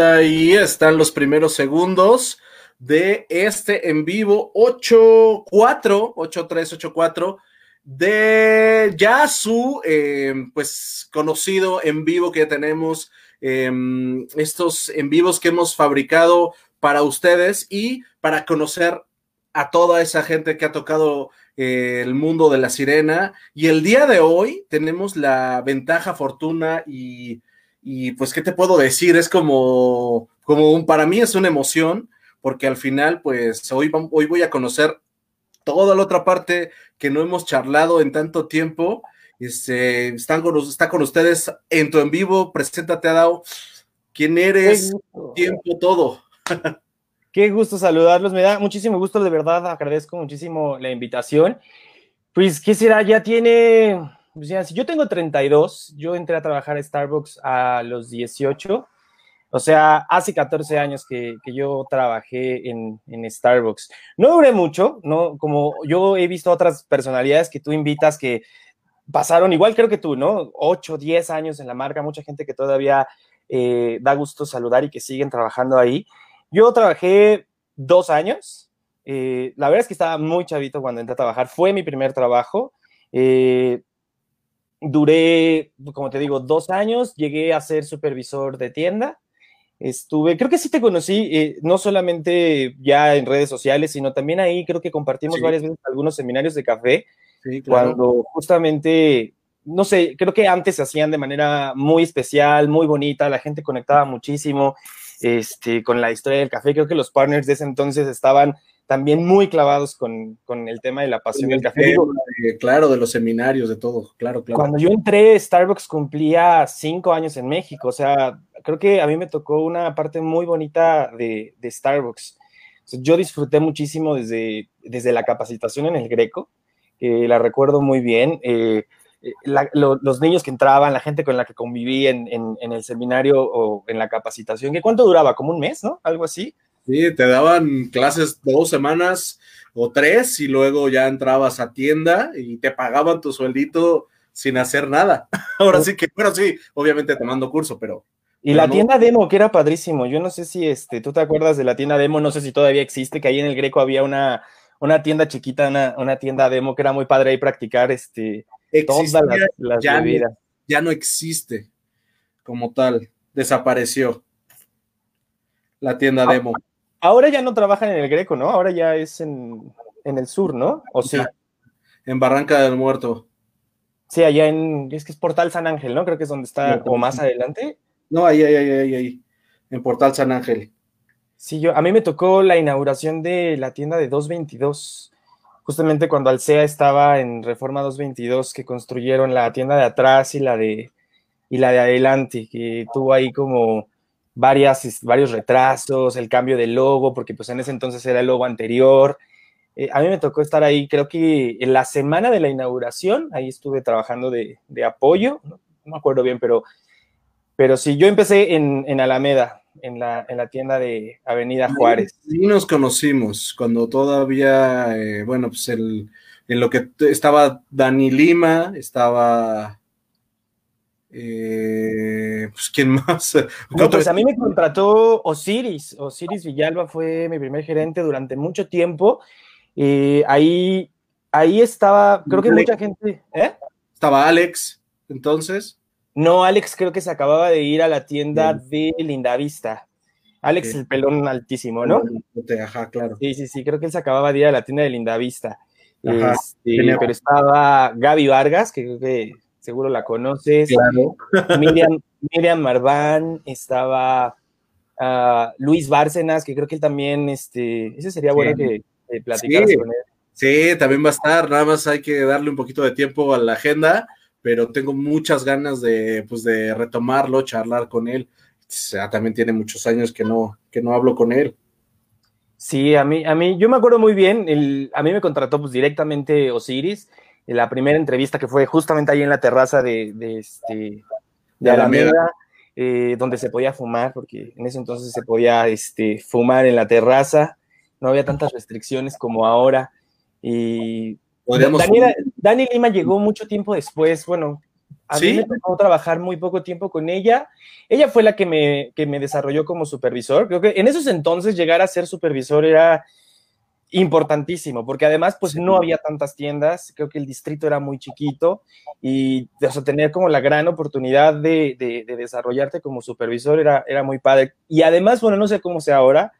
ahí están los primeros segundos de este en vivo 8-4, 8-3-8-4 de ya su eh, pues conocido en vivo que tenemos, em, estos en vivos que hemos fabricado para ustedes y para conocer a toda esa gente que ha tocado eh, el mundo de la sirena. Y el día de hoy tenemos la ventaja, fortuna y, y pues, ¿qué te puedo decir? Es como, como un, para mí es una emoción, porque al final, pues, hoy, hoy voy a conocer toda la otra parte que no hemos charlado en tanto tiempo. Este, están con, está con ustedes en tu en vivo. Preséntate, Adao. ¿Quién eres? Tiempo, todo. Qué gusto saludarlos, me da muchísimo gusto, de verdad, agradezco muchísimo la invitación. Pues, ¿qué será? Ya tiene, pues ya, si yo tengo 32, yo entré a trabajar a Starbucks a los 18, o sea, hace 14 años que, que yo trabajé en, en, Starbucks. No duré mucho, ¿no? Como yo he visto otras personalidades que tú invitas que pasaron, igual creo que tú, ¿no? 8, 10 años en la marca, mucha gente que todavía eh, da gusto saludar y que siguen trabajando ahí. Yo trabajé dos años. Eh, la verdad es que estaba muy chavito cuando entré a trabajar. Fue mi primer trabajo. Eh, duré, como te digo, dos años. Llegué a ser supervisor de tienda. Estuve, creo que sí te conocí, eh, no solamente ya en redes sociales, sino también ahí creo que compartimos sí. varias veces algunos seminarios de café, sí, claro. cuando justamente, no sé, creo que antes se hacían de manera muy especial, muy bonita, la gente conectaba muchísimo este, con la historia del café. Creo que los partners de ese entonces estaban también muy clavados con, con el tema de la pasión del café. Claro, de los seminarios, de todo, claro, claro. Cuando yo entré, Starbucks cumplía cinco años en México, o sea, creo que a mí me tocó una parte muy bonita de, de Starbucks. O sea, yo disfruté muchísimo desde, desde la capacitación en el Greco, que la recuerdo muy bien. Eh, la, lo, los niños que entraban, la gente con la que conviví en, en, en, el seminario o en la capacitación, ¿qué cuánto duraba? ¿Como un mes, no? Algo así. Sí, te daban clases dos semanas o tres y luego ya entrabas a tienda y te pagaban tu sueldito sin hacer nada. Ahora sí que, bueno, sí, obviamente tomando curso, pero... Y pero la no. tienda demo, que era padrísimo. Yo no sé si este, tú te acuerdas de la tienda demo, no sé si todavía existe, que ahí en el Greco había una, una tienda chiquita, una, una tienda demo que era muy padre ahí practicar este, Existía, todas las, las ya, bebidas. No, ya no existe como tal, desapareció la tienda ah, demo. Ahora ya no trabajan en el Greco, ¿no? Ahora ya es en, en el sur, ¿no? ¿O sí? En Barranca del Muerto. Sí, allá en, es que es Portal San Ángel, ¿no? Creo que es donde está, o más adelante. No, ahí, ahí, ahí, ahí, ahí, en Portal San Ángel. Sí, yo, a mí me tocó la inauguración de la tienda de 222 justamente cuando Alsea estaba en Reforma 222, que construyeron la tienda de atrás y la de, y la de adelante, que tuvo ahí como varias, varios retrasos, el cambio de logo, porque pues en ese entonces era el logo anterior. Eh, a mí me tocó estar ahí, creo que en la semana de la inauguración, ahí estuve trabajando de, de apoyo, no, no, me acuerdo bien, pero, pero sí, yo empecé en, en Alameda, en la, en la tienda de Avenida Juárez. Sí, nos conocimos cuando todavía, eh, bueno, pues el, en lo que estaba Dani Lima, estaba... Eh, pues quién más. No, pues a mí me contrató Osiris. Osiris Villalba fue mi primer gerente durante mucho tiempo. Eh, ahí, ahí estaba, creo que mucha gente. ¿eh? Estaba Alex, entonces. No, Alex creo que se acababa de ir a la tienda de Lindavista. Alex, el pelón altísimo, ¿no? Ajá, claro. Sí, sí, sí, creo que él se acababa de ir a la tienda de Lindavista. Este, pero estaba Gaby Vargas, que creo que seguro la conoces. Claro. Miriam, Miriam Marván, estaba uh, Luis Bárcenas, que creo que él también, este, ese sería bueno que, que platicaras sí. con él. Sí, también va a estar, nada más hay que darle un poquito de tiempo a la agenda pero tengo muchas ganas de, pues, de retomarlo, charlar con él. O sea, también tiene muchos años que no, que no hablo con él. Sí, a mí, a mí, yo me acuerdo muy bien, el, a mí me contrató pues directamente Osiris, la primera entrevista que fue justamente ahí en la terraza de, de, este, de Alameda, eh, donde se podía fumar, porque en ese entonces se podía este, fumar en la terraza, no había tantas restricciones como ahora, y. Daniela, Dani Lima llegó mucho tiempo después, bueno, A mí me tocó trabajar muy poco tiempo con ella. Ella fue la que me, que me desarrolló como supervisor. Creo que en esos entonces llegar a ser supervisor era importantísimo, porque además pues no había tantas tiendas, creo que el distrito era muy chiquito y de, tener como la gran oportunidad de, de, desarrollarte como supervisor era, era muy padre. Y además, bueno, no sé cómo sea ahora,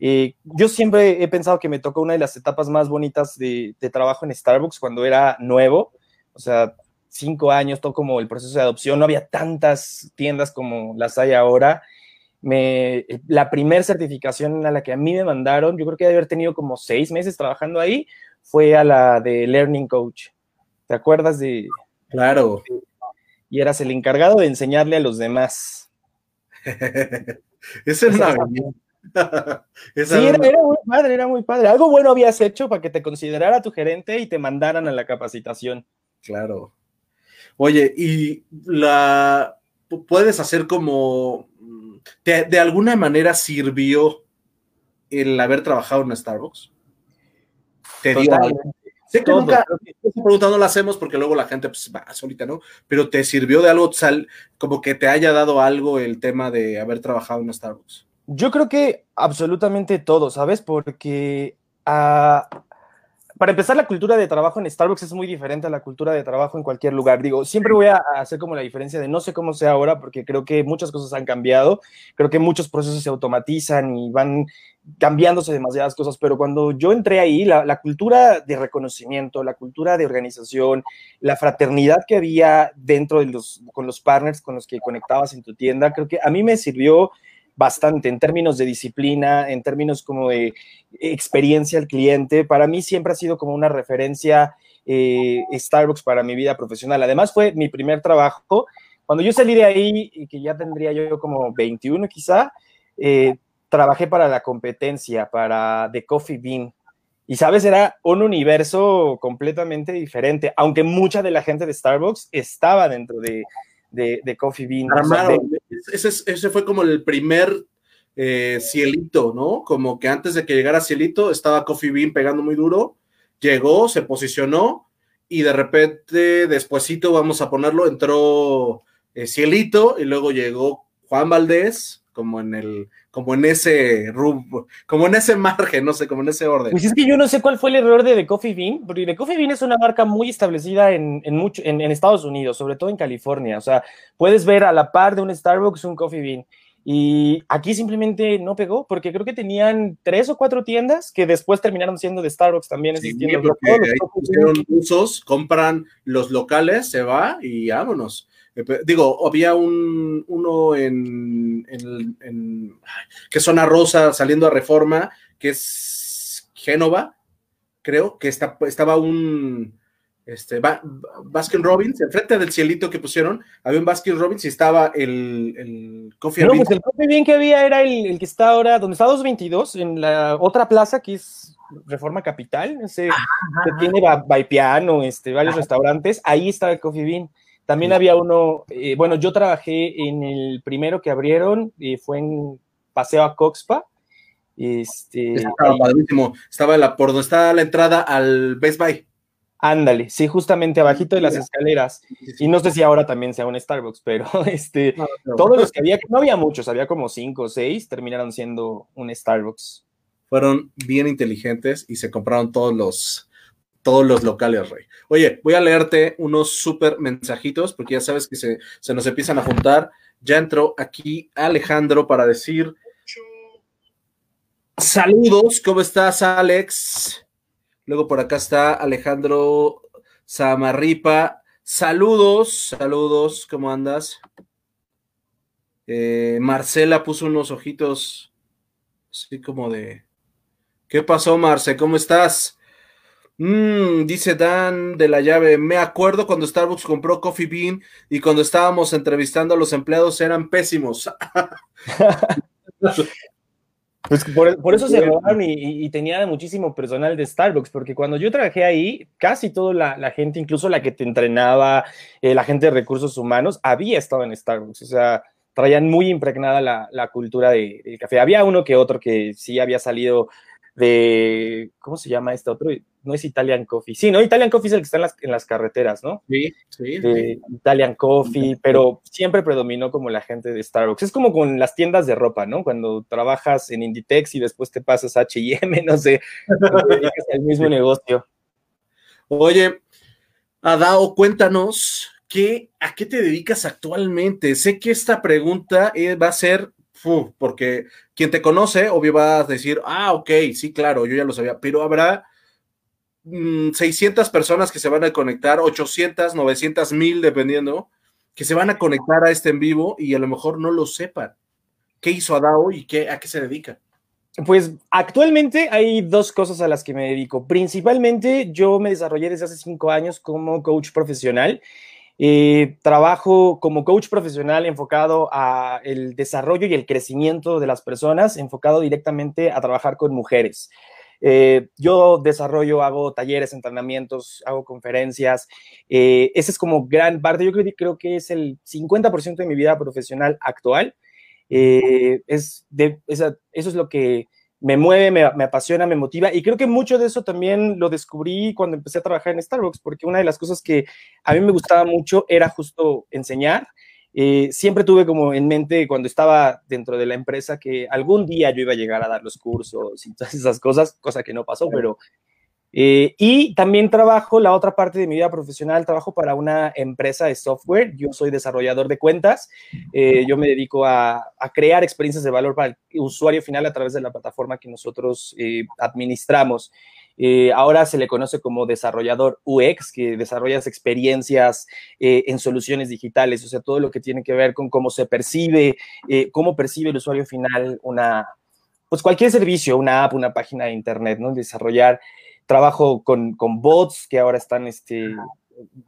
eh, yo siempre he pensado que me tocó una de las etapas más bonitas de, de, trabajo en Starbucks cuando era nuevo, o sea, cinco años, todo como el proceso de adopción, no había tantas tiendas como las hay ahora. Me, la primera certificación a la que a mí me mandaron, yo creo que de haber tenido como seis meses trabajando ahí, fue a la de Learning Coach. ¿Te acuerdas de? Claro. Y eras el encargado de enseñarle a los demás. Esa es una sí, era, era, muy padre, era muy padre. Algo bueno habías hecho para que te considerara tu gerente y te mandaran a la capacitación. Claro. Oye, y la puedes hacer como de alguna manera sirvió el haber trabajado en Starbucks. Te dio Sé que nunca, esa pregunta no la hacemos porque luego la gente pues, va solita, ¿no? Pero te sirvió de algo, sal, como que te haya dado algo el tema de haber trabajado en Starbucks. Yo creo que absolutamente todo, ¿sabes? Porque ah, para empezar, la cultura de trabajo en Starbucks es muy diferente a la cultura de trabajo en cualquier lugar. Digo, siempre voy a hacer como la diferencia de no sé cómo sea ahora, porque creo que muchas cosas han cambiado, creo que muchos procesos se automatizan y van cambiándose demasiadas cosas, pero cuando yo entré ahí, la, cultura de reconocimiento, la cultura de organización, la fraternidad que había dentro de los, con los partners con los que conectabas en tu tienda, creo que a mí me sirvió bastante en términos de disciplina, en términos como de experiencia al cliente. Para mí siempre ha sido como una referencia eh, Starbucks para mi vida profesional. Además fue mi primer trabajo. Cuando yo salí de ahí, y que ya tendría yo como 21 quizá, eh, trabajé para la competencia, para The Coffee Bean. Y sabes, era un universo completamente diferente, aunque mucha de la gente de Starbucks estaba dentro de, de, Coffee Bean. Ese, fue como el primer eh, cielito, ¿no? Como que antes de que llegara cielito estaba Coffee Bean pegando muy duro, llegó, se posicionó y de repente, despuesito, vamos a ponerlo, entró eh, cielito y luego llegó Juan Valdés, como en el, como en ese rumbo, como en ese margen, no sé, como en ese orden. Pues es que yo no sé cuál fue el error de The Coffee Bean, porque The Coffee Bean es una marca muy establecida en, en, mucho, en, Estados Unidos, sobre todo en California. O sea, puedes ver a la par de un Starbucks un Coffee Bean. Y aquí simplemente no pegó, porque creo que tenían tres o cuatro tiendas que después terminaron siendo de Starbucks también. Sí, usos, compran los locales, se va y vámonos. Eh, digo, había un, uno en, que zona rosa saliendo a reforma, que es Génova, creo, que está, estaba un este, Baskin Robbins, enfrente del cielito que pusieron, había un Baskin Robbins y estaba el, el Coffee No, pues el Coffee Bean que había era el, que está ahora, donde está 222, en la otra plaza que es Reforma Capital, ese que tiene Piano, este, varios restaurantes, ahí estaba el Coffee Bean. También había uno, eh, bueno, yo trabajé en el primero que abrieron, y fue en Paseo a Coxpa. Este, Estaba padrísimo. Estaba la, por donde está la entrada al Best Buy. Ándale, sí, justamente abajito de las escaleras. Y no sé si ahora también sea un Starbucks, pero este, todos los que había, no había muchos, había como cinco o seis, terminaron siendo un Starbucks. Fueron bien inteligentes y se compraron todos los, todos los locales, Rey. Oye, voy a leerte unos súper mensajitos porque ya sabes que se, nos empiezan a juntar. Ya entró aquí Alejandro para decir saludos, ¿cómo estás, Alex? Luego por acá está Alejandro Samarripa. Saludos, saludos, ¿cómo andas? Eh, Marcela puso unos ojitos así como de... ¿Qué pasó, Marce? ¿Cómo estás? Mm, dice Dan de la llave, me acuerdo cuando Starbucks compró Coffee Bean y cuando estábamos entrevistando a los empleados eran pésimos. pues por, eso se robaron y, tenía muchísimo personal de Starbucks, porque cuando yo trabajé ahí, casi toda la, gente, incluso la que te entrenaba, eh, la gente de recursos humanos, había estado en Starbucks. O sea, traían muy impregnada la, cultura del de café. Había uno que otro que sí había salido de, ¿cómo se llama este otro? No es Italian Coffee. Sí, no, Italian Coffee es el que está en las, en las carreteras, ¿no? Sí, sí, Italian Coffee, pero siempre predominó como la gente de Starbucks. Es como con las tiendas de ropa, ¿no? Cuando trabajas en Inditex y después te pasas a H&M, no sé, te dedicas al mismo negocio. Oye, Adao, cuéntanos, ¿qué, ¿a qué te dedicas actualmente? Sé que esta pregunta eh, va a ser porque quien te conoce, obvio va a decir, ah, ok, sí, claro, yo ya lo sabía, pero habrá 600 mm, personas que se van a conectar, 800, 900, 1000, dependiendo, que se van a conectar a este en vivo y a lo mejor no lo sepan. ¿Qué hizo Adao y qué, a qué se dedica? Pues actualmente hay dos cosas a las que me dedico. Principalmente yo me desarrollé desde hace cinco años como coach profesional eh, trabajo como coach profesional enfocado a el desarrollo y el crecimiento de las personas, enfocado directamente a trabajar con mujeres. Eh, yo desarrollo, hago talleres, entrenamientos, hago conferencias. Eh, esa es como gran parte, yo creo, que es el 50% de mi vida profesional actual. es de, eso es lo que me mueve, me, apasiona, me motiva. Y creo que mucho de eso también lo descubrí cuando empecé a trabajar en Starbucks, porque una de las cosas que a mí me gustaba mucho era justo enseñar. Eh, siempre tuve como en mente cuando estaba dentro de la empresa que algún día yo iba a llegar a dar los cursos y todas esas cosas, cosa que no pasó, pero eh, y también trabajo, la otra parte de mi vida profesional, trabajo para una empresa de software. Yo soy desarrollador de cuentas. Eh, yo me dedico a, crear experiencias de valor para el usuario final a través de la plataforma que nosotros eh, ahora se le conoce como desarrollador UX, que desarrollas experiencias en soluciones digitales, o sea, todo lo que tiene que ver con cómo se percibe, cómo percibe el usuario final una, pues cualquier servicio, una app, una página de internet, ¿no? Desarrollar trabajo con, con bots que ahora están este,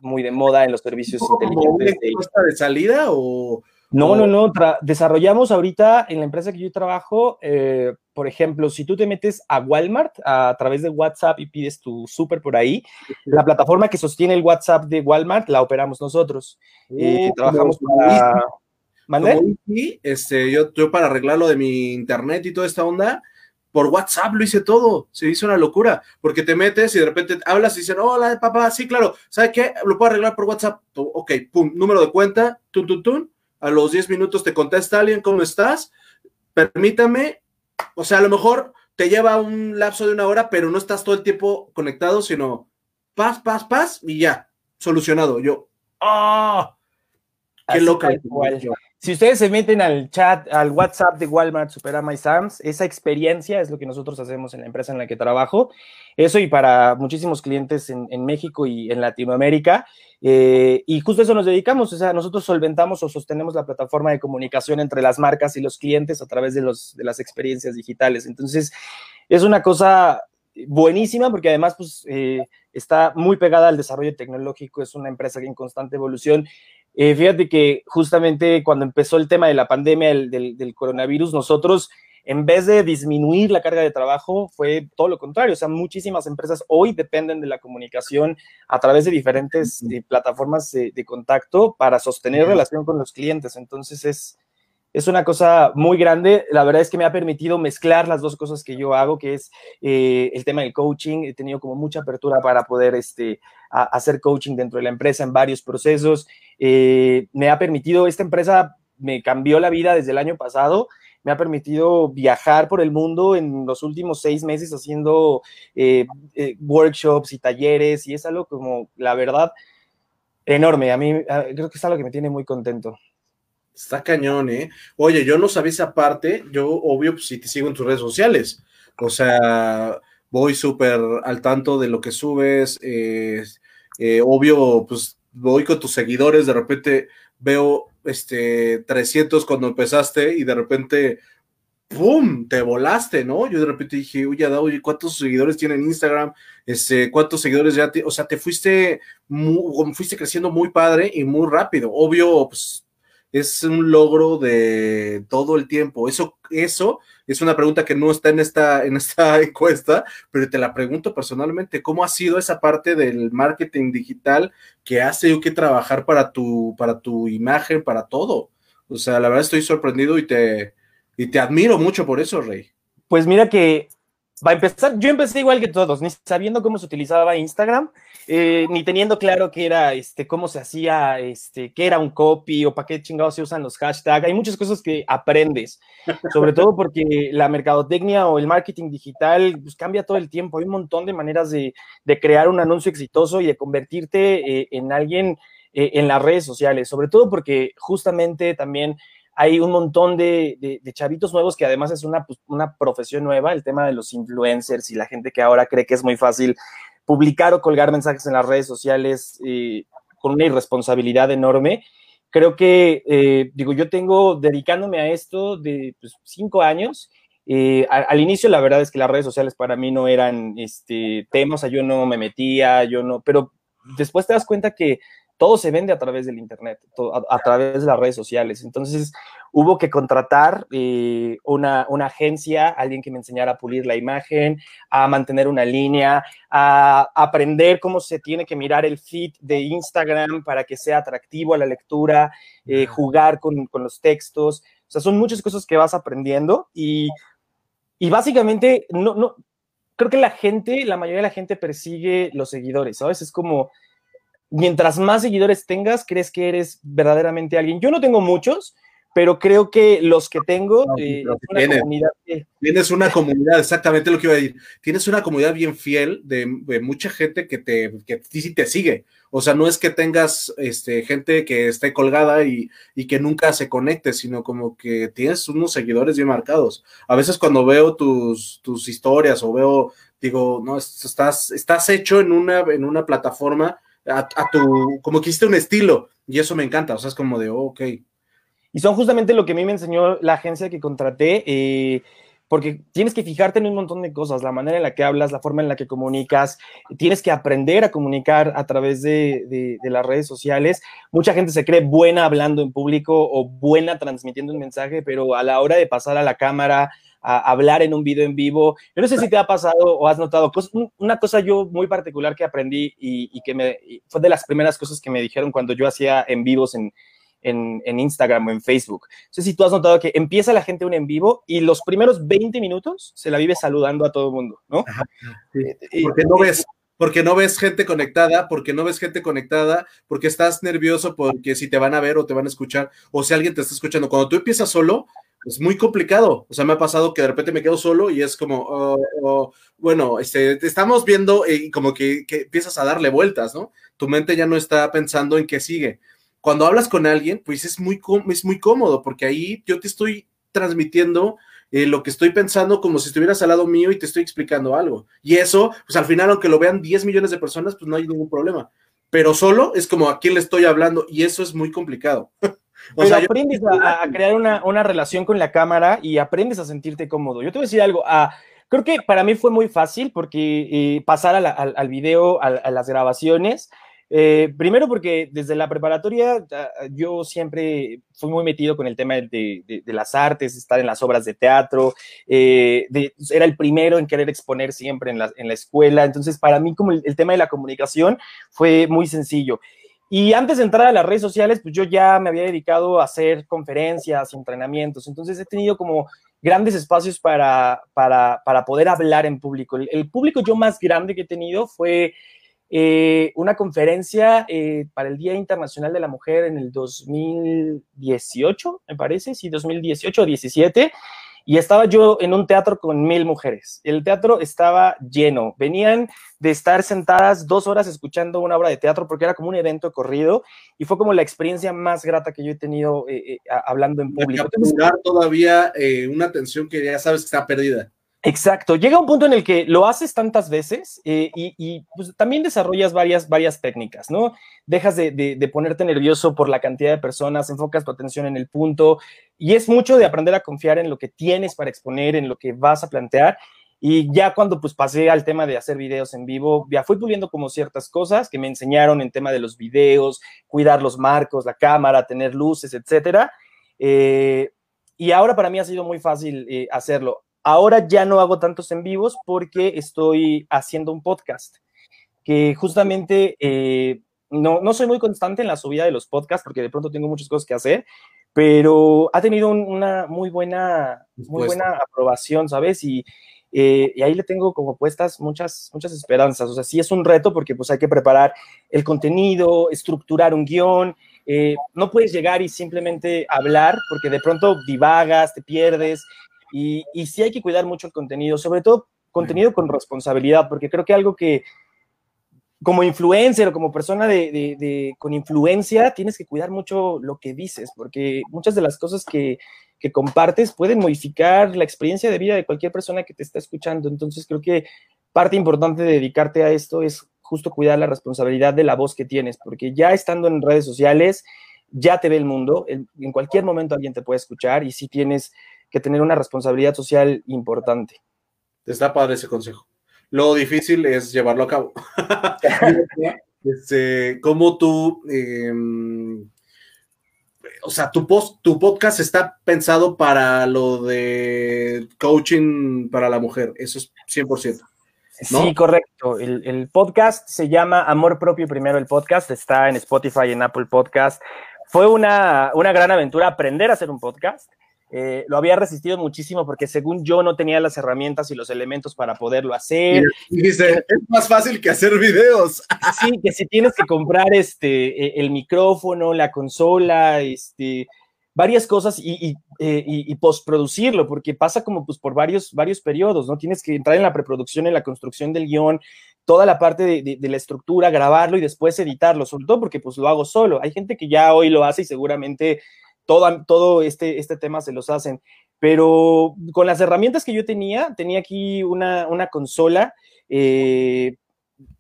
muy de moda en los servicios inteligentes. ¿Una de, salida o...? No, no, no. desarrollamos ahorita en la empresa que yo trabajo, eh, por ejemplo, si tú te metes a Walmart a, través de WhatsApp y pides tu súper por ahí, la plataforma que sostiene el WhatsApp de Walmart la operamos nosotros. Eh, trabajamos para... Este, yo, yo para arreglar lo de mi internet y toda esta onda, por WhatsApp lo hice todo, se hizo una locura, porque te metes y de repente hablas y dicen, hola papá, sí, claro, ¿sabes qué? Lo puedo arreglar por WhatsApp, ok, pum, número de cuenta, tun, tun, tun, a los 10 minutos te contesta alguien, ¿cómo estás? Permítame, o sea, a lo mejor te lleva un lapso de una hora, pero no estás todo el tiempo conectado, sino paz, paz, paz, y ya, solucionado. Yo, ¡ah! ¡Qué loca! Si ustedes se meten al chat, al WhatsApp de Walmart Superama y Sams, esa experiencia es lo que nosotros hacemos en la empresa en la que trabajo. Eso y para muchísimos clientes en, México y en Latinoamérica. Eh, y justo eso nos dedicamos. O sea, nosotros solventamos o sostenemos la plataforma de comunicación entre las marcas y los clientes a través de, las experiencias digitales. Entonces, es una cosa buenísima porque además pues, eh, está muy pegada al desarrollo tecnológico, es una empresa en constante evolución eh, fíjate que justamente cuando empezó el tema de la pandemia del, coronavirus, nosotros, en vez de disminuir la carga de trabajo, fue todo lo contrario. O sea, muchísimas empresas hoy dependen de la comunicación a través de diferentes eh, plataformas de, contacto para sostener relación con los clientes. Entonces es, es una cosa muy grande. La verdad es que me ha permitido mezclar las dos cosas que yo hago, que es eh, el tema del coaching. He tenido como mucha apertura para poder este, hacer coaching dentro de la empresa en varios procesos. Eh, me ha permitido, esta empresa me cambió la vida desde el año pasado. Me ha permitido viajar por el mundo en los últimos seis meses haciendo eh, workshops y talleres y es algo como, la verdad, enorme. A mí creo que es algo que me tiene muy contento. Está cañón, ¿eh? Oye, yo no sabía esa parte, yo obvio, pues si te sigo en tus redes sociales, o sea, voy súper al tanto de lo que subes, eh, eh, obvio, pues voy con tus seguidores, de repente veo este 300 cuando empezaste y de repente, ¡pum!, te volaste, ¿no? Yo de repente dije, oye, oye, ¿cuántos seguidores tiene en Instagram? Este, ¿Cuántos seguidores ya? Te, o sea, te fuiste, fuiste creciendo muy padre y muy rápido. Obvio, pues es un logro de todo el tiempo. Eso, eso es una pregunta que no está en esta, en esta encuesta, pero te la pregunto personalmente, ¿cómo ha sido esa parte del marketing digital que tenido que trabajar para tu, para tu imagen, para todo? O sea, la verdad estoy sorprendido y te, y te admiro mucho por eso, Rey. Pues mira que Va a empezar, yo empecé igual que todos, ni sabiendo cómo se utilizaba Instagram, eh, ni teniendo claro qué era, este, cómo se hacía, este, qué era un copy o para qué chingados se usan los hashtags. Hay muchas cosas que aprendes, sobre todo porque la mercadotecnia o el marketing digital pues, cambia todo el tiempo. Hay un montón de maneras de, de crear un anuncio exitoso y de convertirte eh, en alguien eh, en las redes sociales, sobre todo porque justamente también hay un montón de, chavitos nuevos que además es una, pues, una profesión nueva, el tema de los influencers y la gente que ahora cree que es muy fácil publicar o colgar mensajes en las redes sociales eh, con una irresponsabilidad enorme. Creo que, eh, digo, yo tengo dedicándome a esto de pues, cinco años. Eh, al, inicio, la verdad es que las redes sociales para mí no eran este, temas, o sea, yo no me metía, yo no, pero después te das cuenta que todo se vende a través del Internet, a, través de las redes sociales. Entonces, hubo que contratar eh, una, agencia, alguien que me enseñara a pulir la imagen, a mantener una línea, a aprender cómo se tiene que mirar el feed de Instagram para que sea atractivo a la lectura, eh, jugar con, los textos. O sea, son muchas cosas que vas aprendiendo y, y básicamente, no, no, creo que la gente, la mayoría de la gente persigue los seguidores, ¿sabes? Es como mientras más seguidores tengas, crees que eres verdaderamente alguien. Yo no tengo muchos, pero creo que los que tengo eh, una comunidad tienes una comunidad, exactamente lo que iba a decir. Tienes una comunidad bien fiel de, mucha gente que te que te sigue. O sea, no es que tengas este, gente que esté colgada y, y, que nunca se conecte, sino como que tienes unos seguidores bien marcados. A veces cuando veo tus, tus historias o veo, digo, no, estás, estás hecho en una, en una plataforma a, tu, como que hiciste un estilo, y eso me encanta, o sea, es como de, oh, ok. Y son justamente lo que a mí me enseñó la agencia que contraté, eh, porque tienes que fijarte en un montón de cosas, la manera en la que hablas, la forma en la que comunicas, tienes que aprender a comunicar a través de, de, las redes sociales. Mucha gente se cree buena hablando en público o buena transmitiendo un mensaje, pero a la hora de pasar a la cámara, a hablar en un video en vivo. Yo no sé si te ha pasado o has notado una cosa yo muy particular que aprendí y, que me, fue de las primeras cosas que me dijeron cuando yo hacía en vivos en, en, Instagram o en Facebook. No sé si tú has notado que empieza la gente un en vivo y los primeros 20 minutos se la vive saludando a todo el mundo, ¿no? Eh, porque no ves, porque no ves gente conectada, porque no ves gente conectada, porque estás nervioso porque si te van a ver o te van a escuchar, o si alguien te está escuchando. Cuando tú empiezas solo, es muy complicado. O sea, me ha pasado que de repente me quedo solo y es como, oh, oh, bueno, este, estamos viendo y como que, empiezas a darle vueltas, ¿no? Tu mente ya no está pensando en qué sigue. Cuando hablas con alguien, pues es muy, es muy cómodo porque ahí yo te estoy transmitiendo eh, lo que estoy pensando como si estuvieras al lado mío y te estoy explicando algo. Y eso, pues al final, aunque lo vean 10 millones de personas, pues no hay ningún problema. Pero solo es como a quién le estoy hablando y eso es muy complicado. O sea, aprendes a, crear una, relación con la cámara y aprendes a sentirte cómodo. Yo te voy a decir algo, ah, creo que para mí fue muy fácil porque eh, pasar al, video, a, las grabaciones, eh, primero porque desde la preparatoria ah, yo siempre fui muy metido con el tema de, las artes, estar en las obras de teatro, eh, era el primero en querer exponer siempre en la, escuela, entonces para mí como el tema de la comunicación fue muy sencillo. Y antes de entrar a las redes sociales, pues yo ya me había dedicado a hacer conferencias, entrenamientos, entonces he tenido como grandes espacios para, para, para poder hablar en público. El, público yo más grande que he tenido fue eh, una conferencia eh, para el Día Internacional de la Mujer en el 2018, me parece, sí, 2018 o 17 y estaba yo en un teatro con mil mujeres. El teatro estaba lleno. Venían de estar sentadas dos horas escuchando una obra de teatro porque era como un evento corrido y fue como la experiencia más grata que yo he tenido eh, eh, hablando en público. todavía eh, una atención que ya sabes que está perdida. Exacto, llega un punto en el que lo haces tantas veces eh, y, pues, también desarrollas varias, varias técnicas, ¿no? Dejas de, ponerte nervioso por la cantidad de personas, enfocas tu atención en el punto y es mucho de aprender a confiar en lo que tienes para exponer, en lo que vas a plantear. Y ya cuando pues pasé al tema de hacer videos en vivo, ya fui puliendo como ciertas cosas que me enseñaron en tema de los videos, cuidar los marcos, la cámara, tener luces, etcétera. Eh, y ahora para mí ha sido muy fácil eh, hacerlo Ahora ya no hago tantos en vivos porque estoy haciendo un podcast, que justamente eh, no, no soy muy constante en la subida de los podcasts porque de pronto tengo muchas cosas que hacer, pero ha tenido una muy buena, muy buena aprobación, ¿sabes? Y eh, y ahí le tengo como puestas muchas, muchas esperanzas. O sea, sí es un reto porque pues hay que preparar el contenido, estructurar un guion. Eh, no puedes llegar y simplemente hablar porque de pronto divagas, te pierdes. Y, y sí hay que cuidar mucho el contenido, sobre todo contenido con responsabilidad, porque creo que algo que como influencer o como persona de, con influencia, tienes que cuidar mucho lo que dices, porque muchas de las cosas que, que, compartes pueden modificar la experiencia de vida de cualquier persona que te está escuchando. Entonces, creo que parte importante de dedicarte a esto es justo cuidar la responsabilidad de la voz que tienes, porque ya estando en redes sociales, ya te ve el mundo, en, cualquier momento alguien te puede escuchar y sí tienes que tener una responsabilidad social importante. Está padre ese consejo. Lo difícil es llevarlo a cabo. este, ¿Cómo tú, em, o sea, tu, post, tu podcast está pensado para lo de coaching para la mujer, eso es 100%. Sí, correcto. El, el, podcast se llama Amor Propio Primero el Podcast, está en Spotify, y en Apple Podcast. Fue una, una gran aventura aprender a hacer un podcast. Eh, lo había resistido muchísimo porque según yo no tenía las herramientas y los elementos para poderlo hacer. Y dice, es más fácil que hacer videos. Sí, que si tienes que comprar este, e, el micrófono, la consola, este, varias cosas y, y, eh, y, postproducirlo, porque pasa como pues por varios, varios periodos, ¿no? Tienes que entrar en la preproducción, en la construcción del guion, toda la parte de, de, la estructura, grabarlo y después editarlo, sobre todo porque pues lo hago solo. Hay gente que ya hoy lo hace y seguramente todo, este, este tema se los hacen. Pero con las herramientas que yo tenía, tenía aquí una, una consola eh,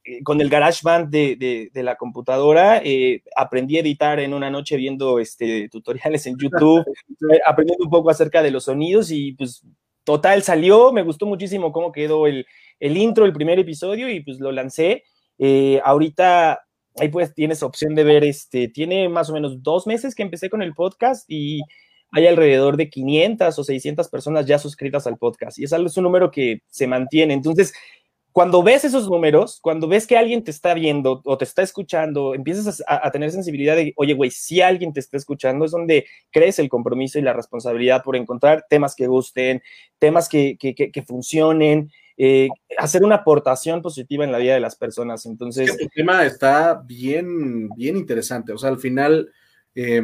eh, con el GarageBand de, de, la computadora, eh, aprendí a editar en una noche viendo este, tutoriales en YouTube, aprendiendo un poco acerca de los sonidos y pues total salió, me gustó muchísimo cómo quedó el, el intro, el primer episodio y pues lo lancé. ahorita ahí pues tienes opción de ver, este, tiene más o menos dos meses que empecé con el podcast y hay alrededor de 500 o 600 personas ya suscritas al podcast y es, es un número que se mantiene. Entonces, cuando ves esos números, cuando ves que alguien te está viendo o te está escuchando, empiezas a, tener sensibilidad de, oye, güey, si alguien te está escuchando, es donde crees el compromiso y la responsabilidad por encontrar temas que gusten, temas que, que, que funcionen, eh, hacer una aportación positiva en la vida de las personas. Entonces. el tema está bien, bien interesante. O sea, al final, eh,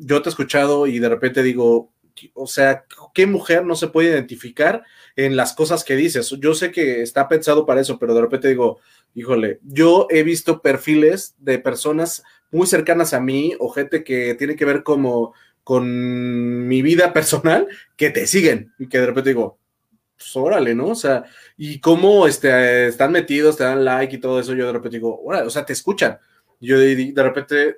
yo te he escuchado y de repente digo, o sea, ¿qué mujer no se puede identificar en las cosas que dices? Yo sé que está pensado para eso, pero de repente digo, híjole, yo he visto perfiles de personas muy cercanas a mí o gente que tiene que ver como con mi vida personal que te siguen y que de repente digo, pues órale, ¿no? O sea, y cómo este, están metidos, te dan like y todo eso, yo de repente digo, órale, o sea, te escuchan. Yo de, de repente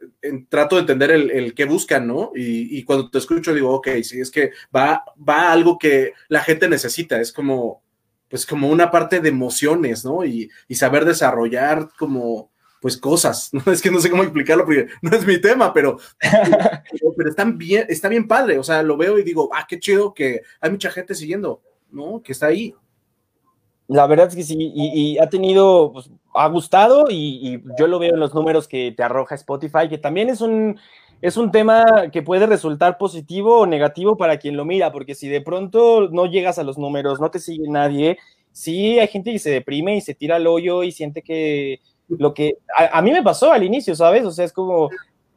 trato de entender el, el qué buscan, ¿no? Y, y, cuando te escucho digo, ok, sí, es que va, va algo que la gente necesita, es como, pues como una parte de emociones, ¿no? Y, y saber desarrollar como, pues cosas, ¿no? Es que no sé cómo explicarlo porque no es mi tema, pero, pero, pero están bien, está bien padre, o sea, lo veo y digo, ah, qué chido que hay mucha gente siguiendo. ¿No? Que está ahí. La verdad es que sí, y, ha tenido, pues, ha gustado y, yo lo veo en los números que te arroja Spotify, que también es un, es un tema que puede resultar positivo o negativo para quien lo mira, porque si de pronto no llegas a los números, no te sigue nadie, sí hay gente que se deprime y se tira al hoyo y siente que lo que a, a mí me pasó al inicio, ¿sabes? O sea, es como,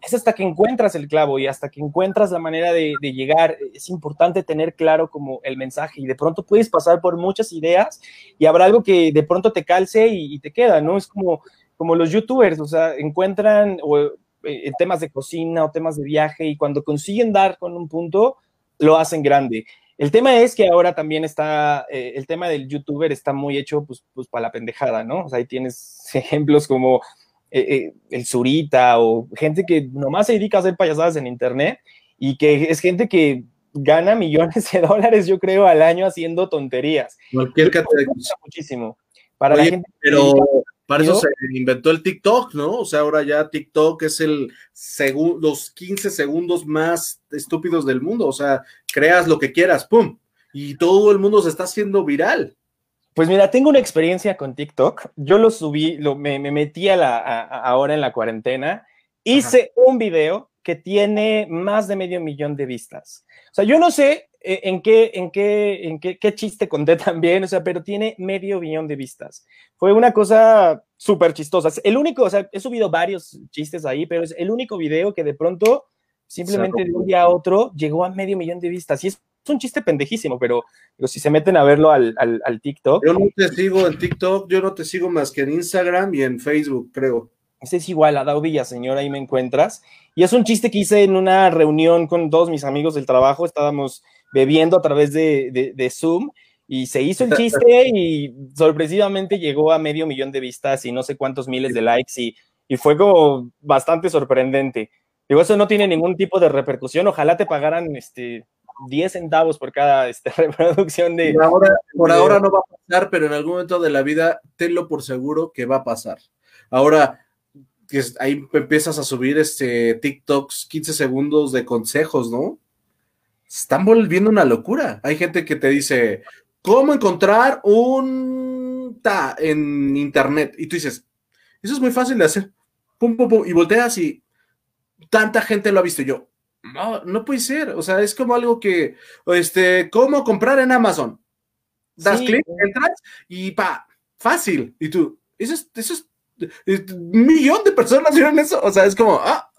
es hasta que encuentras el clavo y hasta que encuentras la manera de, llegar. Es importante tener claro como el mensaje y de pronto puedes pasar por muchas ideas y habrá algo que de pronto te calce y, te queda, ¿no? Es como, como los youtubers, o sea, encuentran eh, temas de cocina o temas de viaje y cuando consiguen dar con un punto, lo hacen grande. El tema es que ahora también está, eh, el tema del youtuber está muy hecho pues, pues para la pendejada, ¿no? O ahí tienes ejemplos como eh, eh, el Zurita o gente que nomás se dedica a hacer payasadas en internet y que es gente que gana millones de dólares, yo creo, al año haciendo tonterías. Cualquier categoría. Muchísimo. Para la gente pero para eso se inventó el TikTok, ¿no? O sea, ahora ya TikTok es el los 15 segundos más estúpidos del mundo. O sea, creas lo que quieras, ¡pum! Y todo el mundo se está haciendo viral. Pues mira, tengo una experiencia con TikTok. Yo lo subí, lo, me, metí a la, ahora en la cuarentena. Hice un video que tiene más de medio millón de vistas. O sea, yo no sé eh, en qué, en qué, en qué, qué chiste conté también, o sea, pero tiene medio billón de vistas. Fue una cosa súper chistosa. Es el único, o sea, he subido varios chistes ahí, pero es el único video que de pronto, simplemente de un día a otro, llegó a medio millón de vistas. Y es un chiste pendejísimo, pero, pero si se meten a verlo al, al, al TikTok. Yo no te sigo en TikTok, yo no te sigo más que en Instagram y en Facebook, creo. Ese es igual, a Dao señora, ahí me encuentras. Y es un chiste que hice en una reunión con todos mis amigos del trabajo. Estábamos bebiendo a través de, de, de Zoom y se hizo el chiste y sorpresivamente llegó a medio millón de vistas y no sé cuántos miles de likes y, y fue como bastante sorprendente. Digo, eso no tiene ningún tipo de repercusión. Ojalá te pagaran este 10 centavos por cada este, reproducción de... Por ahora, por ahora no va a pasar, pero en algún momento de la vida tenlo por seguro que va a pasar. Ahora, ahí empiezas a subir este TikToks 15 segundos de consejos, ¿no? Están volviendo una locura. Hay gente que te dice, ¿cómo encontrar un ta en internet? Y tú dices, eso es muy fácil de hacer. Pum, pum, pum, y volteas y tanta gente lo ha visto. yo, no, no puede ser. O sea, es como algo que, este, ¿cómo comprar en Amazon? Das clic, entras y pa, fácil. Y tú, eso es, eso es un millón de personas vieron eso. O sea, es como, ah,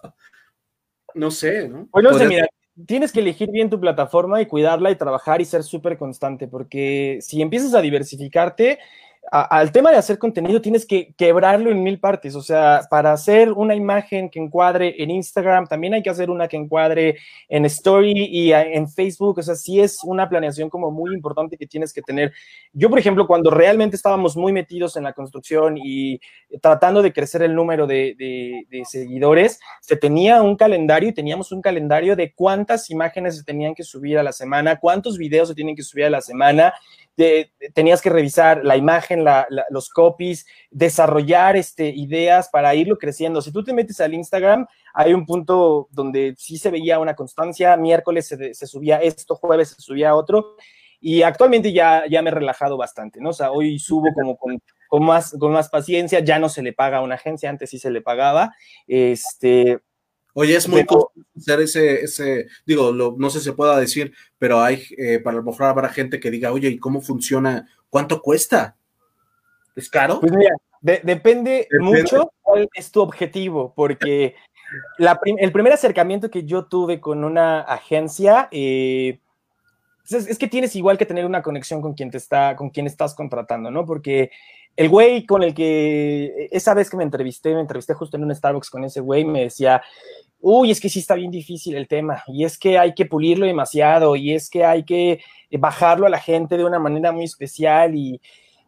no sé, ¿no? Bueno, mira, tienes que elegir bien tu plataforma y cuidarla y trabajar y ser súper constante, porque si empiezas a diversificarte, al tema de hacer contenido tienes que quebrarlo en mil partes. O sea, para hacer una imagen que encuadre en Instagram, también hay que hacer una que encuadre en Story y en Facebook. O sea, sí es una planeación como muy importante que tienes que tener. Yo, por ejemplo, cuando realmente estábamos muy metidos en la construcción y tratando de crecer el número de, seguidores, se tenía un calendario y teníamos un calendario de cuántas imágenes se tenían que subir a la semana, cuántos videos se tienen que subir a la semana tenías que revisar la imagen, los copies, desarrollar este, ideas para irlo creciendo. Si tú te metes al Instagram, hay un punto donde sí se veía una constancia, miércoles se, subía esto, jueves se subía otro, y actualmente ya, ya me he relajado bastante, ¿no? O sea, hoy subo como con, con, más, con más paciencia, ya no se le paga a una agencia, antes sí se le pagaba, este, Oye, es muy costoso hacer ese, ese digo, no sé si se pueda decir, pero hay, eh, para lo mejor habrá gente que diga, oye, ¿y cómo funciona? ¿Cuánto cuesta? ¿Es caro? Pues mira, depende, mucho cuál es tu objetivo, porque el primer acercamiento que yo tuve con una agencia, eh, es, es, que tienes igual que tener una conexión con quien te está, con quien estás contratando, ¿no? Porque el güey con el que esa vez que me entrevisté, me entrevisté justo en un Starbucks con ese güey, me decía, uy, es que sí está bien difícil el tema, y es que hay que pulirlo demasiado, y es que hay que bajarlo a la gente de una manera muy especial, y,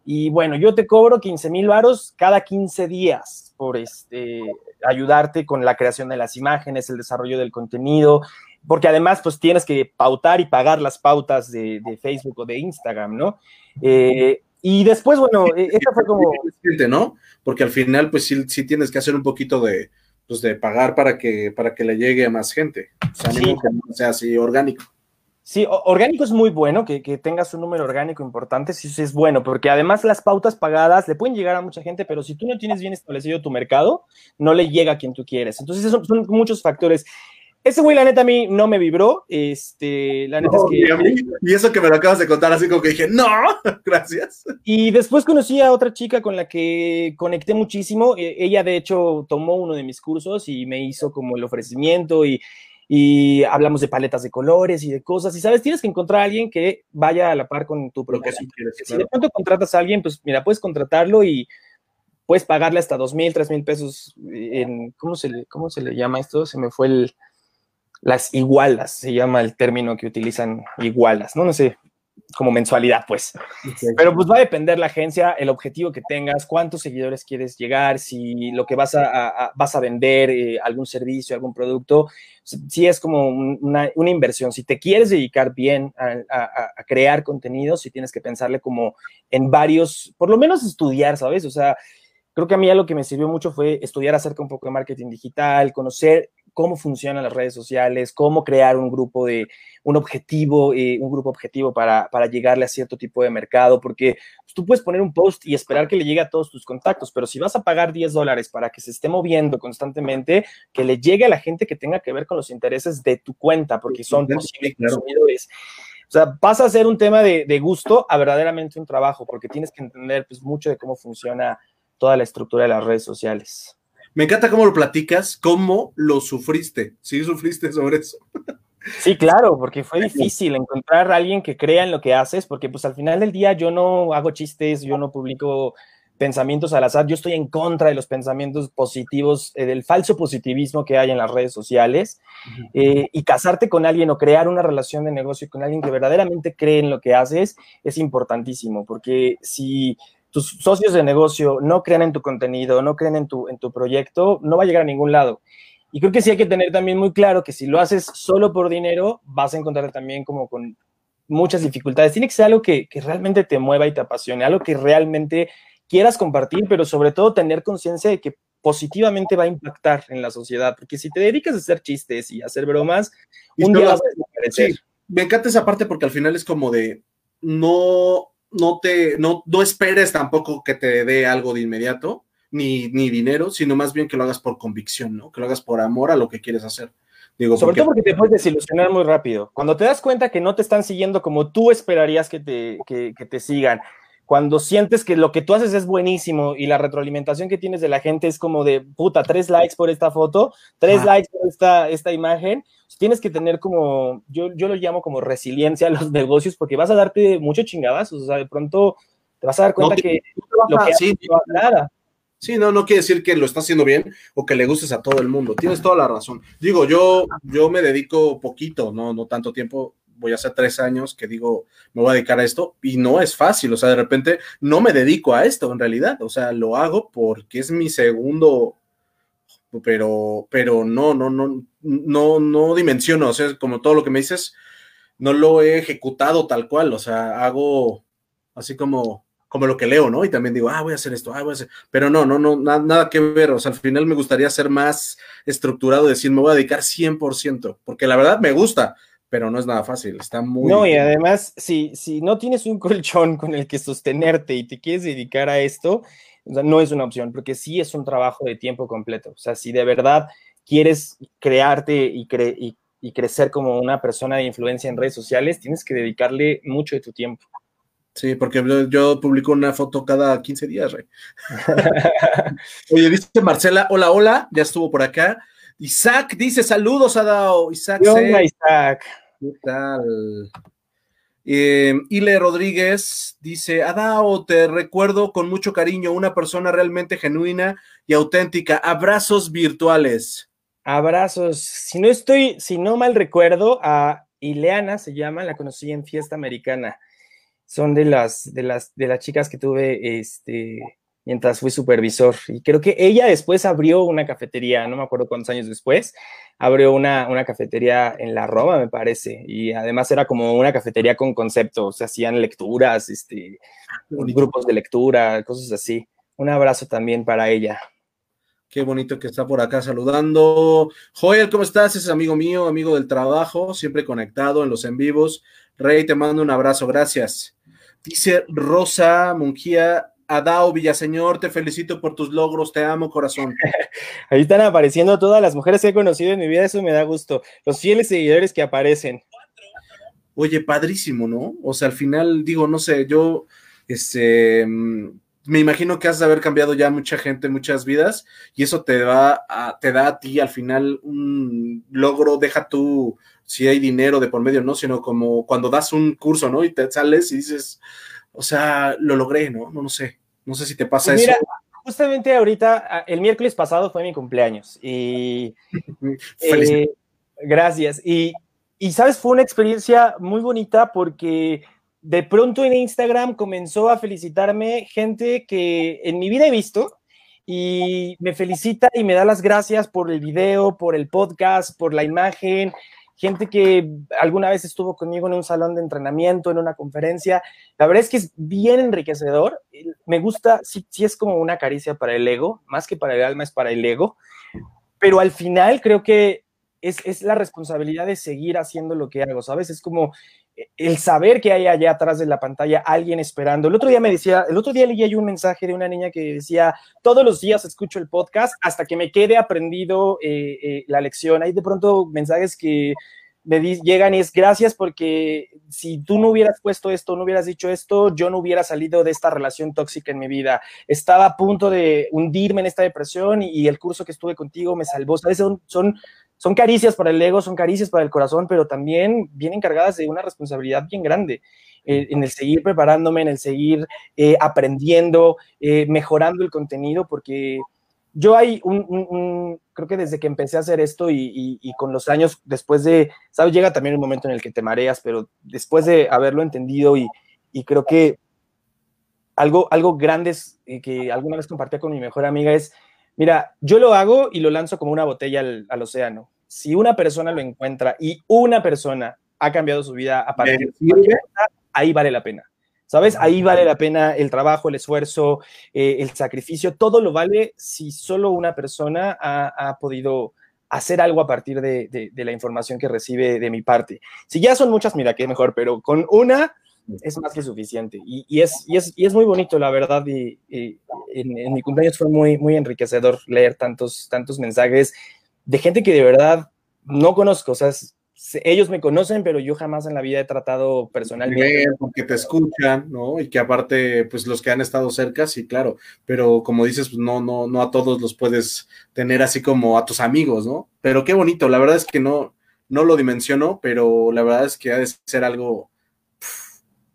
y bueno, yo te cobro 15 mil varos cada 15 días por este, ayudarte con la creación de las imágenes, el desarrollo del contenido, porque además pues tienes que pautar y pagar las pautas de, de Facebook o de Instagram, ¿no? Eh, y después, bueno, e, esta fue como... ¿no? Porque al final, pues sí, sí tienes que hacer un poquito de, pues, de pagar para que, para que le llegue a más gente. O sea, sí. que no sea así orgánico. Sí, orgánico es muy bueno, que, que, tengas un número orgánico importante, sí, sí es bueno, porque además las pautas pagadas le pueden llegar a mucha gente, pero si tú no tienes bien establecido tu mercado, no le llega a quien tú quieres. Entonces, esos son muchos factores. Ese güey, la neta, a mí no me vibró. Este, la neta no, es que. Y, mí, y, eso que me lo acabas de contar, así como que dije, no, gracias. Y después conocí a otra chica con la que conecté muchísimo. E, ella, de hecho, tomó uno de mis cursos y me hizo como el ofrecimiento y, y hablamos de paletas de colores y de cosas. Y sabes, tienes que encontrar a alguien que vaya a la par con tu. Quieres, si claro. de pronto contratas a alguien, pues mira, puedes contratarlo y puedes pagarle hasta dos mil, tres mil pesos en. ¿cómo se, le, ¿Cómo se le llama esto? Se me fue el las igualas, se llama el término que utilizan igualas, ¿no? No sé, como mensualidad, pues. Pero pues va a depender la agencia, el objetivo que tengas, cuántos seguidores quieres llegar, si lo que vas a, a vas a vender, eh, algún servicio, algún producto, si es como una, una, inversión. Si te quieres dedicar bien a, crear contenido, si tienes que pensarle como en varios, por lo menos estudiar, ¿sabes? O sea, creo que a mí algo que me sirvió mucho fue estudiar acerca un poco de marketing digital, conocer cómo funcionan las redes sociales, cómo crear un grupo de, un objetivo, eh, un grupo objetivo para, para, llegarle a cierto tipo de mercado, porque pues, tú puedes poner un post y esperar que le llegue a todos tus contactos, pero si vas a pagar 10 dólares para que se esté moviendo constantemente, que le llegue a la gente que tenga que ver con los intereses de tu cuenta, porque son posibles consumidores. O sea, pasa a ser un tema de, de gusto a verdaderamente un trabajo, porque tienes que entender pues, mucho de cómo funciona toda la estructura de las redes sociales. Me encanta cómo lo platicas, cómo lo sufriste. Sí, sufriste sobre eso. Sí, claro, porque fue difícil encontrar a alguien que crea en lo que haces, porque pues al final del día yo no hago chistes, yo no publico pensamientos al azar, yo estoy en contra de los pensamientos positivos, eh, del falso positivismo que hay en las redes sociales, eh, y casarte con alguien o crear una relación de negocio con alguien que verdaderamente cree en lo que haces es importantísimo, porque si tus socios de negocio no creen en tu contenido, no creen en tu, en tu proyecto, no va a llegar a ningún lado. Y creo que sí hay que tener también muy claro que si lo haces solo por dinero, vas a encontrar también como con muchas dificultades. Tiene que ser algo que, que realmente te mueva y te apasione, algo que realmente quieras compartir, pero sobre todo tener conciencia de que positivamente va a impactar en la sociedad, porque si te dedicas a hacer chistes y a hacer bromas, un día vas a desaparecer. Sí, me encanta esa parte porque al final es como de no, no te, no, no esperes tampoco que te dé algo de inmediato, ni, ni dinero, sino más bien que lo hagas por convicción, ¿no? Que lo hagas por amor a lo que quieres hacer. Digo, Sobre porque, todo porque te puedes desilusionar muy rápido. Cuando te das cuenta que no te están siguiendo como tú esperarías que te, que, que te sigan, cuando sientes que lo que tú haces es buenísimo y la retroalimentación que tienes de la gente es como de, puta, tres likes por esta foto, tres likes por esta, esta imagen, tienes que tener como, yo, yo lo llamo como resiliencia a los negocios porque vas a darte mucho chingadazos, o sea, de pronto te vas a dar cuenta No que lo lo que sí, no nada. Sí, no, no quiere decir que lo estás haciendo bien o que le gustes a todo el mundo. Tienes toda la razón. Digo, yo, yo me dedico poquito, no, no tanto tiempo. Voy a hacer tres años que digo, me voy a dedicar a esto y no es fácil. O sea, de repente no me dedico a esto en realidad. O sea, lo hago porque es mi segundo, pero, pero no, no, no, no, no dimensiono. O sea, como todo lo que me dices, no lo he ejecutado tal cual. O sea, hago así como, como lo que leo, ¿no? Y también digo, ah, voy a hacer esto, ah, voy a hacer. Pero no, no, no, na- nada que ver. O sea, al final me gustaría ser más estructurado, decir, me voy a dedicar 100%, porque la verdad me gusta, pero no es nada fácil. Está muy. No, y además, si, si no tienes un colchón con el que sostenerte y te quieres dedicar a esto, o sea, no es una opción, porque sí es un trabajo de tiempo completo. O sea, si de verdad quieres crearte y, cre- y, y crecer como una persona de influencia en redes sociales, tienes que dedicarle mucho de tu tiempo. Sí, porque yo, publico una foto cada 15 días, Rey. Oye, dice Marcela, hola, hola, ya estuvo por acá. Isaac dice, saludos, Adao. Isaac, ¿Qué onda, Isaac? ¿Qué tal? Eh, Ile Rodríguez dice, Adao, te recuerdo con mucho cariño, una persona realmente genuina y auténtica. Abrazos virtuales. Abrazos. Si no estoy, si no mal recuerdo, a Ileana se llama, la conocí en Fiesta Americana. Son de las, de las, de las chicas que tuve este, mientras fui supervisor. Y creo que ella después abrió una cafetería, no me acuerdo cuántos años después, abrió una, una cafetería en la Roma, me parece. Y además era como una cafetería con concepto, se hacían lecturas, este, grupos de lectura, cosas así. Un abrazo también para ella. Qué bonito que está por acá saludando. Joel, ¿cómo estás? Es amigo mío, amigo del trabajo, siempre conectado en los en vivos. Rey, te mando un abrazo, gracias. Dice Rosa Mungía, Adao Villaseñor, te felicito por tus logros, te amo, corazón. Ahí están apareciendo todas las mujeres que he conocido en mi vida, eso me da gusto. Los fieles seguidores que aparecen. Oye, padrísimo, ¿no? O sea, al final, digo, no sé, yo, este, mm, me imagino que has de haber cambiado ya mucha gente, muchas vidas, y eso te va a, te da a ti al final un logro, deja tú si hay dinero de por medio, no, sino como cuando das un curso, ¿no? Y te sales y dices, o sea, lo logré, ¿no? No, no sé, no sé si te pasa Pues eso. justamente ahorita, ah, el miércoles pasado fue mi cumpleaños y eh, gracias. Y, y, sabes, fue una experiencia muy bonita porque de pronto en Instagram comenzó a felicitarme gente que en mi vida he visto y me felicita y me da las gracias por el video, por el podcast, por la imagen. Gente que alguna vez estuvo conmigo en un salón de entrenamiento, en una conferencia. La verdad es que es bien enriquecedor. Me gusta, sí, es como una caricia para el ego, más que para el alma, es para el ego. Pero al final creo que es, es, la responsabilidad de seguir haciendo lo que hago, ¿sabes? Es como el saber que hay allá atrás de la pantalla alguien esperando. El otro día me decía, el otro día leí yo un mensaje de una niña que decía, todos los días escucho el podcast hasta que me quede aprendido eh, eh, la lección. Hay de pronto mensajes que me llegan y es gracias porque si tú no hubieras puesto esto, no hubieras dicho esto, yo no hubiera salido de esta relación tóxica en mi vida. Estaba a punto de hundirme en esta depresión y, el curso que estuve contigo me salvó. ¿Sabes? Son, son caricias para el ego, son caricias para el corazón, pero también vienen cargadas de una responsabilidad bien grande. Eh, en el seguir preparándome, en el seguir eh, aprendiendo, eh, mejorando el contenido, porque yo hay un, creo que desde que empecé a hacer esto y, con los años, después de, sabes, llega también un momento en el que te mareas, pero después de haberlo entendido y, creo que algo, algo grande que alguna vez compartí con mi mejor amiga es, mira, yo lo hago y lo lanzo como una botella al océano. Si una persona lo encuentra y una persona ha cambiado su vida a partir de ahí vale la pena. ¿Sabes? Ahí vale la pena el trabajo, el esfuerzo, eh, el sacrificio, todo lo vale si solo una persona ha, podido hacer algo a partir de, la información que recibe de mi parte. Si ya son muchas, mira, qué mejor, pero con una es más que suficiente. Y, es, es, es, muy bonito, la verdad, y, en, mi cumpleaños fue muy, muy enriquecedor leer tantos, tantos mensajes de gente que de verdad no conozco, o sea, ellos me conocen, pero yo jamás en la vida he tratado personalmente. Porque te escuchan, ¿no? Y que aparte, pues los que han estado cerca, sí, claro, pero como dices, pues no, no, no a todos los puedes tener así como a tus amigos, ¿no? Pero qué bonito, la verdad es que no, no lo dimensiono, pero la verdad es que ha de ser algo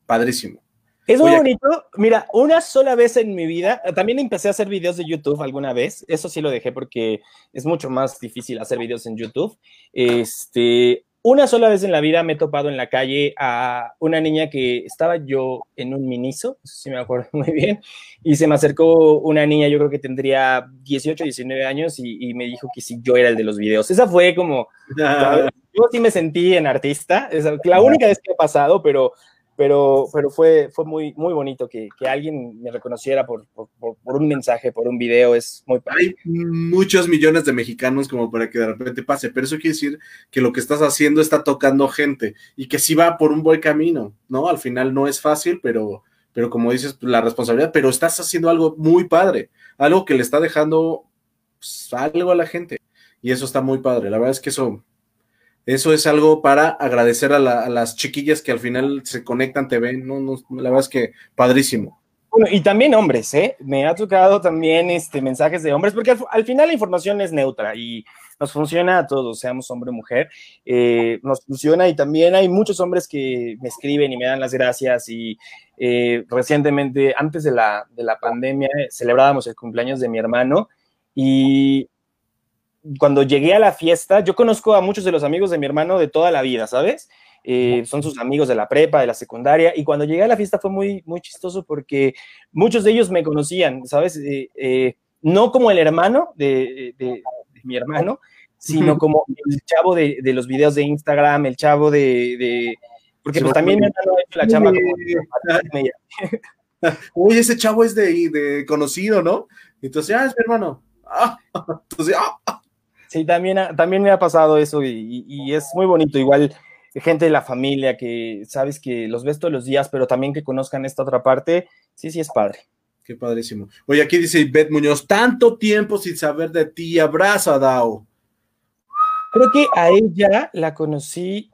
padrísimo. Es muy bonito. Mira, una sola vez en mi vida, también empecé a hacer videos de YouTube alguna vez. Eso sí lo dejé porque es mucho más difícil hacer videos en YouTube. Este, una sola vez en la vida me he topado en la calle a una niña que estaba yo en un miniso, sí me acuerdo muy bien, y se me acercó una niña, yo creo que tendría 18, 19 años, y, me dijo que sí, yo era el de los videos. Esa fue como, yo sí me sentí en artista, es la única vez que ha pasado, pero pero, pero fue, fue muy, muy bonito que, que alguien me reconociera por, por, un mensaje, por un video, es muy Hay muchos millones de mexicanos como para que de repente pase, pero eso quiere decir que lo que estás haciendo está tocando gente y que sí va por un buen camino, ¿no? Al final no es fácil, pero, pero como dices, pues, la responsabilidad, pero estás haciendo algo muy padre, algo que le está dejando pues, algo a la gente y eso está muy padre, la verdad es que eso eso es algo para agradecer a, las chiquillas que al final se conectan, te ven, ¿no? no la verdad es que padrísimo. Bueno, y también hombres, ¿eh? Me ha tocado también este, mensajes de hombres, porque al, final la información es neutra y nos funciona a todos, seamos hombre o mujer, eh, nos funciona y también hay muchos hombres que me escriben y me dan las gracias y eh, recientemente, antes de la, de la pandemia, celebrábamos el cumpleaños de mi hermano y cuando llegué a la fiesta, yo conozco a muchos de los amigos de mi hermano de toda la vida, ¿sabes? Eh, son sus amigos de la prepa, de la secundaria, y cuando llegué a la fiesta fue muy, muy chistoso porque muchos de ellos me conocían, ¿sabes? Eh, eh, no como el hermano de, mi hermano, sino como el chavo de, los videos de Instagram, el chavo de... porque pues también mi hermano ha hecho la chamba como... Uy, ese chavo es de, conocido, ¿no? Entonces, ah, es mi hermano. Ah, entonces, ah, Sí, también, también me ha pasado eso y, es muy bonito. Igual gente de la familia que sabes que los ves todos los días, pero también que conozcan esta otra parte, sí, sí es padre. Qué padrísimo. Oye, aquí dice Beth Muñoz, tanto tiempo sin saber de ti, abraza, Dao. Creo que a ella la conocí,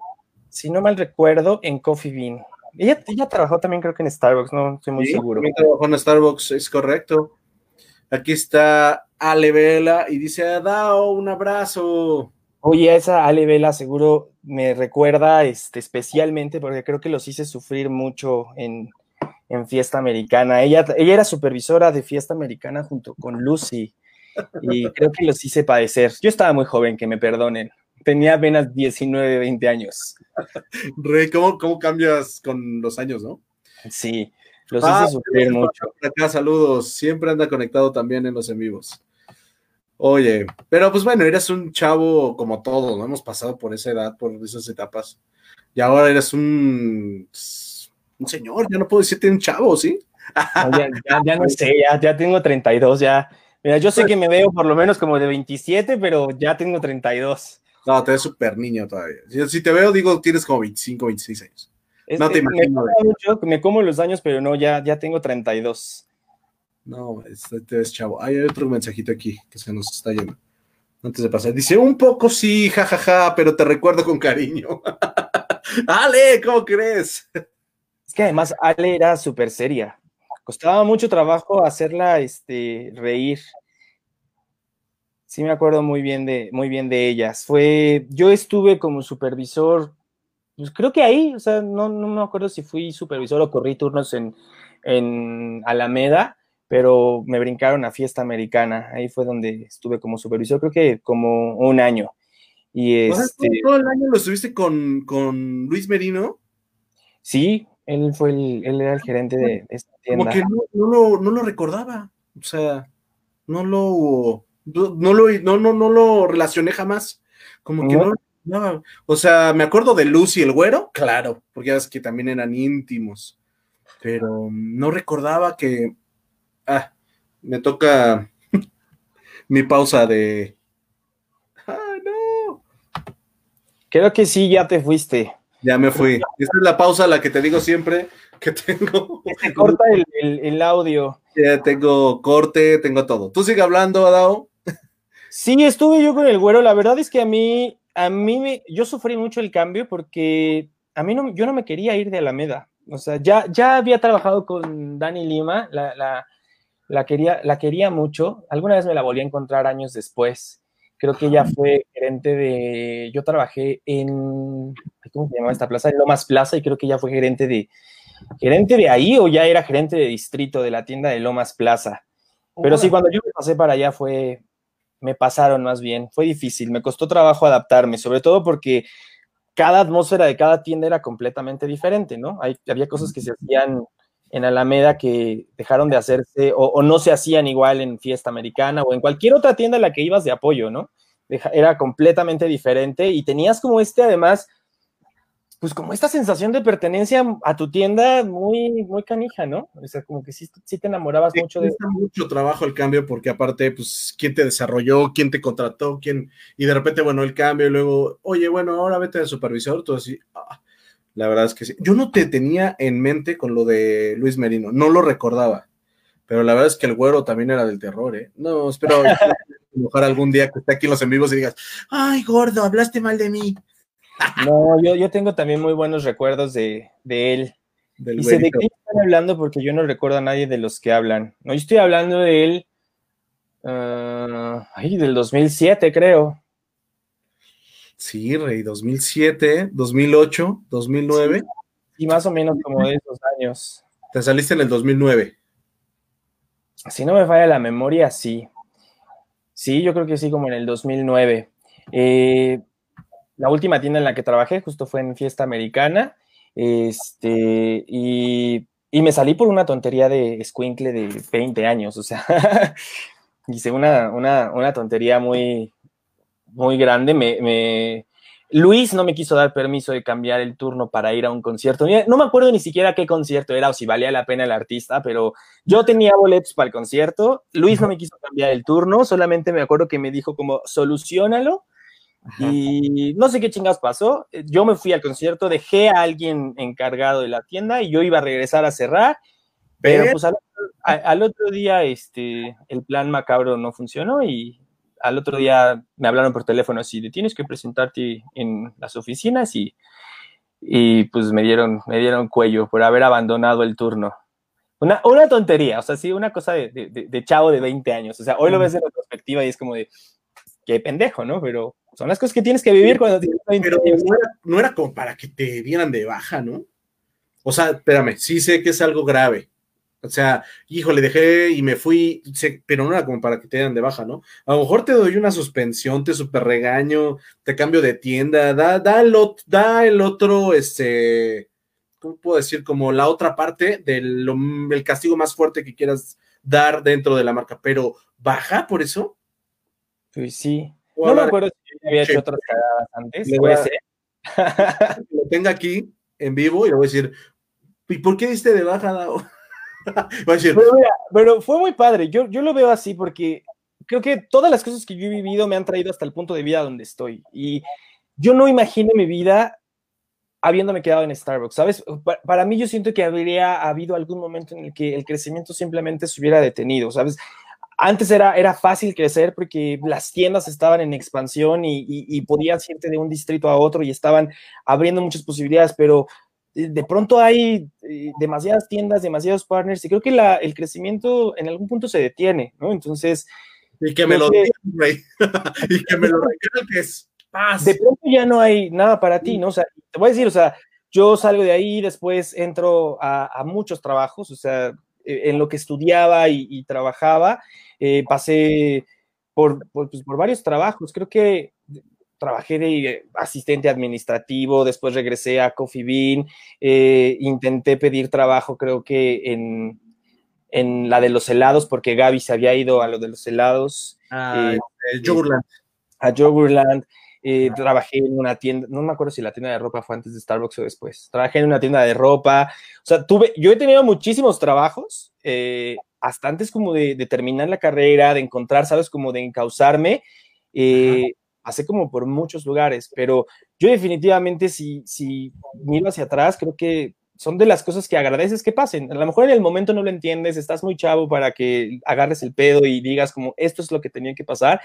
si no mal recuerdo, en Coffee Bean. Ella, ella trabajó también creo que en Starbucks, no estoy muy seguro. También trabajó en Starbucks, es correcto. Aquí está Ale Vela y dice, Dao, un abrazo. Oye, esa Ale Vela seguro me recuerda este, especialmente porque creo que los hice sufrir mucho en, Fiesta Americana. Ella, ella era supervisora de Fiesta Americana junto con Lucy y creo que los hice padecer. Yo estaba muy joven, que me perdonen. Tenía apenas 19, 20 años. Rey, ¿cómo, cómo cambias con los años, no? Sí, los hice ah, sufrir mucho. Acá, saludos. Siempre anda conectado también en los en vivos. Oye, pero pues bueno, eres un chavo como todos, ¿no? Hemos pasado por esa edad, por esas etapas. Y ahora eres un, un señor, ya no puedo decirte un chavo, ¿sí? ya, no sé, ya, ya tengo 32, ya. Mira, yo sé que me veo por lo menos como de 27, pero ya tengo 32. No, te ves súper niño todavía. Si te veo, digo, tienes como 25, 26 años no te imagino. Me, como los años, pero no, ya, ya tengo 32. No, este, te ves chavo. hay otro mensajito aquí que se nos está yendo. Antes de pasar. Dice, un poco sí, jajaja, pero te recuerdo con cariño. Ale, ¿cómo crees? Es que además Ale era súper seria. Costaba mucho trabajo hacerla este, reír. Sí me acuerdo muy bien de, muy bien de ellas. Fue, yo estuve como supervisor, pues creo que ahí, o sea, no, no me acuerdo si fui supervisor o corrí turnos en, en Alameda, pero me brincaron a fiesta americana. Ahí fue donde estuve como supervisor, creo que como un año. Y este, ¿Todo el año lo estuviste con, con Luis Merino? Sí, él fue el, él era el gerente de esta tienda. Como que no, lo, no lo recordaba. O sea, no lo, no lo, no, no, no lo relacioné jamás. Como que no, no, o sea, me acuerdo de Luz y el güero, claro, porque ya es que también eran íntimos, pero no recordaba que, ah, me toca mi pausa de, ah, no. Creo que sí, ya te fuiste. Ya me fui. Esta es la pausa, la que te digo siempre que tengo. Se corta el, el, el audio. Ya tengo corte, tengo todo. Tú sigue hablando, Adao. Sí, estuve yo con el güero. La verdad es que a mí, a mí me, yo sufrí mucho el cambio porque a mí no, yo no me quería ir de Alameda. O sea, ya, ya había trabajado con Dani Lima, la, la, la, quería, la quería mucho. Alguna vez me la volví a encontrar años después. Creo que ella fue gerente de. Yo trabajé en. ¿Cómo se llamaba esta plaza? En Lomas Plaza, y creo que ella fue gerente de. Gerente de ahí o ya era gerente de distrito de la tienda de Lomas Plaza. Pero sí, cuando yo me pasé para allá fue, me pasaron más bien, fue difícil, me costó trabajo adaptarme, sobre todo porque cada atmósfera de cada tienda era completamente diferente, ¿no? Hay, había cosas que se hacían en Alameda que dejaron de hacerse o, o, no se hacían igual en fiesta americana o en cualquier otra tienda en la que ibas de apoyo, ¿no? Deja, era completamente diferente y tenías como este además pues como esta sensación de pertenencia a tu tienda muy, muy canija, ¿no? O sea, como que sí, sí te enamorabas sí, mucho de... mucho trabajo el cambio porque aparte, pues, ¿quién te desarrolló? ¿Quién te contrató? ¿Quién? Y de repente, bueno, el cambio y luego, oye, bueno, ahora vete de supervisor, tú así, ah, la verdad es que sí. Yo no te tenía en mente con lo de Luis Merino, no lo recordaba, pero la verdad es que el güero también era del terror, ¿eh? No, espero enojar algún día que esté aquí en los en vivos y digas, ay, gordo, hablaste mal de mí. No, yo, yo tengo también muy buenos recuerdos de, de él. Del Dice, ¿de qué están hablando? Porque yo no recuerdo a nadie de los que hablan. No, yo estoy hablando de él, uh, ay, del 2007, creo. Sí, Rey, 2007, 2008, 2009. Sí, y más o menos como de esos años. Te saliste en el 2009. Si no me falla la memoria, sí. Sí, yo creo que sí, como en el 2009. Eh, la última tienda en la que trabajé justo fue en Fiesta Americana. Este, y, y me salí por una tontería de escuincle de 20 años, o sea, hice una, una, una, tontería muy, muy grande. Me, me, Luis no me quiso dar permiso de cambiar el turno para ir a un concierto. No me acuerdo ni siquiera qué concierto era o si valía la pena el artista, pero yo tenía boletos para el concierto. Luis no me quiso cambiar el turno, solamente me acuerdo que me dijo como, solucionalo Ajá. Y no sé qué chingados pasó. Yo me fui al concierto, dejé a alguien encargado de la tienda y yo iba a regresar a cerrar, pero pues al, al, otro día este, el plan macabro no funcionó y al otro día me hablaron por teléfono así, de tienes que presentarte en las oficinas y, y pues me dieron, me dieron cuello por haber abandonado el turno. Una, una tontería, o sea, sí, una cosa de, de, de chavo de 20 años. O sea, hoy lo ves de la perspectiva y es como de, qué pendejo, ¿no? Pero son las cosas que tienes que vivir cuando tienes 20 Pero años. No era, no era como para que te dieran de baja, ¿no? O sea, espérame, sí sé que es algo grave. O sea, hijo, le dejé y me fui, pero no era como para que te dieran de baja, ¿no? A lo mejor te doy una suspensión, te super regaño, te cambio de tienda, da, da, el, da el otro, este, ¿cómo puedo decir? Como la otra parte del el castigo más fuerte que quieras dar dentro de la marca, pero baja por eso. Pues sí. No me acuerdo si había hecho otras cagadas antes. Le voy a ser. Lo tenga aquí en vivo y le voy a decir, ¿y por qué diste de baja, Dao? decir, pero, mira, pero, fue muy padre. Yo, yo lo veo así porque creo que todas las cosas que yo he vivido me han traído hasta el punto de vida donde estoy. Y yo no imagino mi vida habiéndome quedado en Starbucks, ¿sabes? Para mí yo siento que habría habido algún momento en el que el crecimiento simplemente se hubiera detenido, ¿sabes? Antes era, era fácil crecer porque las tiendas estaban en expansión y, y, podías irte de un distrito a otro y estaban abriendo muchas posibilidades, pero de pronto hay eh, demasiadas tiendas, demasiados partners y creo que la, el crecimiento en algún punto se detiene, ¿no? Entonces... Y que me lo digas, güey. y que me lo recalques. De pronto ya no hay nada para ti, ¿no? O sea, te voy a decir, o sea, yo salgo de ahí, después entro a, muchos trabajos, o sea, en lo que estudiaba y, trabajaba, eh, pasé por, por, pues, por, varios trabajos. Creo que trabajé de asistente administrativo, después regresé a Coffee Bean, eh, intenté pedir trabajo, creo que en, en, la de los helados, porque Gaby se había ido a lo de los helados. Ah, eh, Yogurland. A Yogurland. Eh, trabajé en una tienda, no me acuerdo si la tienda de ropa fue antes de Starbucks o después. Trabajé en una tienda de ropa. O sea, tuve, yo he tenido muchísimos trabajos, eh, hasta antes como de, terminar la carrera, de encontrar, ¿sabes? Como de encauzarme. Eh, pasé como por muchos lugares, pero yo definitivamente si, si miro hacia atrás, creo que son de las cosas que agradeces que pasen. A lo mejor en el momento no lo entiendes, estás muy chavo para que agarres el pedo y digas como esto es lo que tenía que pasar,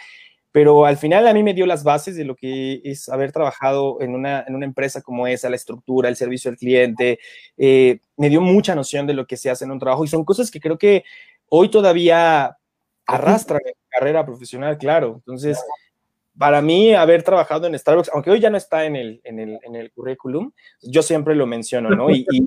pero al final a mí me dio las bases de lo que es haber trabajado en una, en una empresa como esa, la estructura, el servicio al cliente, eh, me dio mucha noción de lo que se hace en un trabajo y son cosas que creo que hoy todavía arrastran en mi carrera profesional, claro. Entonces, para mí haber trabajado en Starbucks, aunque hoy ya no está en el, en el, en el currículum, yo siempre lo menciono, ¿no? Y, y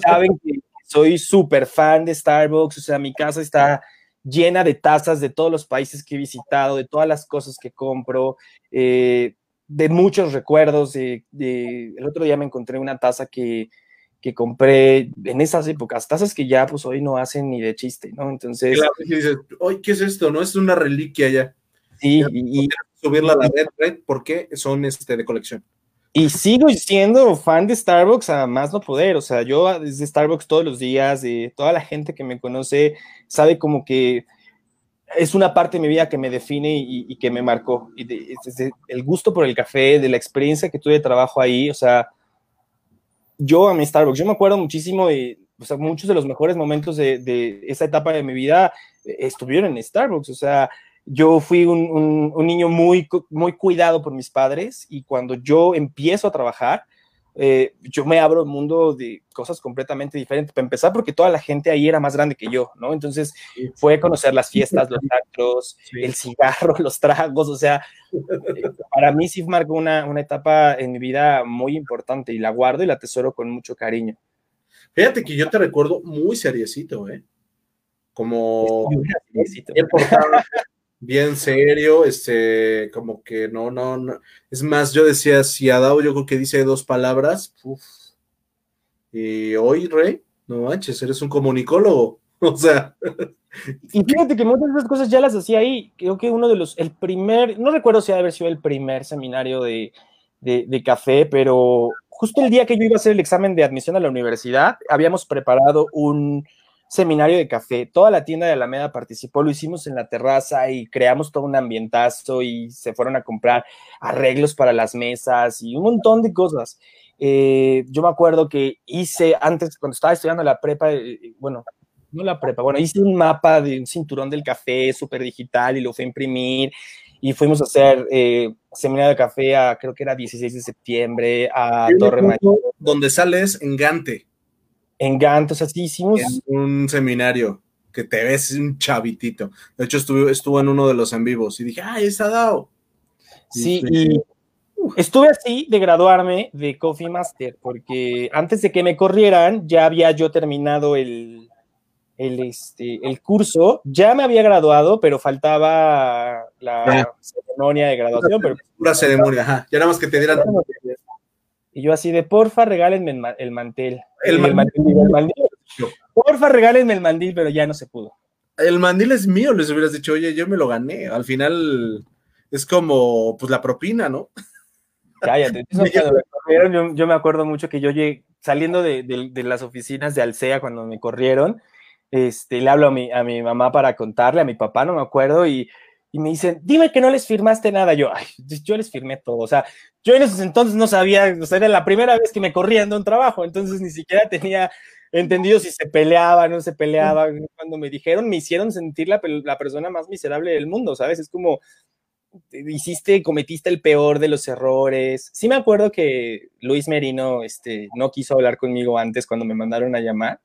saben que soy súper fan de Starbucks, o sea, mi casa está llena de tazas de todos los países que he visitado, de todas las cosas que compro, eh, de muchos recuerdos. De, el otro día me encontré una taza que, que, compré en esas épocas, tazas que ya pues hoy no hacen ni de chiste, ¿no? Entonces... Claro, y dices, ¿qué es esto? ¿No? Es una reliquia ya. Sí, y, subirla a la red, red porque son este, de colección. Y sigo siendo fan de Starbucks a más no poder, o sea, yo desde Starbucks todos los días, de toda la gente que me conoce sabe como que es una parte de mi vida que me define y, que me marcó. Y el gusto por el café, de la experiencia que tuve de trabajo ahí, o sea, yo a mi Starbucks, yo me acuerdo muchísimo de, o sea, muchos de los mejores momentos de, de esa etapa de mi vida eh, estuvieron en Starbucks, o sea, yo fui un, niño muy, muy cuidado por mis padres y cuando yo empiezo a trabajar, eh, yo me abro el mundo de cosas completamente diferentes. Para empezar, porque toda la gente ahí era más grande que yo, ¿no? Entonces fue conocer las fiestas, los actos, el cigarro, los tragos, o sea, para mí sí marcó una, una etapa en mi vida muy importante y la guardo y la tesoro con mucho cariño. Fíjate que yo te recuerdo muy seriecito, ¿eh? Como bien serio, este, como que no, no, no. Es más, yo decía, si Adao yo creo que dice dos palabras, y hoy, Rey, no manches, eres un comunicólogo, o sea. Y fíjate que muchas de esas cosas ya las hacía ahí, creo que uno de los, el primer, no recuerdo si ha de haber sido el primer seminario de, de, de café, pero justo el día que yo iba a hacer el examen de admisión a la universidad, habíamos preparado un, seminario de café. Toda la tienda de Alameda participó, lo hicimos en la terraza y creamos todo un ambientazo y se fueron a comprar arreglos para las mesas y un montón de cosas. Eh, yo me acuerdo que hice antes, cuando estaba estudiando la prepa, eh, eh, bueno, no la prepa, bueno, hice un mapa de un cinturón del café súper digital y lo fui a imprimir y fuimos a hacer seminario de café a, creo que era 16 de septiembre, a Torre Mayor. Donde sales en Gante en Gantt, o sea, sí hicimos... un seminario que te ves un chavitito. De hecho, estuvo, estuvo en uno de los en vivos y dije, ¡ay, está dado! Sí, y estuve así de graduarme de Coffee Master, porque antes de que me corrieran, ya había yo terminado el, el, este, el curso, ya me había graduado, pero faltaba la ceremonia de graduación. Pero, Una ceremonia, ajá. Ya nada más que te dieran y yo así de, porfa, regálenme el, mantel. El, mandil, Porfa, regálenme el mandil, pero ya no se pudo. El mandil es mío, les hubieras dicho, oye, yo me lo gané. Al final es como, pues, la propina, ¿no? Cállate. yo, me acuerdo mucho que yo llegué, saliendo de, las oficinas de Alsea cuando me corrieron, este, le hablo a mi, a mi mamá para contarle, a mi papá, no me acuerdo, y y me dicen, dime que no les firmaste nada. Yo, ay, yo les firmé todo. O sea, yo en esos entonces no sabía, o sea, era la primera vez que me corrían de un trabajo, entonces ni siquiera tenía entendido si se peleaba, no se peleaba. Cuando me dijeron, me hicieron sentir la, la persona más miserable del mundo, ¿sabes? Es como, hiciste, cometiste el peor de los errores. Sí me acuerdo que Luis Merino este, no quiso hablar conmigo antes cuando me mandaron a llamar.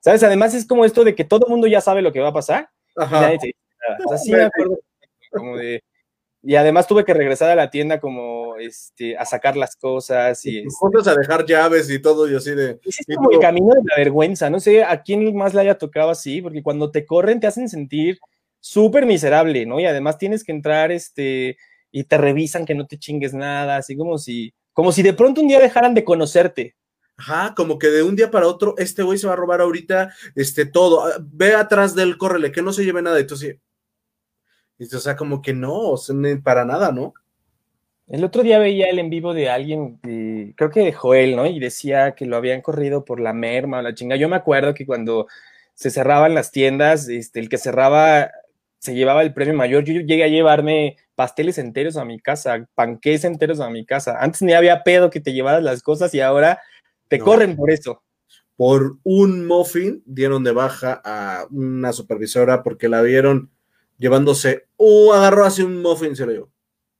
¿Sabes? Además es como esto de que todo el mundo ya sabe lo que va a pasar. Ajá. O sea, sí me acuerdo como de y además tuve que regresar a la tienda como este, a sacar las cosas y... Juntos a dejar llaves y todo y así de... Es como el camino de la vergüenza, no sé a quién más le haya tocado así, porque cuando te corren te hacen sentir súper miserable, ¿no? Y además tienes que entrar, este, y te revisan que no te chingues nada, así como si, como si de pronto un día dejaran de conocerte. Ajá, como que de un día para otro, este güey se va a robar ahorita, este, todo, ah, ve atrás del córrele, que no se lleve nada, entonces o sea, como que no, para nada, ¿no? El otro día veía el en vivo de alguien, creo que de Joel, ¿no? Y decía que lo habían corrido por la merma o la chinga. Yo me acuerdo que cuando se cerraban las tiendas, este, el que cerraba se llevaba el premio mayor. Yo llegué a llevarme pasteles enteros a mi casa, panqués enteros a mi casa. Antes ni había pedo que te llevaras las cosas y ahora te corren por eso. Por un muffin dieron de baja a una supervisora porque la vieron llevándose, o agarró así un muffin, se lo llevó.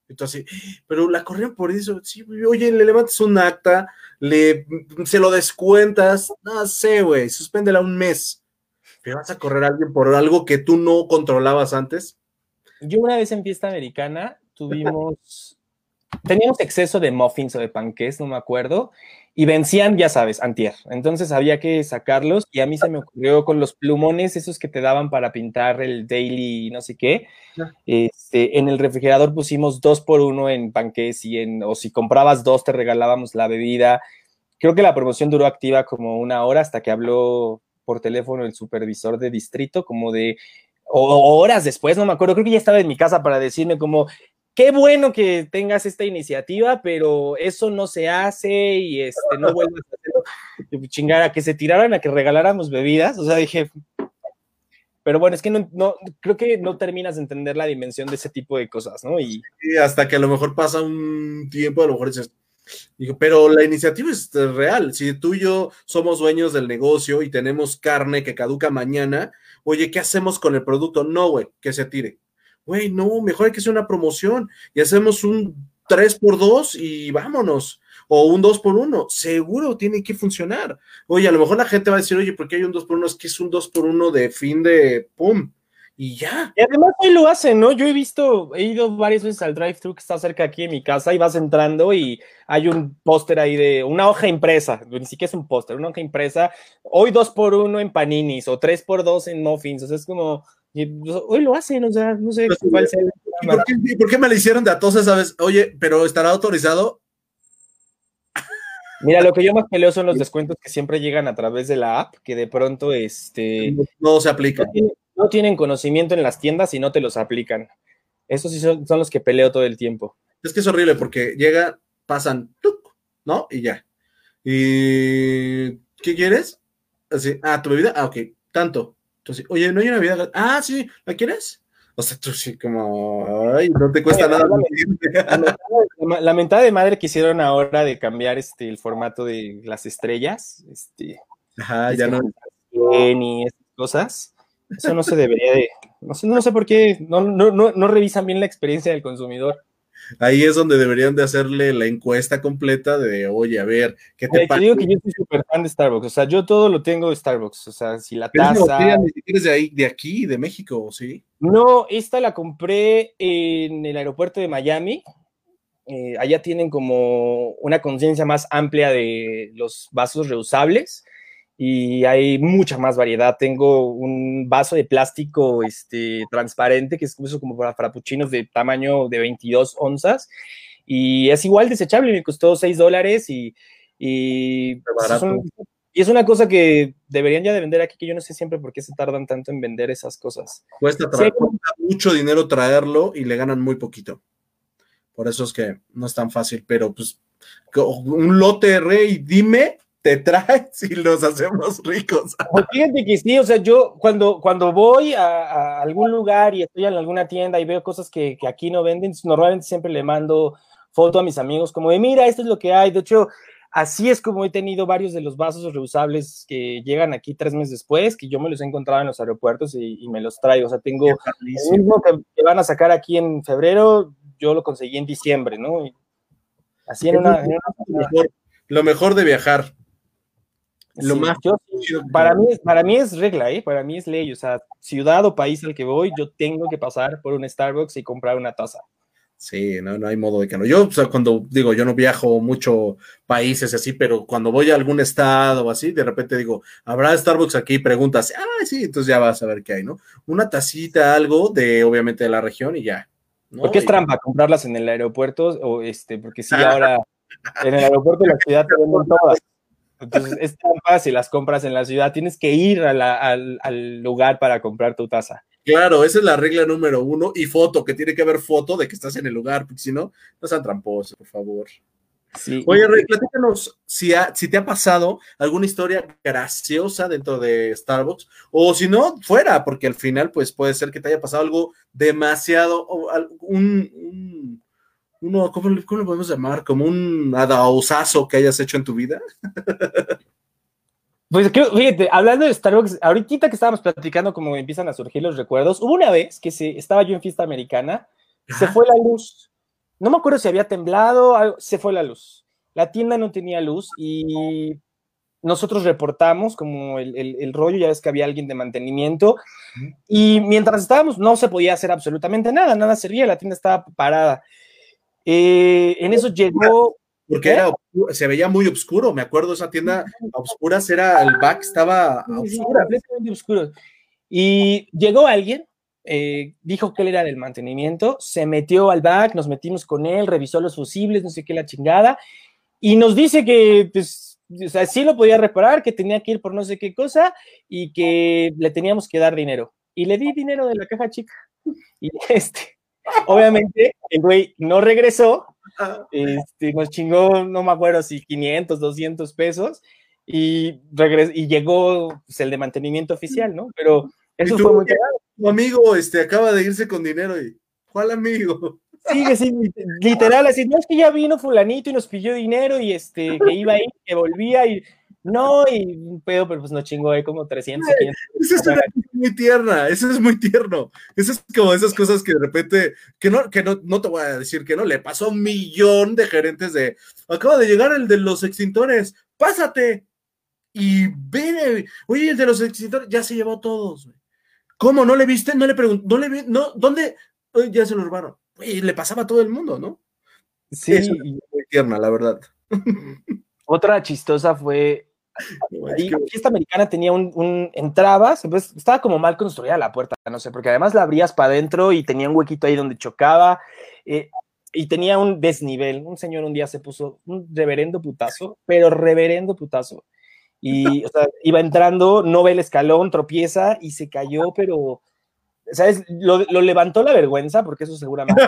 Entonces, pero la corrieron por eso, sí, oye, le levantas un acta, le, se lo descuentas, no sé, güey, suspéndela un mes. ¿Pero vas a correr a alguien por algo que tú no controlabas antes? Yo una vez en fiesta americana tuvimos, teníamos exceso de muffins o de panqués, no me acuerdo, y vencían, ya sabes, antier. Entonces había que sacarlos y a mí se me ocurrió con los plumones, esos que te daban para pintar el daily no sé qué. Este, en el refrigerador pusimos dos por uno en panqués y en, o si comprabas dos te regalábamos la bebida. Creo que la promoción duró activa como una hora hasta que habló por teléfono el supervisor de distrito, como de o horas después, no me acuerdo, creo que ya estaba en mi casa para decirme como, qué bueno que tengas esta iniciativa, pero eso no se hace y este, no vuelvas a hacerlo. Chingar a que se tiraran a que regaláramos bebidas. O sea, dije, pero bueno, es que no, no, creo que no terminas de entender la dimensión de ese tipo de cosas, ¿no? Y, hasta que a lo mejor pasa un tiempo, a lo mejor dices, digo, pero la iniciativa es real. Si tú y yo somos dueños del negocio y tenemos carne que caduca mañana, oye, ¿qué hacemos con el producto? No, güey, que se tire güey, no, mejor hay que hacer una promoción y hacemos un 3 por 2 y vámonos. O un 2 por 1 seguro tiene que funcionar. Oye, a lo mejor la gente va a decir, oye, ¿por qué hay un 2 por 1 Es que es un 2 por 1 de fin de pum. Y ya. Y además hoy lo hacen, ¿no? Yo he visto, he ido varias veces al drive-thru que está cerca aquí de mi casa y vas entrando y hay un póster ahí de una hoja impresa, ni siquiera es un póster, una hoja impresa, hoy 2 por 1 en paninis o 3 por 2 en muffins, o sea, es como, y pues, hoy lo hacen, o sea, no sé cuál sea. por, qué, me le hicieron de a todos, sabes? Oye, pero ¿estará autorizado? Mira, lo que yo más peleo son los descuentos que siempre llegan a través de la app, que de pronto este, no, se aplican. No tienen, conocimiento en las tiendas y no te los aplican. Esos sí son, los que peleo todo el tiempo. Es que es horrible porque llega, pasan, ¿no? Y ya. ¿Y qué quieres? Así, ah, tu bebida, ah, ok, tanto. Entonces, oye, no hay una vida. Ah, sí, ¿la quieres? O sea, tú sí, como, ay, no te cuesta nada. La, mentada de madre que hicieron ahora de cambiar este, el formato de las estrellas, este, Ajá, ya no. Y esas cosas, eso no se debería de, no sé, no sé por qué, no, no, no, no revisan bien la experiencia del consumidor. Ahí es donde deberían de hacerle la encuesta completa de, oye, a ver, ¿qué te pasa? Te digo que yo soy súper fan de Starbucks, o sea, yo todo lo tengo de Starbucks, o sea, si la taza... ¿Eres de ahí, de aquí, de México, sí? No, esta la compré en el aeropuerto de Miami, eh, allá tienen como una conciencia más amplia de los vasos reusables, y hay mucha más variedad. Tengo un vaso de plástico este, transparente que es como para frappuccinos de tamaño de 22 onzas y es igual desechable, me costó 6 dólares y, y, es una cosa que deberían ya de vender aquí, que yo no sé siempre por qué se tardan tanto en vender esas cosas. Cuesta, mucho dinero traerlo y le ganan muy poquito. Por eso es que no es tan fácil, pero pues un lote, rey, dime te traes y los hacemos ricos. Pues fíjate que sí, o sea, yo cuando, cuando voy a, algún lugar y estoy en alguna tienda y veo cosas que, aquí no venden, normalmente siempre le mando foto a mis amigos como de, mira, esto es lo que hay. De hecho, así es como he tenido varios de los vasos reusables que llegan aquí tres meses después, que yo me los he encontrado en los aeropuertos y, me los traigo. O sea, tengo el mismo que, van a sacar aquí en febrero, yo lo conseguí en diciembre, ¿no? así en una, Lo mejor de viajar. Lo más para, mí, para mí es regla, ¿eh? para mí es ley. O sea, ciudad o país al que voy, yo tengo que pasar por un Starbucks y comprar una taza. Sí, no, no hay modo de que no. Yo, o sea, cuando digo, yo no viajo mucho países así, pero cuando voy a algún estado o así, de repente digo, ¿habrá Starbucks aquí? Preguntas, ah, sí, entonces ya vas a ver qué hay, ¿no? Una tacita, algo de, obviamente, de la región y ya. ¿no? ¿Por qué es trampa comprarlas en el aeropuerto? O este, porque sí, ahora en el aeropuerto de la ciudad te venden todas. Entonces es trampa si las compras en la ciudad, tienes que ir al, lugar para comprar tu taza. Claro, esa es la regla número uno. Y foto, que tiene que haber foto de que estás en el lugar, porque si no, no sean tramposos, por favor. Sí. Oye, Rey, platícanos si, si te ha pasado alguna historia graciosa dentro de Starbucks, o si no, fuera, porque al final, pues puede ser que te haya pasado algo demasiado, un uno, ¿cómo, lo podemos llamar? Como un adausazo que hayas hecho en tu vida. Pues fíjate, hablando de Starbucks, ahorita que estábamos platicando como empiezan a surgir los recuerdos, hubo una vez que se, estaba yo en fiesta americana, se fue la luz. No me acuerdo si había temblado, se fue la luz. La tienda no tenía luz y nosotros reportamos como el, el, rollo, ya ves que había alguien de mantenimiento, y mientras estábamos no se podía hacer absolutamente nada, nada servía, la tienda estaba parada. Eh, en eso llegó. Porque era, se veía muy oscuro, me acuerdo, esa tienda a oscuras era, el back estaba a oscuro. Y llegó alguien, eh, dijo que él era del mantenimiento, se metió al back, nos metimos con él, revisó los fusibles, no sé qué, la chingada, y nos dice que, pues, o sea, sí lo podía reparar, que tenía que ir por no sé qué cosa y que le teníamos que dar dinero. Y le di dinero de la caja chica. Y este, Obviamente, el güey no regresó, este, nos chingó, no me acuerdo si 500, 200 pesos, y, y llegó pues, el de mantenimiento oficial, ¿no? Pero eso fue muy. Tu amigo este, acaba de irse con dinero y, ¿cuál amigo? Sí, sí, literal, así, no es que ya vino fulanito y nos pidió dinero y este, que iba ahí, que volvía y no, y un pedo, pero pues no chingó ahí como 300, 500. Esa es una muy tierna, eso es muy tierno. Eso es como esas cosas que de repente, que no, que no, no te voy a decir que no, le pasó a un millón de gerentes de, acaba de llegar el de los extintores, pásate. Y ven, oye, el de los extintores ya se llevó todos. ¿Cómo? ¿No le viste? No le pregunté, no le vi, no, ¿dónde? ya se lo robaron. Y le pasaba a todo el mundo, ¿no? Sí. Es muy tierna, la verdad. Otra chistosa fue La fiesta americana tenía un, un entrabas, estaba como mal construida la puerta, no sé, porque además la abrías para adentro y tenía un huequito ahí donde chocaba eh, y tenía un desnivel. Un señor un día se puso un reverendo putazo, pero reverendo putazo. Y o sea, iba entrando, no ve el escalón, tropieza y se cayó, pero, ¿sabes? Lo, lo levantó la vergüenza, porque eso seguramente.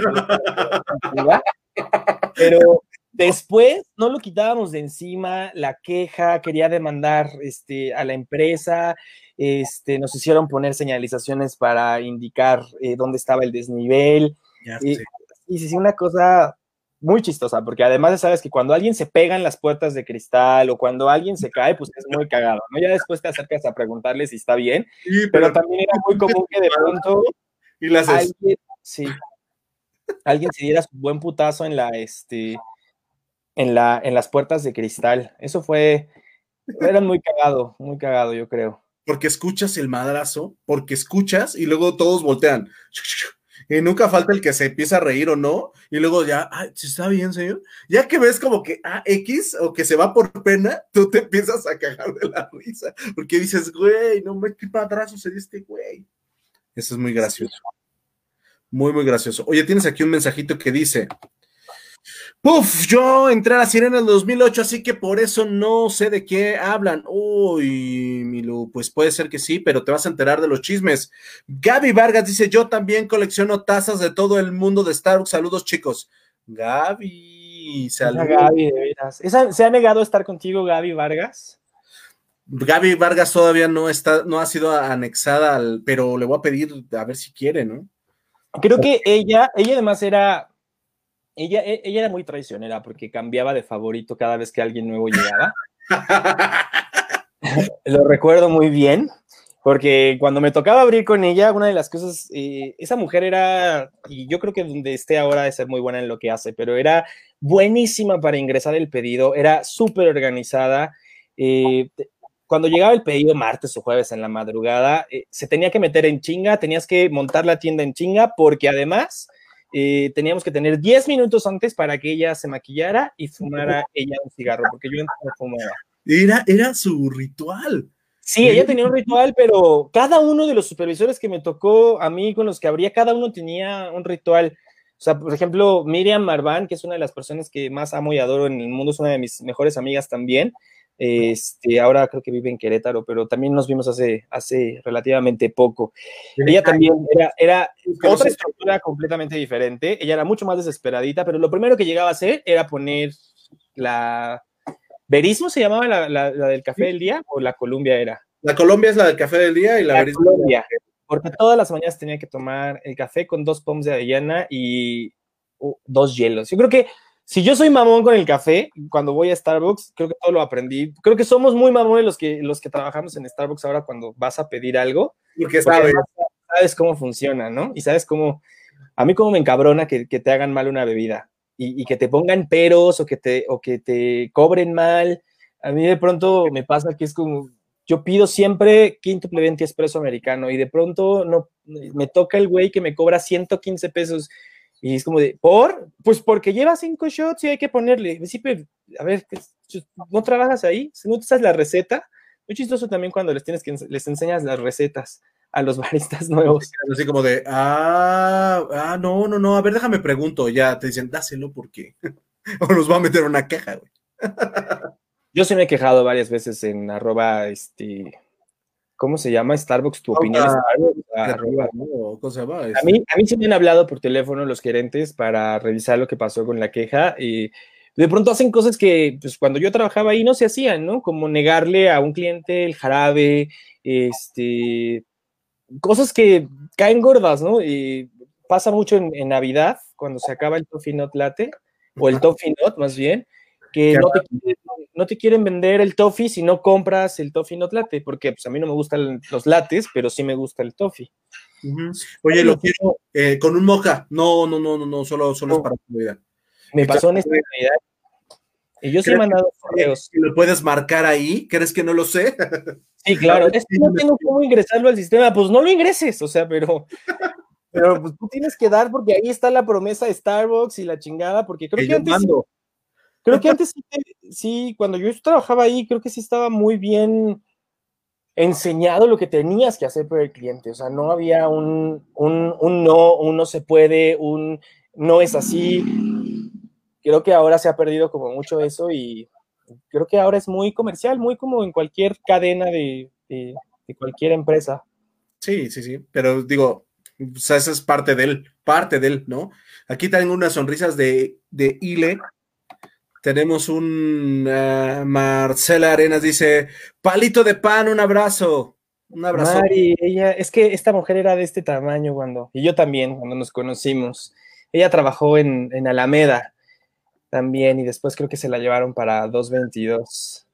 pero Después no lo quitábamos de encima, la queja, quería demandar este, a la empresa, este, nos hicieron poner señalizaciones para indicar eh, dónde estaba el desnivel. y, y sí, una cosa muy chistosa, porque además sabes que cuando alguien se pega en las puertas de cristal o cuando alguien se cae, pues es muy cagado, ¿no? Ya después te acercas a preguntarle si está bien, pero, también era muy común que de pronto y las alguien, sí, alguien se diera su buen putazo en la, este, en, la, en las puertas de cristal. Eso fue, era muy cagado, muy cagado, yo creo. Porque escuchas el madrazo, porque escuchas y luego todos voltean. Y nunca falta el que se empieza a reír o no, y luego ya, ay, ¿está bien, señor? Ya que ves como que ah, X o que se va por pena, tú te empiezas a cagar de la risa, porque dices, güey, no me qué madrazo se este güey. Eso es muy gracioso. Muy, muy gracioso. Oye, tienes aquí un mensajito que dice: Puf, yo entré a la sirena en el 2008, así que por eso no sé de qué hablan. Uy, Milu, pues puede ser que sí, pero te vas a enterar de los chismes. Gaby Vargas dice, yo también colecciono tazas de todo el mundo de Starbucks. Saludos, chicos. Gaby, saludos. Gaby, ¿Se ha negado a estar contigo, Gaby Vargas? Gaby Vargas todavía no está, no ha sido anexada, al, pero le voy a pedir a ver si quiere, ¿no? Creo que ella, ella además era ella, e, ella era muy traicionera porque cambiaba de favorito cada vez que alguien nuevo llegaba. Lo recuerdo muy bien, porque cuando me tocaba abrir con ella, una de las cosas, eh, esa mujer era, y yo creo que donde esté ahora ser muy buena en lo que hace, pero era buenísima para ingresar el pedido, era súper organizada. Eh, cuando llegaba el pedido martes o jueves en la madrugada, eh, se tenía que meter en chinga, tenías que montar la tienda en chinga, porque además eh, teníamos que tener 10 minutos antes para que ella se maquillara y fumara ella un cigarro, porque yo no fumaba. Era, era su ritual. Sí, ella tenía un ritual, pero cada uno de los supervisores que me tocó, a mí con los que habría, cada uno tenía un ritual. O sea, por ejemplo, Miriam Marván, que es una de las personas que más amo y adoro en el mundo, es una de mis mejores amigas también. Este, ahora creo que vive en Querétaro, pero también nos vimos hace, hace relativamente poco. Ella también era, era otra estructura completamente diferente. Ella era mucho más desesperadita, pero lo primero que llegaba a hacer era poner la. ¿Verismo se llamaba la, la, del café del día o la Columbia era? La Colombia es la del café del día y la, la Colombia. Porque todas las mañanas tenía que tomar el café con dos poms de avellana y uh, dos hielos. Yo creo que si yo soy mamón con el café, cuando voy a Starbucks, creo que todo lo aprendí. Creo que somos muy mamones los que, los que trabajamos en Starbucks ahora cuando vas a pedir algo. Porque sabes. sabes cómo funciona, ¿no? Y sabes cómo, a mí como me encabrona que, que te hagan mal una bebida y, y, que te pongan peros o que te, o que te cobren mal. A mí de pronto me pasa que es como, yo pido siempre quinto venti espresso americano y de pronto no, me toca el güey que me cobra 115 pesos y es como de, ¿por? Pues porque lleva cinco shots y hay que ponerle. a ver, ¿no trabajas ahí? ¿No te sabes la receta? Muy chistoso también cuando les tienes que les enseñas las recetas a los baristas nuevos. Así como de, ah, ah, no, no, no, a ver, déjame pregunto, ya te dicen, dáselo porque o nos va a meter una queja, güey. Yo sí me he quejado varias veces en arroba, este, ¿cómo se llama? Starbucks, tu opinión. a, mí, a mí sí me han hablado por teléfono los gerentes para revisar lo que pasó con la queja y de pronto hacen cosas que pues cuando yo trabajaba ahí no se hacían, ¿no? Como negarle a un cliente el jarabe, este, cosas que caen gordas, ¿no? Y pasa mucho en, Navidad, cuando se acaba el Toffee Not Latte, o el Toffee Not más bien, que no te, no te, quieren vender el toffee si no compras el toffee not latte, porque pues a mí no me gustan los lates, pero sí me gusta el toffee. Oye, lo quiero eh, con un moja. No, no, no, no, no solo, solo es para Navidad. Me pasó en esta Navidad. Y yo sí he mandado correos. ¿Lo puedes marcar ahí? ¿Crees que no lo sé? Sí, claro. Es que no tengo cómo ingresarlo al sistema. Pues no lo ingreses, o sea, pero... Pero pues tú tienes que dar porque ahí está la promesa de Starbucks y la chingada, porque creo que, antes... Creo que antes sí, cuando yo trabajaba ahí, creo que sí estaba muy bien enseñado lo que tenías que hacer por el cliente. O sea, no había un, un, no, un no se puede, un no es así. Creo que ahora se ha perdido como mucho eso y creo que ahora es muy comercial, muy como en cualquier cadena de, de, cualquier empresa. Sí, sí, sí, pero digo, o esa es parte de él, parte de él, ¿no? Aquí tengo unas sonrisas de, de Ile tenemos un uh, Marcela Arenas dice, palito de pan, un abrazo. Un abrazo. Mari, ella, es que esta mujer era de este tamaño cuando, y yo también, cuando nos conocimos. Ella trabajó en, en Alameda también, y después creo que se la llevaron para 222.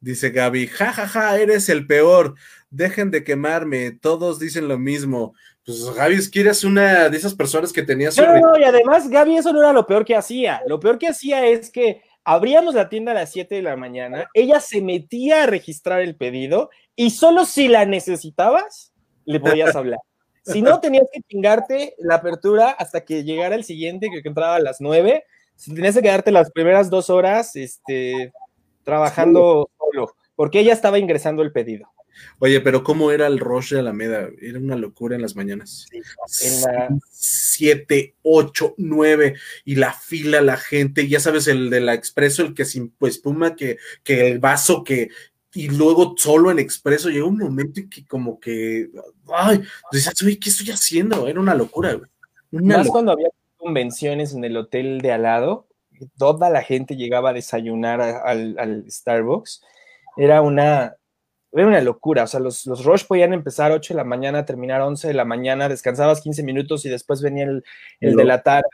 Dice Gaby, jajaja, ja, ja, eres el peor. Dejen de quemarme, todos dicen lo mismo. Pues Gaby es que eres una de esas personas que tenía su. No, no, y además Gaby eso no era lo peor que hacía. Lo peor que hacía es que abríamos la tienda a las 7 de la mañana, ella se metía a registrar el pedido y solo si la necesitabas, le podías hablar. Si no, tenías que chingarte la apertura hasta que llegara el siguiente, que entraba a las 9. Tenías que quedarte las primeras dos horas este, trabajando solo, porque ella estaba ingresando el pedido. Oye, pero ¿cómo era el rush de Alameda? Era una locura en las mañanas. en la... Siete, ocho, nueve, y la fila, la gente, ya sabes, el de la expreso, el que sin pues puma, que, que el vaso que, y luego solo en expreso, llegó un momento en que como que, ay, dices, oye, ¿qué estoy haciendo? Era una locura, güey. Más cuando había convenciones en el hotel de al lado, toda la gente llegaba a desayunar al, al Starbucks. Era una, era una locura, o sea, los, los rush podían empezar 8 de la mañana, terminar 11 de la mañana, descansabas 15 minutos y después venía el, el de la tarde.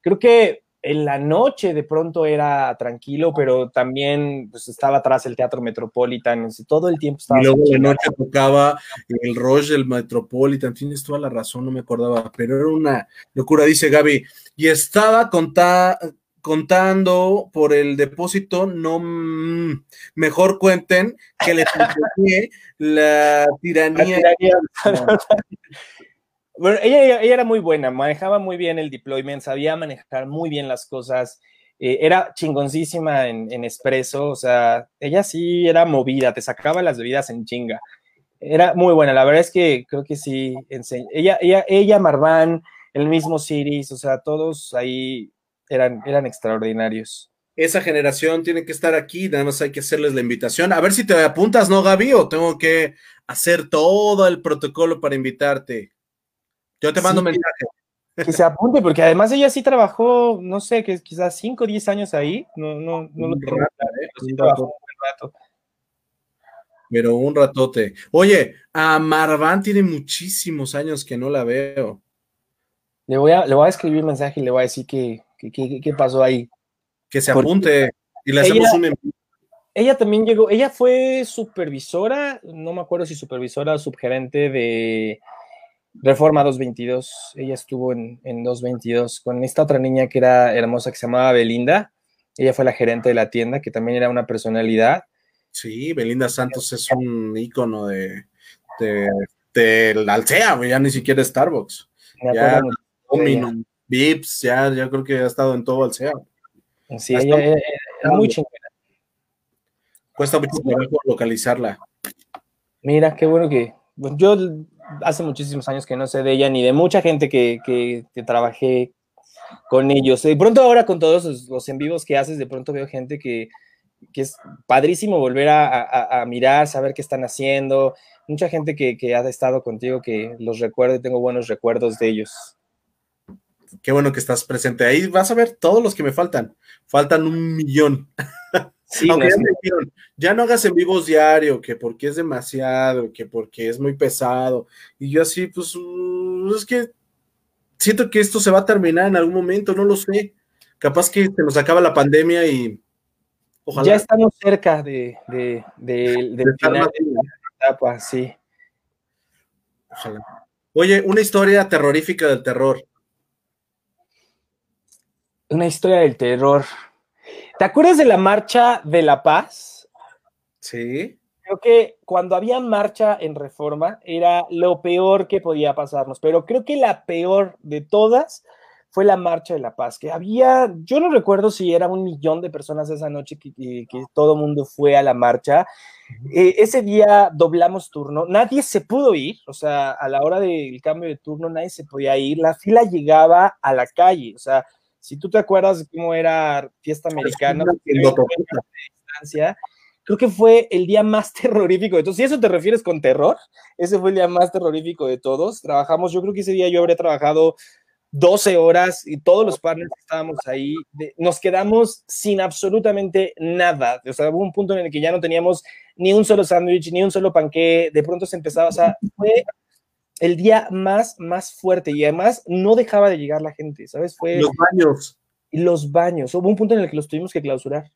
Creo que en la noche de pronto era tranquilo, pero también pues, estaba atrás el Teatro Metropolitan, todo el tiempo estaba... Y luego de noche tocaba el Rush del Metropolitan, tienes toda la razón, no me acordaba, pero era una locura, dice Gaby, y estaba contando por el depósito, no, mm, mejor cuenten que le la tiranía. La tiranía. Bueno, ella, era muy buena, manejaba muy bien el deployment, sabía manejar muy bien las cosas, eh, era chingoncísima en, en expreso, o sea, ella sí era movida, te sacaba las bebidas en chinga. Era muy buena, la verdad es que creo que sí, ella, ella, ella, Marván, el mismo Siris, o sea, todos ahí eran, eran extraordinarios. Esa generación tiene que estar aquí, nada más hay que hacerles la invitación. A ver si te apuntas, ¿no, Gaby? O tengo que hacer todo el protocolo para invitarte. Yo te mando un mensaje. Que se apunte, porque además ella sí trabajó, no sé, que quizás 5 o 10 años ahí. No, no, no lo tengo ¿eh? Pero un ratote. Oye, a Marván tiene muchísimos años que no la veo. Le voy a, le voy a escribir un mensaje y le voy a decir qué pasó ahí. Que se apunte y le hacemos un ella también llegó, ella fue supervisora, no me acuerdo si supervisora o subgerente de Reforma 222. Ella estuvo en, en 222 con esta otra niña que era hermosa que se llamaba Belinda. Ella fue la gerente de la tienda, que también era una personalidad. Sí, Belinda Santos es un ícono de, de, la Alcea, ya ni siquiera Starbucks. Ya, Vips, ya, ya creo que ha estado en todo Alcea. Sí, ella es muy chingona. Cuesta mucho trabajo localizarla. Mira, qué bueno que. Yo hace muchísimos años que no sé de ella ni de mucha gente que, que, trabajé con ellos. De pronto ahora con todos los, en vivos que haces, de pronto veo gente que, que es padrísimo volver a, mirar, saber qué están haciendo. Mucha gente que, que, ha estado contigo que los recuerdo y tengo buenos recuerdos de ellos. Qué bueno que estás presente. Ahí vas a ver todos los que me faltan. Faltan un millón. Sí, ya, ya, no hagas en vivos diario, que porque es demasiado, que porque es muy pesado. Y yo así, pues, uh, es que siento que esto se va a terminar en algún momento, no lo sé. Capaz que se nos acaba la pandemia y ojalá. Ya estamos cerca de, de, final de la etapa, sí. Ojalá. Oye, una historia terrorífica del terror. Una historia del terror. ¿Te acuerdas de la marcha de la paz? Sí. Creo que cuando había marcha en reforma era lo peor que podía pasarnos, pero creo que la peor de todas fue la marcha de la paz, que había, yo no recuerdo si era un millón de personas esa noche que, que, todo el mundo fue a la marcha. Eh, ese día doblamos turno, nadie se pudo ir, o sea, a la hora del cambio de turno nadie se podía ir, la fila llegaba a la calle, o sea, si tú te acuerdas de cómo era fiesta americana, creo que fue el día más terrorífico de todos. Si eso te refieres con terror, ese fue el día más terrorífico de todos. Trabajamos, yo creo que ese día yo habría trabajado 12 horas y todos los partners que estábamos ahí, nos quedamos sin absolutamente nada. O sea, hubo un punto en el que ya no teníamos ni un solo sándwich, ni un solo panqué, de pronto se empezaba, o sea, fue el día más, más fuerte y además no dejaba de llegar la gente, ¿sabes? Fue... Los baños. Los baños. Hubo un punto en el que los tuvimos que clausurar.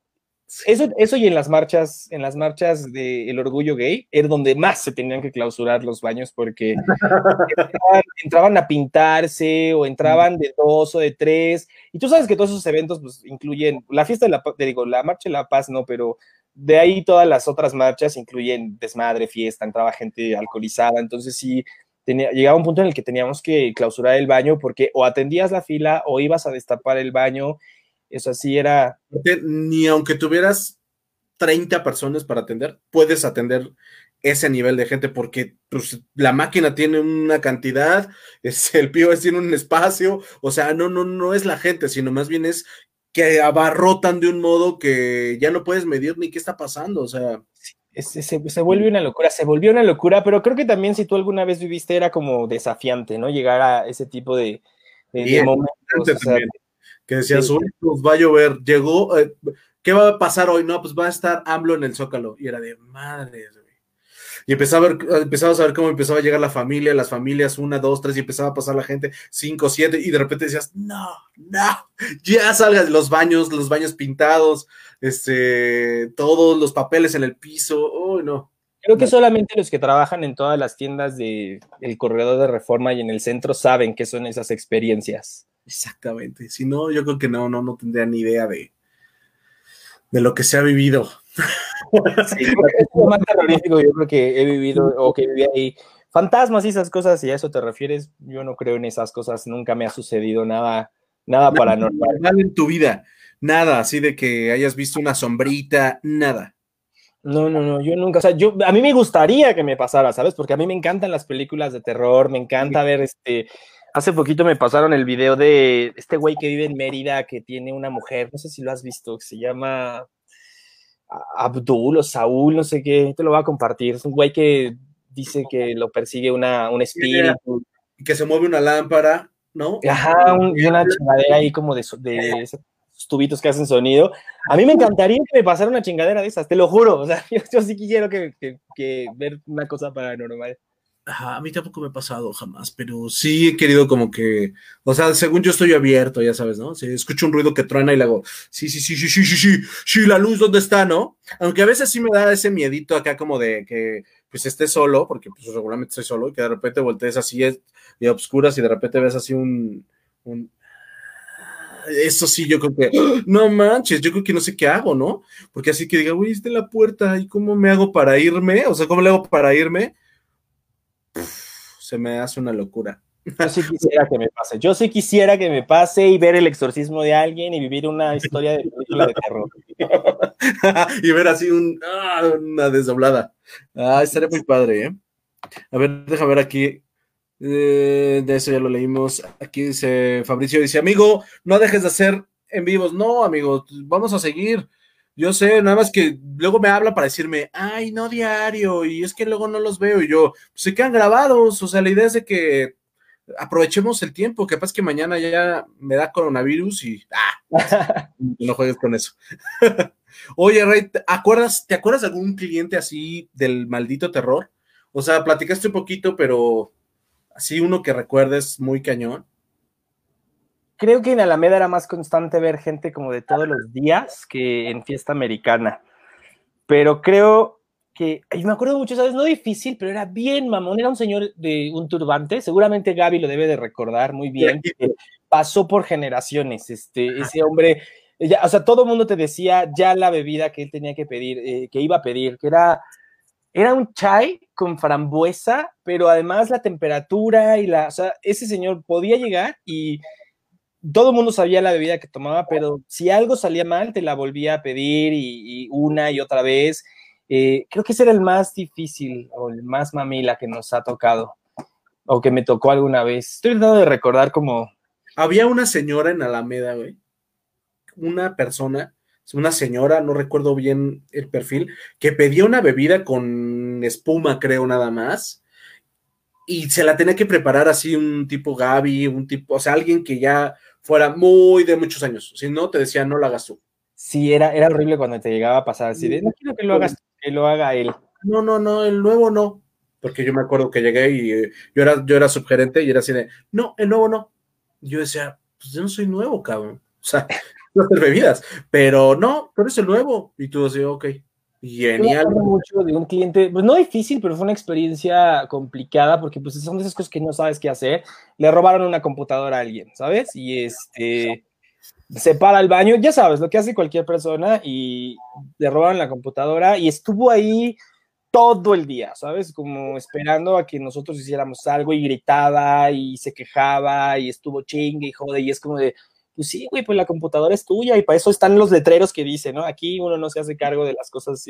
Eso, eso y en las marchas, en las marchas del orgullo gay, era donde más se tenían que clausurar los baños porque entraban, a pintarse o entraban de dos o de tres. Y tú sabes que todos esos eventos pues, incluyen la fiesta de la te digo, la marcha de la paz, no, pero de ahí todas las otras marchas incluyen desmadre, fiesta, entraba gente alcoholizada. Entonces sí, llegaba un punto en el que teníamos que clausurar el baño porque o atendías la fila o ibas a destapar el baño. Eso así era. Ni aunque tuvieras 30 personas para atender, puedes atender ese nivel de gente porque pues, la máquina tiene una cantidad, es, el POS tiene un espacio, o sea, no, no, no es la gente, sino más bien es que abarrotan de un modo que ya no puedes medir ni qué está pasando, o sea se, vuelve una locura, se volvió una locura, pero creo que también si tú alguna vez viviste era como desafiante, ¿no? Llegar a ese tipo de, momentos. que decías, pues va a llover, llegó, eh, ¿qué va a pasar hoy? No, pues va a estar AMLO en el Zócalo. Y era de madre, Y empezaba a ver, empezabas a ver cómo empezaba a llegar la familia, las familias, una, dos, tres, y empezaba a pasar la gente, cinco, siete, y de repente decías, no, no, ya salgas de los baños, los baños pintados, este, todos los papeles en el piso, oh, no. Creo que solamente los que trabajan en todas las tiendas del el corredor de reforma y en el centro saben qué son esas experiencias. Exactamente. Si no, yo creo que no, no, no tendría ni idea de, de lo que se ha vivido. Sí, es lo más terrorífico yo creo que he vivido o que viví ahí. Fantasmas y esas cosas, si a eso te refieres, yo no creo en esas cosas, nunca me ha sucedido nada, nada paranormal. Nada en tu vida, nada, así de que hayas visto una sombrita, nada. No, no, no, yo nunca, o sea, yo, a mí me gustaría que me pasara, ¿sabes? Porque a mí me encantan las películas de terror, me encanta ver este, hace poquito me pasaron el video de este güey que vive en Mérida, que tiene una mujer, no sé si lo has visto, que se llama Abdul o Saúl, no sé qué, te lo voy a compartir, es un güey que dice que lo persigue una, un espíritu. Y que se mueve una lámpara, ¿no? Ajá, y una chingadera ahí como de, de, tubitos que hacen sonido. A mí me encantaría que me pasara una chingadera de esas, te lo juro. O sea, yo, sí quiero que, que, ver una cosa paranormal. Ajá, a mí tampoco me ha pasado jamás, pero sí he querido como que, o sea, según yo estoy abierto, ya sabes, ¿no? Si escucho un ruido que truena y le hago, sí, sí, sí, sí, sí, sí, sí, sí, la luz, ¿dónde está, no? Aunque a veces sí me da ese miedito acá como de que, pues, esté solo, porque pues regularmente estoy solo, y que de repente voltees así a obscuras y de repente ves así un, un eso sí, yo creo que, no manches, yo creo que no sé qué hago, ¿no? Porque así que diga, güey, está en la puerta, ¿y cómo me hago para irme? O sea, ¿cómo le hago para irme? Se me hace una locura. Yo sí quisiera que me pase. Yo sí quisiera que me pase y ver el exorcismo de alguien y vivir una historia de película de terror. y ver así un, ah, una desdoblada. Ah, estaría muy padre, ¿eh? A ver, déjame ver aquí. Eh, de eso ya lo leímos. Aquí dice Fabricio, dice, amigo, no dejes de hacer en vivos. No, amigo, vamos a seguir. Yo sé, nada más que luego me habla para decirme, ay, no diario, y es que luego no los veo, y yo, pues se quedan grabados, o sea, la idea es de que aprovechemos el tiempo, pasa que mañana ya me da coronavirus y, ah, no juegues con eso. Oye, Rey, ¿te acuerdas, ¿te acuerdas de algún cliente así del maldito terror? O sea, platicaste un poquito, pero así uno que recuerdes muy cañón creo que en Alameda era más constante ver gente como de todos los días que en fiesta americana. Pero creo que, y me acuerdo mucho, ¿sabes? No difícil, pero era bien mamón. Era un señor de un turbante. Seguramente Gaby lo debe de recordar muy bien. pasó por generaciones. Este, ese hombre, ya, o sea, todo el mundo te decía ya la bebida que él tenía que pedir, eh, que iba a pedir, que era era un chai con frambuesa, pero además la temperatura y la, o sea, ese señor podía llegar y todo el mundo sabía la bebida que tomaba, pero si algo salía mal, te la volvía a pedir y, una y otra vez. Eh, creo que ese era el más difícil o el más mamila que nos ha tocado o que me tocó alguna vez. Estoy tratando de recordar como... Había una señora en Alameda, güey. Una persona, una señora, no recuerdo bien el perfil, que pedía una bebida con espuma, creo, nada más. Y se la tenía que preparar así un tipo Gaby, un tipo, o sea, alguien que ya fuera muy de muchos años. Si no, te decía, no lo hagas tú. Sí, era, era horrible cuando te llegaba a pasar así de, no quiero que lo hagas, que lo haga él. No, no, no, el nuevo no. Porque yo me acuerdo que llegué y eh, yo era, yo era subgerente y era así de, no, el nuevo no. Yo decía, pues yo no soy nuevo, cabrón. O sea, no hacer bebidas, pero no, pero es el nuevo. Y tú decías, ok, Genial. mucho de un cliente, pues no difícil, pero fue una experiencia complicada porque pues son de esas cosas que no sabes qué hacer. Le robaron una computadora a alguien, ¿sabes? Y este se para el baño, ya sabes, lo que hace cualquier persona y le robaron la computadora y estuvo ahí todo el día, ¿sabes? Como esperando a que nosotros hiciéramos algo y gritaba y se quejaba y estuvo chingue y jode y es como de, pues sí, güey, pues la computadora es tuya y para eso están los letreros que dicen, ¿no? Aquí uno no se hace cargo de las cosas.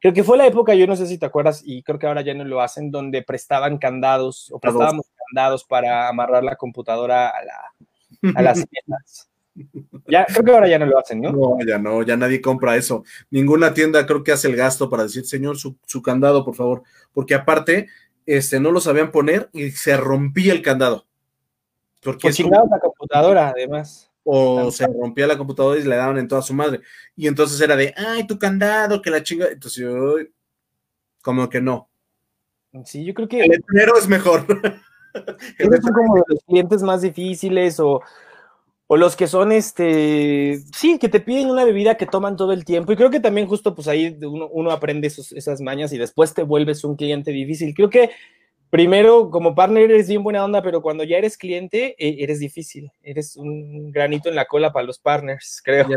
Creo que fue la época, yo no sé si te acuerdas, y creo que ahora ya no lo hacen, donde prestaban candados o prestábamos candados para amarrar la computadora a, la, a las tiendas. Ya, creo que ahora ya no lo hacen, ¿no? No, ya no, ya nadie compra eso. Ninguna tienda creo que hace el gasto para decir, señor, su, candado, por favor. Porque aparte, este, no lo sabían poner y se rompía el candado. Porque es la computadora, además o se rompía la computadora y le daban en toda su madre. Y entonces era de, ay, tu candado, que la chinga. Entonces yo, como que no. Sí, yo creo que. El letrero es mejor. Esos son como los clientes más difíciles o, o los que son, este, sí, que te piden una bebida que toman todo el tiempo. Y creo que también justo pues ahí uno, uno aprende esos, esas mañas y después te vuelves un cliente difícil. Creo que primero como partner eres bien buena onda, pero cuando ya eres cliente e, eres difícil. Eres un granito en la cola para los partners, creo.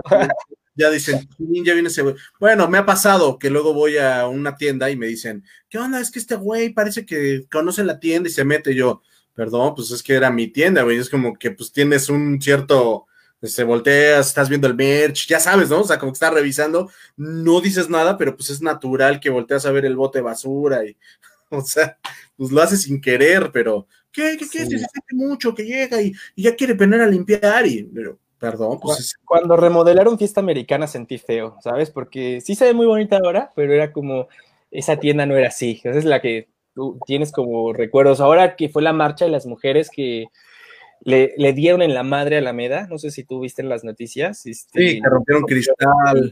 Ya, dicen, ya viene ese güey. Bueno, me ha pasado que luego voy a una tienda y me dicen, ¿qué onda? Es que este güey parece que conoce la tienda y se mete. yo, perdón, pues es que era mi tienda, güey. Es como que pues tienes un cierto, se este, volteas, estás viendo el merch, ya sabes, ¿no? O sea, como que estás revisando, no dices nada, pero pues es natural que volteas a ver el bote de basura y, o sea, pues lo haces sin querer, pero, ¿qué, qué, qué? Se siente mucho que llega y, ya quiere venir a limpiar y, pero, Perdón, pues Cuando remodelaron Fiesta Americana sentí feo, ¿sabes? Porque sí se ve muy bonita ahora, pero era como, esa tienda no era así. Esa es la que tú tienes como recuerdos. Ahora que fue la marcha de las mujeres que le, le dieron en la madre a Alameda, no sé si tú viste en las noticias. Este, sí, que rompieron cristal.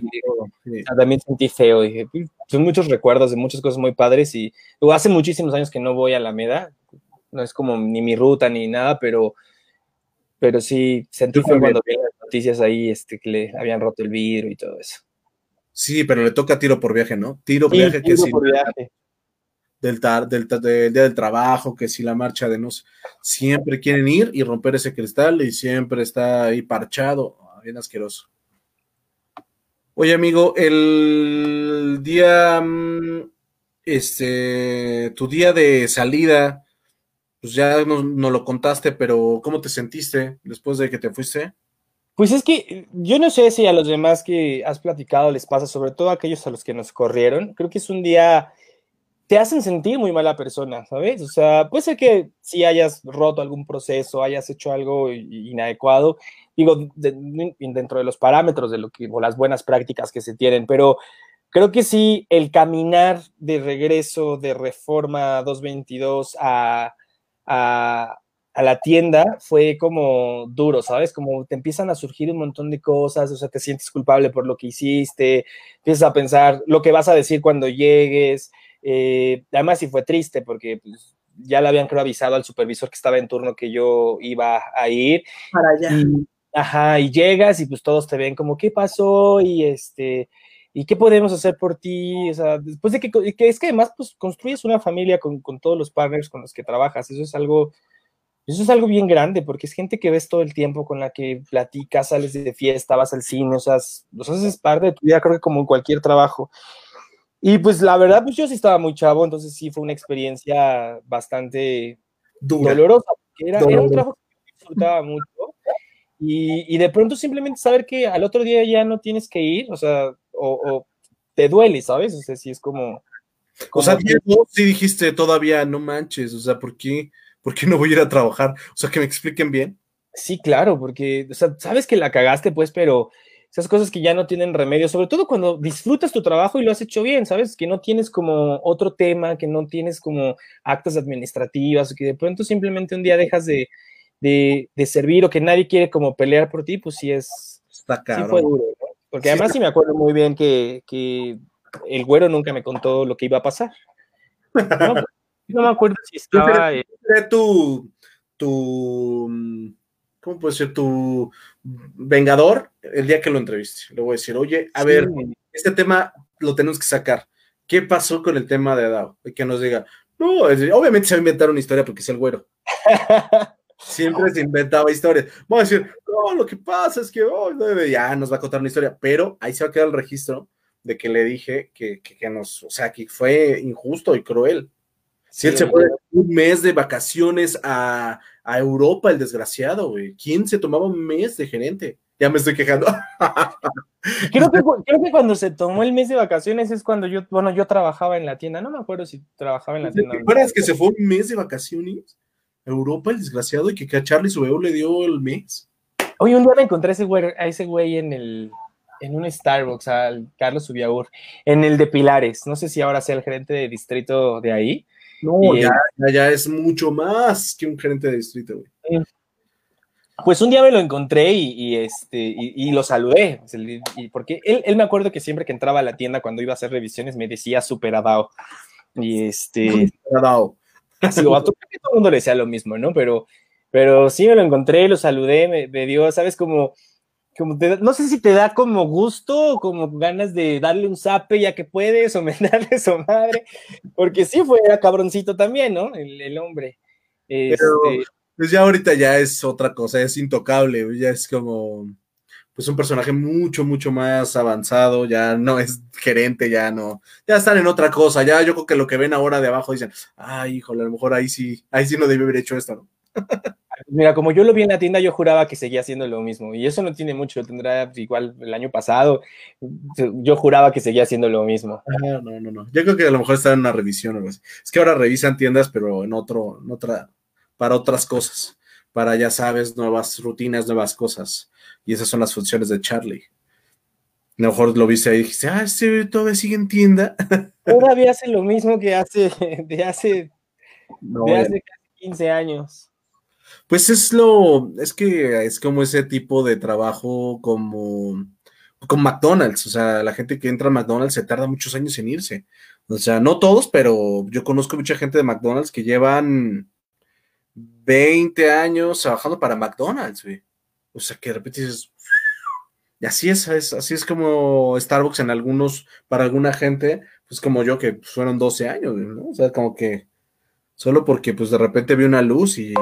También sentí feo, dije, son muchos recuerdos de muchas cosas muy padres y hace muchísimos años que no voy a Alameda, no es como ni mi ruta ni nada, pero pero sí sentí fue cuando vi las noticias ahí este, que le habían roto el vidrio y todo eso. Sí, pero le toca tiro por viaje, ¿no? Tiro por viaje que sí. Del, del, del, día del trabajo, que si la marcha de nos siempre quieren ir y romper ese cristal y siempre está ahí parchado, ah, bien asqueroso. Oye, amigo, el día, mm, este, tu día de salida, pues ya nos, lo contaste, pero ¿cómo te sentiste después de que te fuiste? Pues es que yo no sé si a los demás que has platicado les pasa, sobre todo a aquellos a los que nos corrieron, creo que es un día, te hacen sentir muy mala persona, ¿sabes? O sea, puede ser que si hayas roto algún proceso, hayas hecho algo inadecuado, digo, dentro de los parámetros de lo que, o las buenas prácticas que se tienen, pero creo que sí, el caminar de regreso de Reforma 222 a a, la tienda fue como duro, ¿sabes? Como te empiezan a surgir un montón de cosas, o sea, te sientes culpable por lo que hiciste, empiezas a pensar lo que vas a decir cuando llegues. Eh, además, sí fue triste porque pues, ya le habían creo avisado al supervisor que estaba en turno que yo iba a ir. Para allá. ajá, y llegas y pues todos te ven como, ¿qué pasó? Y este, ¿y qué podemos hacer por ti? O sea, después de que, es que además pues construyes una familia con, todos los partners con los que trabajas, eso es algo, eso es algo bien grande, porque es gente que ves todo el tiempo, con la que platicas, sales de fiesta, vas al cine, o sea, los haces parte de tu vida, creo que como en cualquier trabajo. Y pues la verdad, pues yo sí estaba muy chavo, entonces sí fue una experiencia bastante dolorosa, porque era, era un trabajo que disfrutaba mucho. Y, y, de pronto simplemente saber que al otro día ya no tienes que ir, o sea, o, te duele, ¿sabes? O sea, si es como... o sea, si dijiste todavía, no manches, o sea, ¿por qué, ¿por qué no voy a ir a trabajar? O sea, que me expliquen bien. Sí, claro, porque, o sea, sabes que la cagaste, pues, pero esas cosas que ya no tienen remedio, sobre todo cuando disfrutas tu trabajo y lo has hecho bien, ¿sabes? Que no tienes como otro tema, que no tienes como actas administrativas, o que de pronto simplemente un día dejas de, de, de servir o que nadie quiere como pelear por ti, pues sí es... Está caro. Sí fue duro, ¿no? Porque además sí me acuerdo muy bien que, el güero nunca me contó lo que iba a pasar. No, me acuerdo si estaba... Eh, tu, tu, ¿cómo puede ser? Tu vengador el día que lo entreviste. Le voy a decir, oye, a ver, este tema lo tenemos que sacar. ¿Qué pasó con el tema de Adao? Y que nos diga, no, obviamente se va a inventar una historia porque es el güero. Siempre se inventaba historias. Vamos a decir, no, lo que pasa es que oh, ya nos va a contar una historia, pero ahí se va a quedar el registro de que le dije que, que, nos, o sea, que fue injusto y cruel. Si él se fue un mes de vacaciones a, a Europa, el desgraciado, güey. ¿Quién se tomaba un mes de gerente? Ya me estoy quejando. creo, que, creo que cuando se tomó el mes de vacaciones es cuando yo, bueno, yo trabajaba en la tienda. No me acuerdo si trabajaba en la tienda. ¿Te acuerdas que se fue un mes de vacaciones? Europa, el desgraciado, y que a Charlie su le dio el mes. Oye, un día me encontré a ese güey, a ese güey en el en un Starbucks, al Carlos Subiaur, en el de Pilares. No sé si ahora sea el gerente de distrito de ahí. No, ya, ya, es mucho más que un gerente de distrito, güey. Pues un día me lo encontré y, este, y, lo saludé, porque él, él, me acuerdo que siempre que entraba a la tienda cuando iba a hacer revisiones me decía super adao. Y este. Así, a todo el mundo le decía lo mismo, ¿no? Pero, pero sí me lo encontré, lo saludé, me, dio, ¿sabes? Como, como no sé si te da como gusto o como ganas de darle un zape ya que puedes o mentarle su madre, porque sí fue cabroncito también, ¿no? El, hombre. Pero, este pues ya ahorita ya es otra cosa, es intocable, ya es como pues un personaje mucho, mucho más avanzado, ya no es gerente, ya no, ya están en otra cosa, ya yo creo que lo que ven ahora de abajo dicen, ay, híjole, a lo mejor ahí sí, ahí sí no debe haber hecho esto, ¿no? Mira, como yo lo vi en la tienda, yo juraba que seguía haciendo lo mismo, y eso no tiene mucho, tendrá igual el año pasado, yo juraba que seguía haciendo lo mismo. no, no, no, yo creo que a lo mejor está en una revisión o algo así. Es que ahora revisan tiendas, pero en otro, en otra, para otras cosas, para, ya sabes, nuevas rutinas, nuevas cosas. Y esas son las funciones de Charlie. A lo mejor lo viste ahí y dijiste, ah, este todavía sigue en tienda. Todavía hace lo mismo que hace, de hace, de hace casi 15 años. Pues es lo, es que es como ese tipo de trabajo como con McDonald's, o sea, la gente que entra a McDonald's se tarda muchos años en irse. O sea, no todos, pero yo conozco mucha gente de McDonald's que llevan 20 años trabajando para McDonald's, güey. O sea, que de repente dices, y así es, así es como Starbucks en algunos, para alguna gente, pues como yo, que fueron 12 años, ¿no? O sea, como que solo porque pues de repente vi una luz y,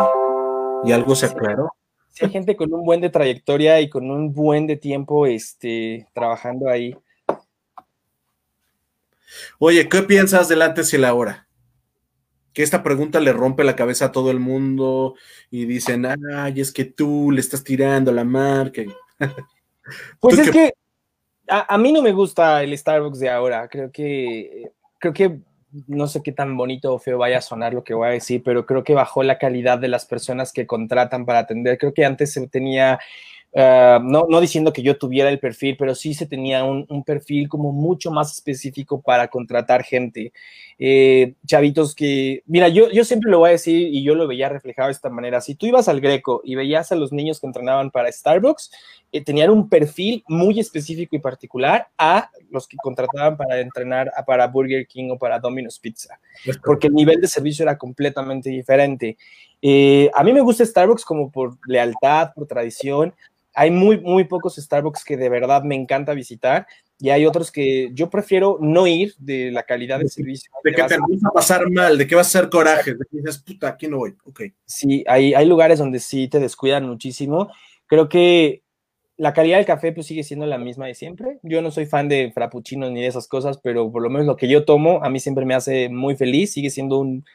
algo se aclaró. Sí, hay gente con un buen de trayectoria y con un buen de tiempo este, trabajando ahí. Oye, ¿qué piensas del antes y la hora? que esta pregunta le rompe la cabeza a todo el mundo y dicen, ay, es que tú le estás tirando la marca. Pues es que a, mí no me gusta el Starbucks de ahora. Creo que, creo que no sé qué tan bonito o feo vaya a sonar lo que voy a decir, pero creo que bajó la calidad de las personas que contratan para atender. Creo que antes se tenía Ah, no, no, diciendo que yo tuviera el perfil, pero sí se tenía un, perfil como mucho más específico para contratar gente. Eh, chavitos que, mira, yo, yo siempre lo voy a decir y yo lo veía reflejado de esta manera. Si tú ibas al Greco y veías a los niños que entrenaban para Starbucks, eh, tenían un perfil muy específico y particular a los que contrataban para entrenar para Burger King o para Domino's Pizza, porque el nivel de servicio era completamente diferente. Eh, a mí me gusta Starbucks como por lealtad, por tradición, hay muy, muy pocos Starbucks que de verdad me encanta visitar y hay otros que yo prefiero no ir de la calidad del servicio. De que te empieza a pasar mal, de que vas a hacer coraje, de que dices, puta, aquí no voy. Ok. Sí, hay, hay lugares donde sí te descuidan muchísimo. Creo que la calidad del café pues sigue siendo la misma de siempre. Yo no soy fan de frappuccinos ni de esas cosas, pero por lo menos lo que yo tomo a mí siempre me hace muy feliz. Sigue siendo un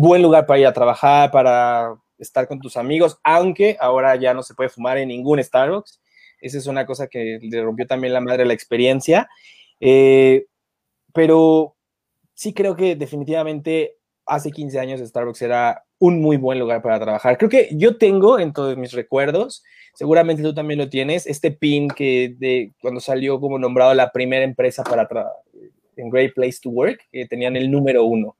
buen lugar para ir a trabajar, para estar con tus amigos, aunque ahora ya no se puede fumar en ningún Starbucks. Esa es una cosa que le rompió también la madre la experiencia. Eh, pero sí creo que definitivamente hace 15 años Starbucks era un muy buen lugar para trabajar. Creo que yo tengo en todos mis recuerdos, seguramente tú también lo tienes, este pin que de cuando salió como nombrado la primera empresa para en Great Place to Work, que tenían el número uno.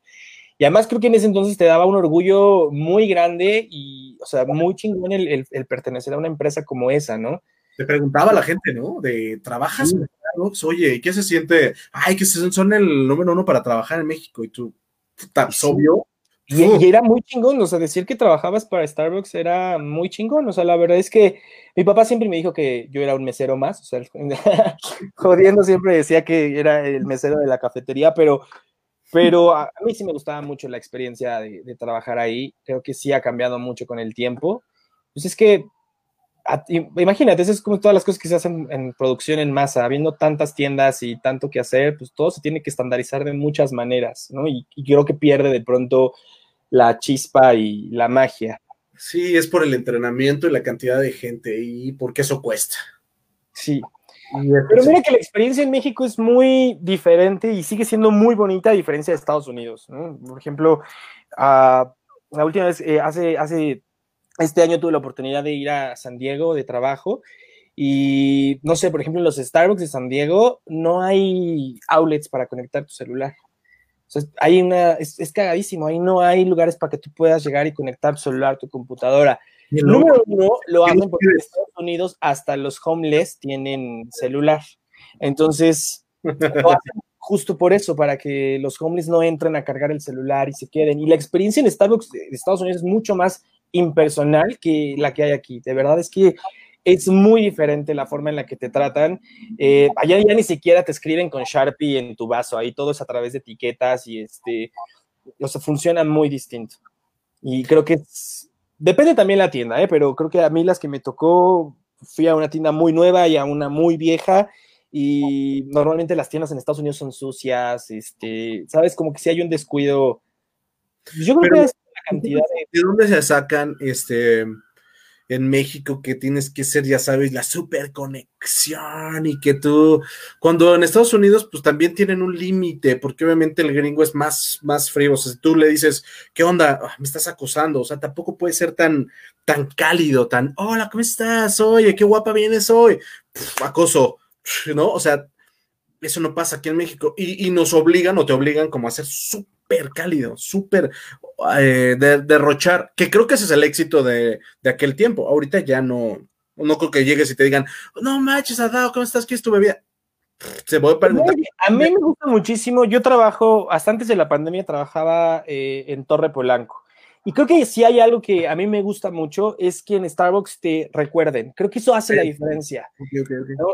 Y además creo que en ese entonces te daba un orgullo muy grande y, o sea, muy chingón el, el, pertenecer a una empresa como esa, ¿no? Te preguntaba la gente, ¿no? De, ¿trabajas en Starbucks? Oye, ¿qué se siente? Ay, que son el número uno para trabajar en México. Y tú, ¿estás obvio? Y, y, era muy chingón, o sea, decir que trabajabas para Starbucks era muy chingón, o sea, la verdad es que mi papá siempre me dijo que yo era un mesero más, o sea, jodiendo siempre decía que era el mesero de la cafetería, pero pero a, mí sí me gustaba mucho la experiencia de, trabajar ahí. Creo que sí ha cambiado mucho con el tiempo. Pues es que, imagínate, eso es como todas las cosas que se hacen en producción en masa, habiendo tantas tiendas y tanto que hacer, pues todo se tiene que estandarizar de muchas maneras, ¿no? Y, y creo que pierde de pronto la chispa y la magia. Sí, es por el entrenamiento y la cantidad de gente y porque eso cuesta. Sí, pero mira que la experiencia en México es muy diferente y sigue siendo muy bonita a diferencia de Estados Unidos. Por ejemplo, la última vez, eh, hace, hace este año tuve la oportunidad de ir a San Diego de trabajo y no sé, por ejemplo, en los Starbucks de San Diego no hay outlets para conectar tu celular. O sea, hay una, es, es, cagadísimo, ahí no hay lugares para que tú puedas llegar y conectar tu celular, tu computadora. Número uno, lo hacen porque en Estados Unidos hasta los homeless tienen celular. Entonces, justo por eso, para que los homeless no entren a cargar el celular y se queden. Y la experiencia en Starbucks de Estados Unidos es mucho más impersonal que la que hay aquí. De verdad es que es muy diferente la forma en la que te tratan. Eh, allá ya ni siquiera te escriben con Sharpie en tu vaso, ahí todo es a través de etiquetas y este, o sea, funciona muy distinto. Y creo que depende también la tienda, ¿eh? pero creo que a mí las que me tocó, fui a una tienda muy nueva y a una muy vieja y normalmente las tiendas en Estados Unidos son sucias, este, sabes, como que si hay un descuido. Yo creo que es la cantidad de... ¿De dónde se sacan este en México que tienes que ser, ya sabes, la super conexión y que tú, cuando en Estados Unidos, pues también tienen un límite, porque obviamente el gringo es más, más frío, o sea, si tú le dices, ¿qué onda? Ah, me estás acosando, o sea, tampoco puede ser tan, tan cálido, tan, hola, ¿cómo estás? Oye, qué guapa vienes hoy. acoso, ¿no? O sea, eso no pasa aquí en México y, y nos obligan o te obligan como a ser súper súper cálido, súper eh, derrochar, que creo que ese es el éxito de, aquel tiempo. Ahorita ya no, no creo que llegues y te digan, no manches, Adao, ¿cómo estás? ¿Qué es tu bebida? Se puede preguntar. A mí me gusta muchísimo. Yo trabajo, hasta antes de la pandemia, trabajaba eh, en Torre Polanco. Y creo que si hay algo que a mí me gusta mucho es que en Starbucks te recuerden. Creo que eso hace la diferencia.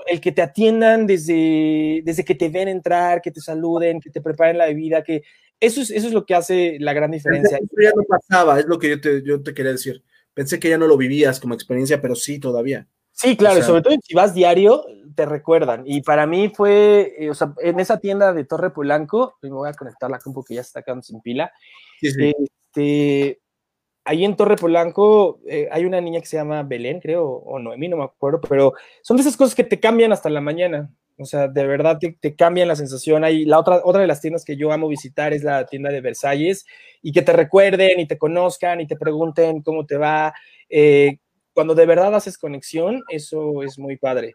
El que te atiendan desde, desde que te ven entrar, que te saluden, que te preparen la bebida, que eso es, eso es lo que hace la gran diferencia. Eso ya no pasaba, es lo que yo te, yo te quería decir. Pensé que ya no lo vivías como experiencia, pero sí, todavía. Sí, claro, sobre todo si vas diario, te recuerdan. Y para mí fue, eh, o sea, en esa tienda de Torre Polanco, me voy a conectar la compu que ya está quedando sin pila. Sí, sí. Este, ahí en Torre Polanco eh, hay una niña que se llama Belén, creo, o Noemí, no me acuerdo, pero son de esas cosas que te cambian hasta la mañana. O sea, de verdad te, cambian la sensación. Hay la otra, otra de las tiendas que yo amo visitar es la tienda de Versalles y que te recuerden y te conozcan y te pregunten cómo te va. Eh, cuando de verdad haces conexión, eso es muy padre.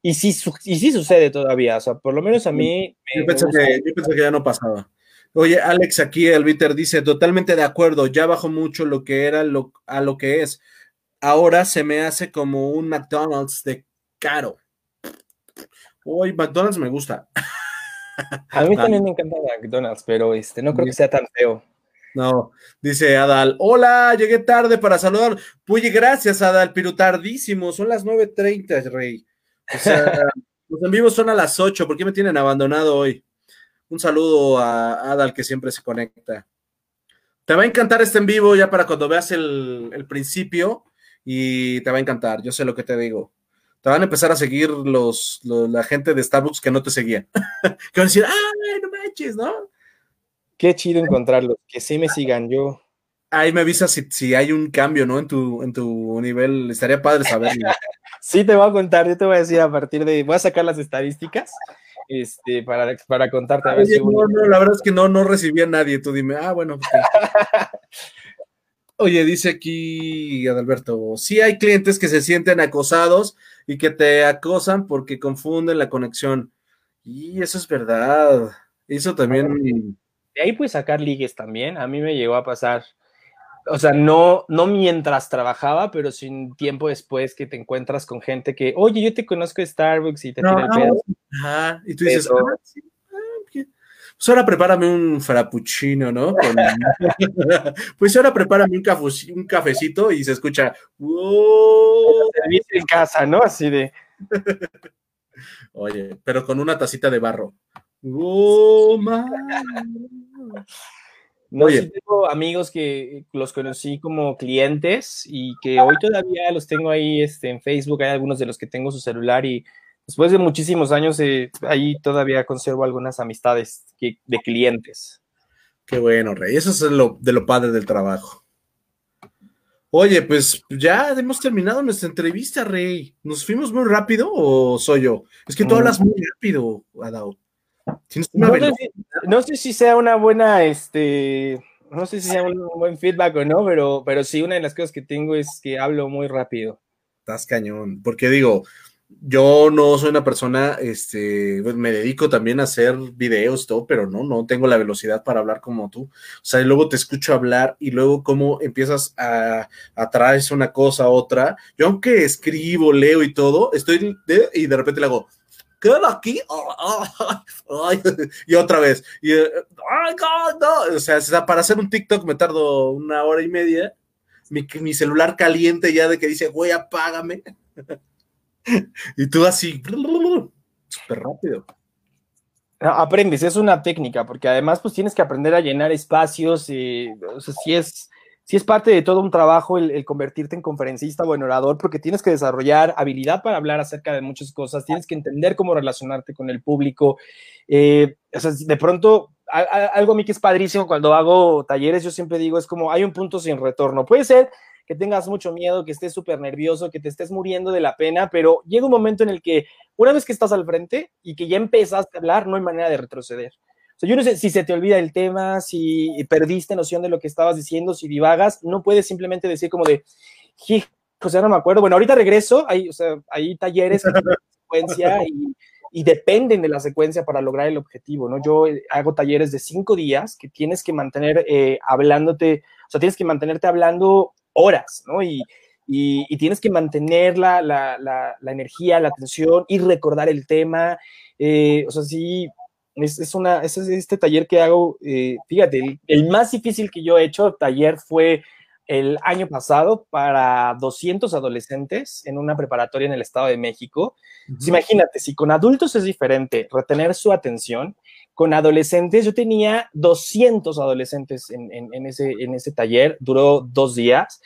Y sí, y sí sucede todavía, o sea, por lo menos a mí. Yo, pensé, que, yo pensé que ya no pasaba. Oye, Alex, aquí el Viter dice, totalmente de acuerdo, ya bajó mucho lo que era lo, a lo que es. Ahora se me hace como un McDonald's de caro. Uy, McDonald's me gusta. A mí también me encanta McDonald's, pero este, no creo que sea tan feo. No, dice Adal, hola, llegué tarde para saludar. Puye, gracias, Adal, pero tardísimo, son las 9.30, Rey. O sea, los en vivo son a las 8, ¿por qué me tienen abandonado hoy? Un saludo a Adal que siempre se conecta. Te va a encantar este en vivo ya para cuando veas el, principio y te va a encantar, yo sé lo que te digo. Te van a empezar a seguir los, la gente de Starbucks que no te seguían. que van a decir, ¡ay, no manches, ¿no? Qué chido encontrarlos, que sí me sigan yo. Ahí me avisas si, si, hay un cambio, ¿no? En tu, en tu nivel, estaría padre saberlo. sí, te voy a contar, yo te voy a decir a partir de, voy a sacar las estadísticas este, para, para contarte. A ver si no, no, la verdad es que no, no recibí a nadie. Tú dime, ah, bueno. Pues Oye, dice aquí Adalberto, sí hay clientes que se sienten acosados y que te acosan porque confunden la conexión. Y eso es verdad. Eso también. De ahí puedes sacar ligues también. A mí me llegó a pasar o sea, no, no mientras trabajaba, pero sin tiempo después que te encuentras con gente que, oye, yo te conozco de Starbucks y te tira el pedo. Ajá, y tú dices, ah, ah, pues ahora prepárame un frappuccino, ¿no? pues ahora prepárame un, un cafecito y se escucha, wow. en casa, ¿no? Así de. Oye, pero con una tacita de barro. ¡Oh! No, tengo amigos que los conocí como clientes y que hoy todavía los tengo ahí este, en Facebook. Hay algunos de los que tengo su celular y después de muchísimos años eh, ahí todavía conservo algunas amistades de clientes. Qué bueno, Rey. Eso es lo, de lo padre del trabajo. Oye, pues ya hemos terminado nuestra entrevista, Rey. ¿Nos fuimos muy rápido o soy yo? Es que tú mm. hablas muy rápido, Adao. No sé, si, sea una buena, este, no sé si sea un buen feedback o no, pero, pero sí, una de las cosas que tengo es que hablo muy rápido. Estás cañón, porque digo, yo no soy una persona, este, pues, me dedico también a hacer videos, todo, pero no, no tengo la velocidad para hablar como tú. O sea, y luego te escucho hablar y luego cómo empiezas a, a una cosa a otra. Yo aunque escribo, leo y todo, estoy y de repente le hago, queda aquí. y otra vez. Y, O sea, para hacer un TikTok me tardo una hora y media. Mi, mi celular caliente ya de que dice, güey, apágame. y tú así, súper rápido. Aprendes, es una técnica, porque además pues tienes que aprender a llenar espacios, y, o sea, si es, si es parte de todo un trabajo el, convertirte en conferencista o en orador, porque tienes que desarrollar habilidad para hablar acerca de muchas cosas, tienes que entender cómo relacionarte con el público. Eh, o sea, de pronto, algo a mí que es padrísimo cuando hago talleres, yo siempre digo, es como hay un punto sin retorno. Puede ser que tengas mucho miedo, que estés súper nervioso, que te estés muriendo de la pena, pero llega un momento en el que una vez que estás al frente y que ya empezaste a hablar, no hay manera de retroceder. O sea, yo no sé si se te olvida el tema, si perdiste noción de lo que estabas diciendo, si divagas, no puedes simplemente decir como de, sea, no me acuerdo. Bueno, ahorita regreso, hay, o sea, hay talleres que secuencia y, y, dependen de la secuencia para lograr el objetivo, ¿no? Yo hago talleres de cinco días que tienes que mantener eh, hablándote, o sea, tienes que mantenerte hablando horas, ¿no? Y, y, tienes que mantener la, la, la, energía, la atención y recordar el tema. Eh, o sea, sí, es, es, una, es este taller que hago, eh, fíjate, el, más difícil que yo he hecho taller fue el año pasado para 200 adolescentes en una preparatoria en el Estado de México. imagínate, si con adultos es diferente retener su atención, con adolescentes, yo tenía 200 adolescentes en, ese, en ese taller, duró dos días.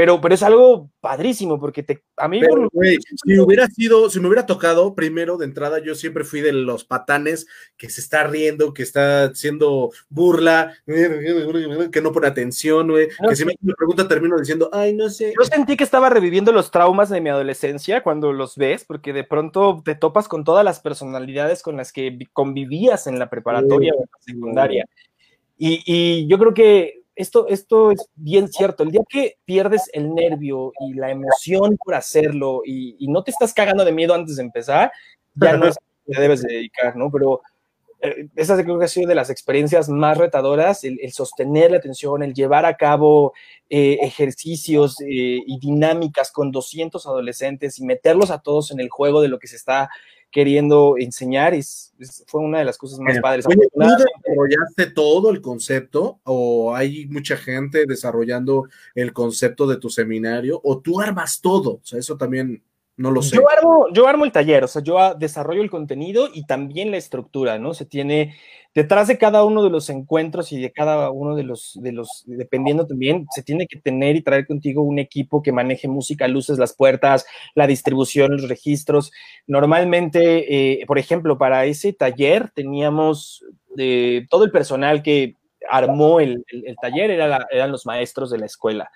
Pero, pero es algo padrísimo porque te, a mí... si hubiera sido, si me hubiera tocado primero de entrada, yo siempre fui de los patanes que se está riendo, que está haciendo burla, que no pone atención, güey, que si me pregunta termino diciendo, ay, no sé. Yo sentí que estaba reviviendo los traumas de mi adolescencia cuando los ves, porque de pronto te topas con todas las personalidades con las que convivías en la preparatoria o en la secundaria. Y, y yo creo que esto, esto es bien cierto. El día que pierdes el nervio y la emoción por hacerlo y, no te estás cagando de miedo antes de empezar, ya no es lo que debes dedicar, ¿no? Pero eh, esa creo que ha sido de las experiencias más retadoras, el, sostener la atención, el llevar a cabo eh, ejercicios eh, y dinámicas con 200 adolescentes y meterlos a todos en el juego de lo que se está queriendo enseñar. Es, fue una de las cosas más padres. ¿tú desarrollaste todo el concepto o hay mucha gente desarrollando el concepto de tu seminario o tú armas todo? O sea, eso también no lo sé. Yo armo, yo armo el taller, o sea, yo desarrollo el contenido y también la estructura, ¿no? Se tiene detrás de cada uno de los encuentros y de cada uno de los, de los, dependiendo también, se tiene que tener y traer contigo un equipo que maneje música, luces, las puertas, la distribución, los registros. Normalmente, eh, por ejemplo, para ese taller teníamos eh, todo el personal que armó el, taller, eran los maestros de la escuela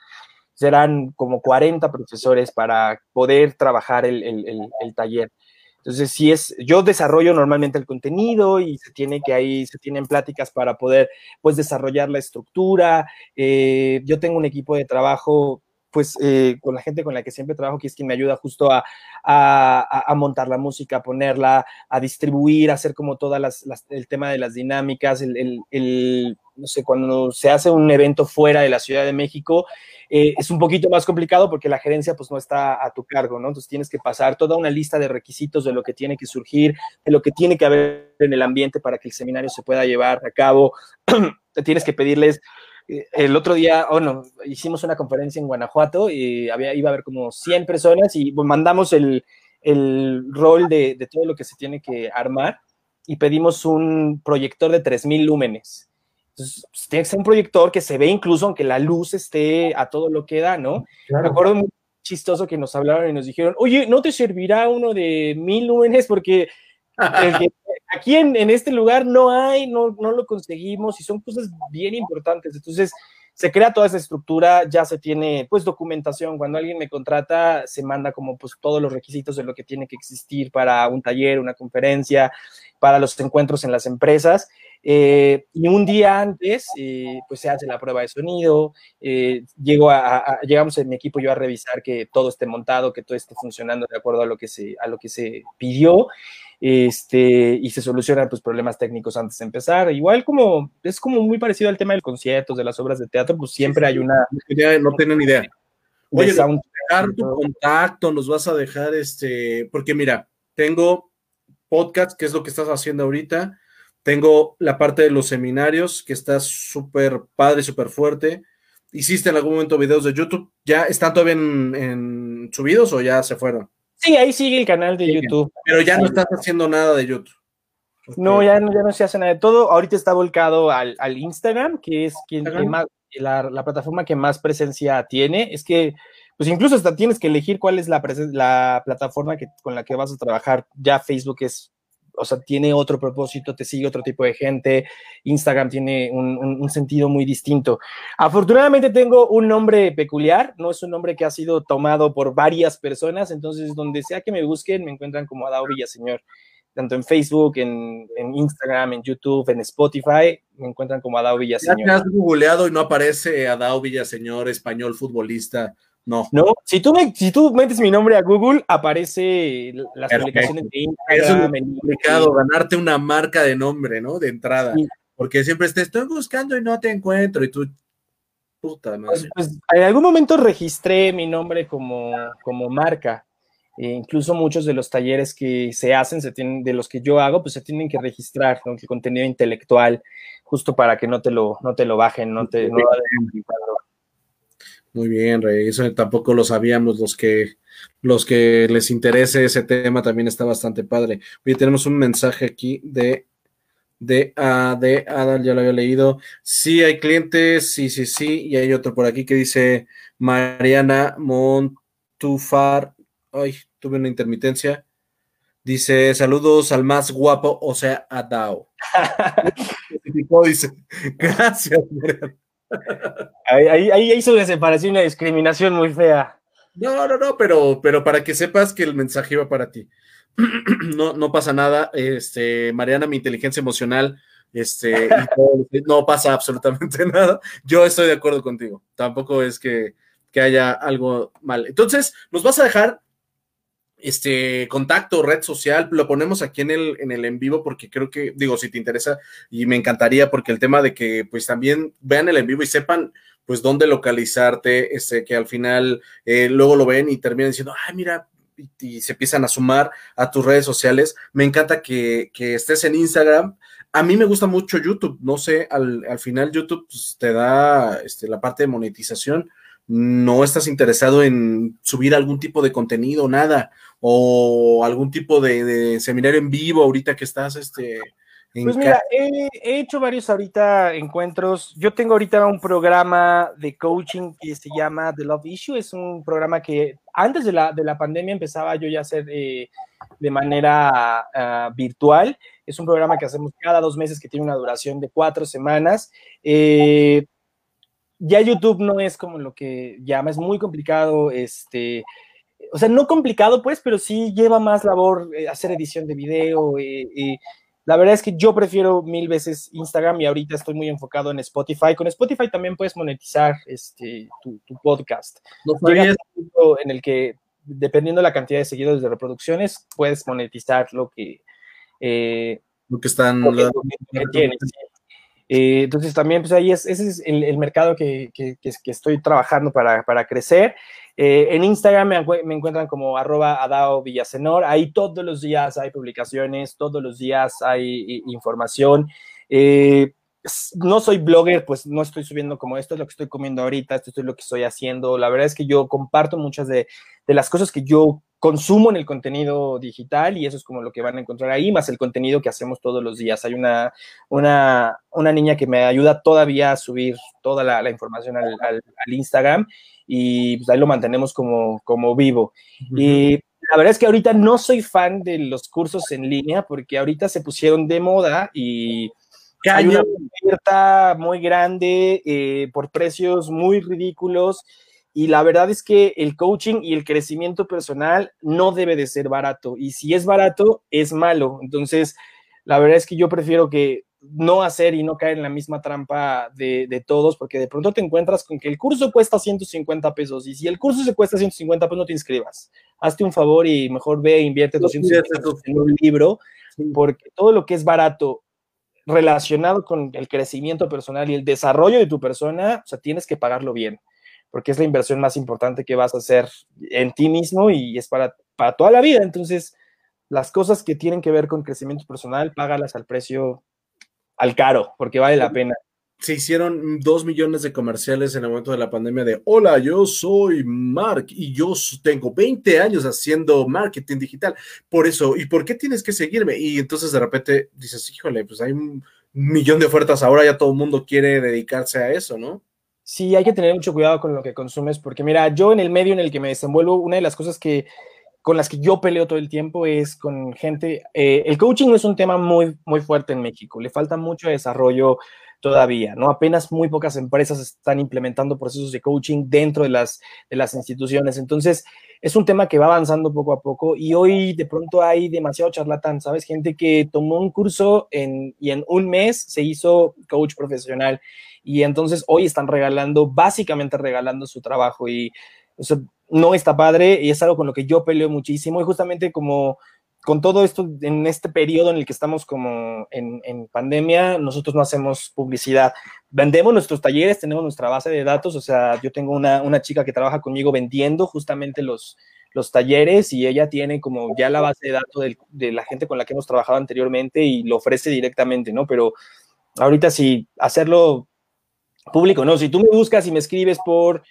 serán como 40 profesores para poder trabajar el, el, taller. Entonces, si es, yo desarrollo normalmente el contenido y se tiene que ahí, se tienen pláticas para poder, pues, desarrollar la estructura. Eh, yo tengo un equipo de trabajo, pues, eh, con la gente con la que siempre trabajo, que es quien me ayuda justo a, a, a montar la música, a ponerla, a distribuir, a hacer como todas las, el tema de las dinámicas, el, el, el, no sé, cuando se hace un evento fuera de la Ciudad de México, eh, es un poquito más complicado porque la gerencia pues no está a tu cargo, ¿no? Entonces tienes que pasar toda una lista de requisitos de lo que tiene que surgir, de lo que tiene que haber en el ambiente para que el seminario se pueda llevar a cabo. tienes que pedirles eh, el otro día, oh hicimos una conferencia en Guanajuato y había, iba a haber como 100 personas y mandamos el, el rol de, de, todo lo que se tiene que armar y pedimos un proyector de 3000 lúmenes. Entonces, pues, tiene que ser un proyector que se ve incluso aunque la luz esté a todo lo que da, ¿no? Me acuerdo muy chistoso que nos hablaron y nos dijeron, oye, ¿no te servirá uno de mil lúmenes? Porque aquí en, en, este lugar no hay, no, no lo conseguimos y son cosas bien importantes. Entonces, se crea toda esa estructura, ya se tiene pues documentación, cuando alguien me contrata se manda como pues todos los requisitos de lo que tiene que existir para un taller, una conferencia, para los encuentros en las empresas. Eh, y un día antes, eh, pues se hace la prueba de sonido, eh, llego a, llegamos en mi equipo yo a revisar que todo esté montado, que todo esté funcionando de acuerdo a lo que se, a lo que se pidió este, y se solucionan pues, problemas técnicos antes de empezar. Igual como es como muy parecido al tema del conciertos, de las obras de teatro, pues siempre hay una... No tienen idea. Oye, dejar tu contacto, nos vas a dejar este, porque mira, tengo podcast, que es lo que estás haciendo ahorita. Tengo la parte de los seminarios, que está súper padre, súper fuerte. ¿Hiciste en algún momento videos de YouTube? ¿Ya están todavía en, subidos o ya se fueron? Sí, ahí sigue el canal de YouTube. Pero ya no estás haciendo nada de YouTube. No, ya no, ya no se hace nada de todo. Ahorita está volcado al, Instagram, que es quien, más, la, la, plataforma que más presencia tiene. Es que, pues incluso hasta tienes que elegir cuál es la, la plataforma que, con la que vas a trabajar. Ya Facebook es o sea, tiene otro propósito, te sigue otro tipo de gente, Instagram tiene un, sentido muy distinto. Afortunadamente tengo un nombre peculiar, no es un nombre que ha sido tomado por varias personas, entonces donde sea que me busquen me encuentran como Adao Villaseñor, tanto en Facebook, en, Instagram, en YouTube, en Spotify, me encuentran como Adao Villaseñor. Has y no aparece Adao Villaseñor, español futbolista. No. No, si tú, si tú metes mi nombre a Google, aparece las publicaciones de Instagram. Es complicado ganarte una marca de nombre, ¿no? De entrada. Porque siempre te estoy buscando y no te encuentro. Y tú, puta madre. Pues, pues, en algún momento registré mi nombre como, como marca. E incluso muchos de los talleres que se hacen, se tienen, de los que yo hago, pues se tienen que registrar, ¿no? El contenido intelectual, justo para que no te lo, no te lo bajen, no te no muy bien, Rey. Eso tampoco lo sabíamos. Los que, los que les interese ese tema también está bastante padre. Hoy tenemos un mensaje aquí de, de, uh, de Adal, ya lo había leído. Sí, hay clientes, sí, sí, sí. Y hay otro por aquí que dice Mariana Montufar. Ay, tuve una intermitencia. Dice, saludos al más guapo, o sea, a Dao. dice, gracias, Mariana. Ahí, ahí, hizo una separación una discriminación muy fea. No, no, no, pero, pero para que sepas que el mensaje iba para ti. no, no pasa nada. Este, Mariana, mi inteligencia emocional, este, no pasa absolutamente nada. Yo estoy de acuerdo contigo. Tampoco es que, que haya algo mal. Entonces, nos vas a dejar este contacto, red social, lo ponemos aquí en el, en el en vivo porque creo que, digo, si te interesa y me encantaría porque el tema de que pues también vean el en vivo y sepan pues dónde localizarte, este, que al final eh, luego lo ven y terminan diciendo, ay, mira, y, se empiezan a sumar a tus redes sociales. Me encanta que, que estés en Instagram. A mí me gusta mucho YouTube, no sé, al, al final YouTube pues, te da este, la parte de monetización no estás interesado en subir algún tipo de contenido, nada, o algún tipo de, seminario en vivo ahorita que estás, este... pues mira, he, hecho varios ahorita encuentros. Yo tengo ahorita un programa de coaching que se llama The Love Issue. Es un programa que antes de la, de la pandemia empezaba yo ya a hacer eh, de manera ah, virtual. Es un programa que hacemos cada dos meses que tiene una duración de cuatro semanas. Eh, ya YouTube no es como lo que llama, es muy complicado, este, o sea, no complicado pues, pero sí lleva más labor eh, hacer edición de video. y eh, la verdad es que yo prefiero mil veces Instagram y ahorita estoy muy enfocado en Spotify. Con Spotify también puedes monetizar este, tu, podcast. No Llega un punto en el que, dependiendo de la cantidad de seguidores de reproducciones, puedes monetizar lo que... Eh, lo que están... Eh, entonces también, pues ahí es, ese es el, mercado que, que, estoy trabajando para, para crecer. Eh, en Instagram me, encuentran como arroba Adao Villasenor. Ahí todos los días hay publicaciones, todos los días hay información. Eh, no soy blogger, pues no estoy subiendo como esto es lo que estoy comiendo ahorita, esto es lo que estoy haciendo. La verdad es que yo comparto muchas de, de las cosas que yo consumo en el contenido digital y eso es como lo que van a encontrar ahí, más el contenido que hacemos todos los días. Hay una, una, una niña que me ayuda todavía a subir toda la, información al, al, Instagram y pues ahí lo mantenemos como, como vivo. Y la verdad es que ahorita no soy fan de los cursos en línea porque ahorita se pusieron de moda y hay una oferta muy grande eh, por precios muy ridículos y la verdad es que el coaching y el crecimiento personal no debe de ser barato. Y si es barato, es malo. Entonces, la verdad es que yo prefiero que no hacer y no caer en la misma trampa de, todos, porque de pronto te encuentras con que el curso cuesta 150 pesos. Y si el curso se cuesta 150 pesos, no te inscribas. Hazte un favor y mejor ve e invierte 250 pesos en un libro, porque todo lo que es barato relacionado con el crecimiento personal y el desarrollo de tu persona, o sea, tienes que pagarlo bien porque es la inversión más importante que vas a hacer en ti mismo y es para, para toda la vida. Entonces, las cosas que tienen que ver con crecimiento personal, págalas al precio, al caro, porque vale la pena. Se hicieron dos millones de comerciales en el momento de la pandemia de, hola, yo soy Mark y yo tengo 20 años haciendo marketing digital. Por eso, ¿y por qué tienes que seguirme? Y entonces de repente dices, híjole, pues hay un millón de ofertas ahora, ya todo el mundo quiere dedicarse a eso, ¿no? Sí, hay que tener mucho cuidado con lo que consumes, porque mira, yo en el medio en el que me desenvuelvo, una de las cosas que con las que yo peleo todo el tiempo es con gente, eh, el coaching no es un tema muy, muy fuerte en México, le falta mucho desarrollo todavía, ¿no? Apenas muy pocas empresas están implementando procesos de coaching dentro de las, de las instituciones, entonces es un tema que va avanzando poco a poco y hoy de pronto hay demasiado charlatán, ¿sabes? Gente que tomó un curso en, y en un mes se hizo coach profesional y entonces hoy están regalando, básicamente regalando su trabajo y no está padre y es algo con lo que yo peleo muchísimo y justamente como con todo esto, en este periodo en el que estamos como en, pandemia, nosotros no hacemos publicidad. Vendemos nuestros talleres, tenemos nuestra base de datos, o sea, yo tengo una, una chica que trabaja conmigo vendiendo justamente los, los talleres y ella tiene como ya la base de datos de la gente con la que hemos trabajado anteriormente y lo ofrece directamente, ¿no? Pero ahorita sí, hacerlo público, ¿no? Si tú me buscas y me escribes por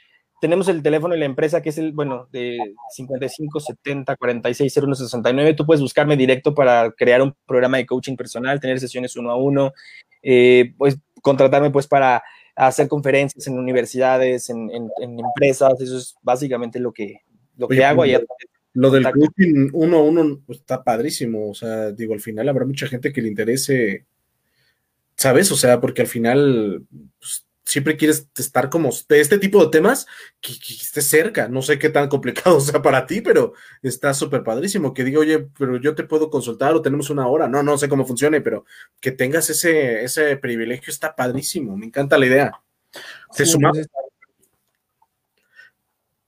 tenemos el teléfono de la empresa que es el, bueno, de 55 70 46 01 69. Tú puedes buscarme directo para crear un programa de coaching personal, tener sesiones uno a uno, eh, pues contratarme pues para hacer conferencias en universidades, en, empresas. Eso es básicamente lo que, lo que hago. Pues, lo del coaching uno a uno pues, está padrísimo. O sea, digo, al final habrá mucha gente que le interese, ¿sabes? O sea, porque al final pues, siempre quieres estar como de este tipo de temas que, que estés cerca. No sé qué tan complicado sea para ti, pero está súper padrísimo. Que diga, oye, pero yo te puedo consultar o tenemos una hora. No, no sé cómo funcione, pero que tengas ese, ese privilegio está padrísimo. Me encanta la idea.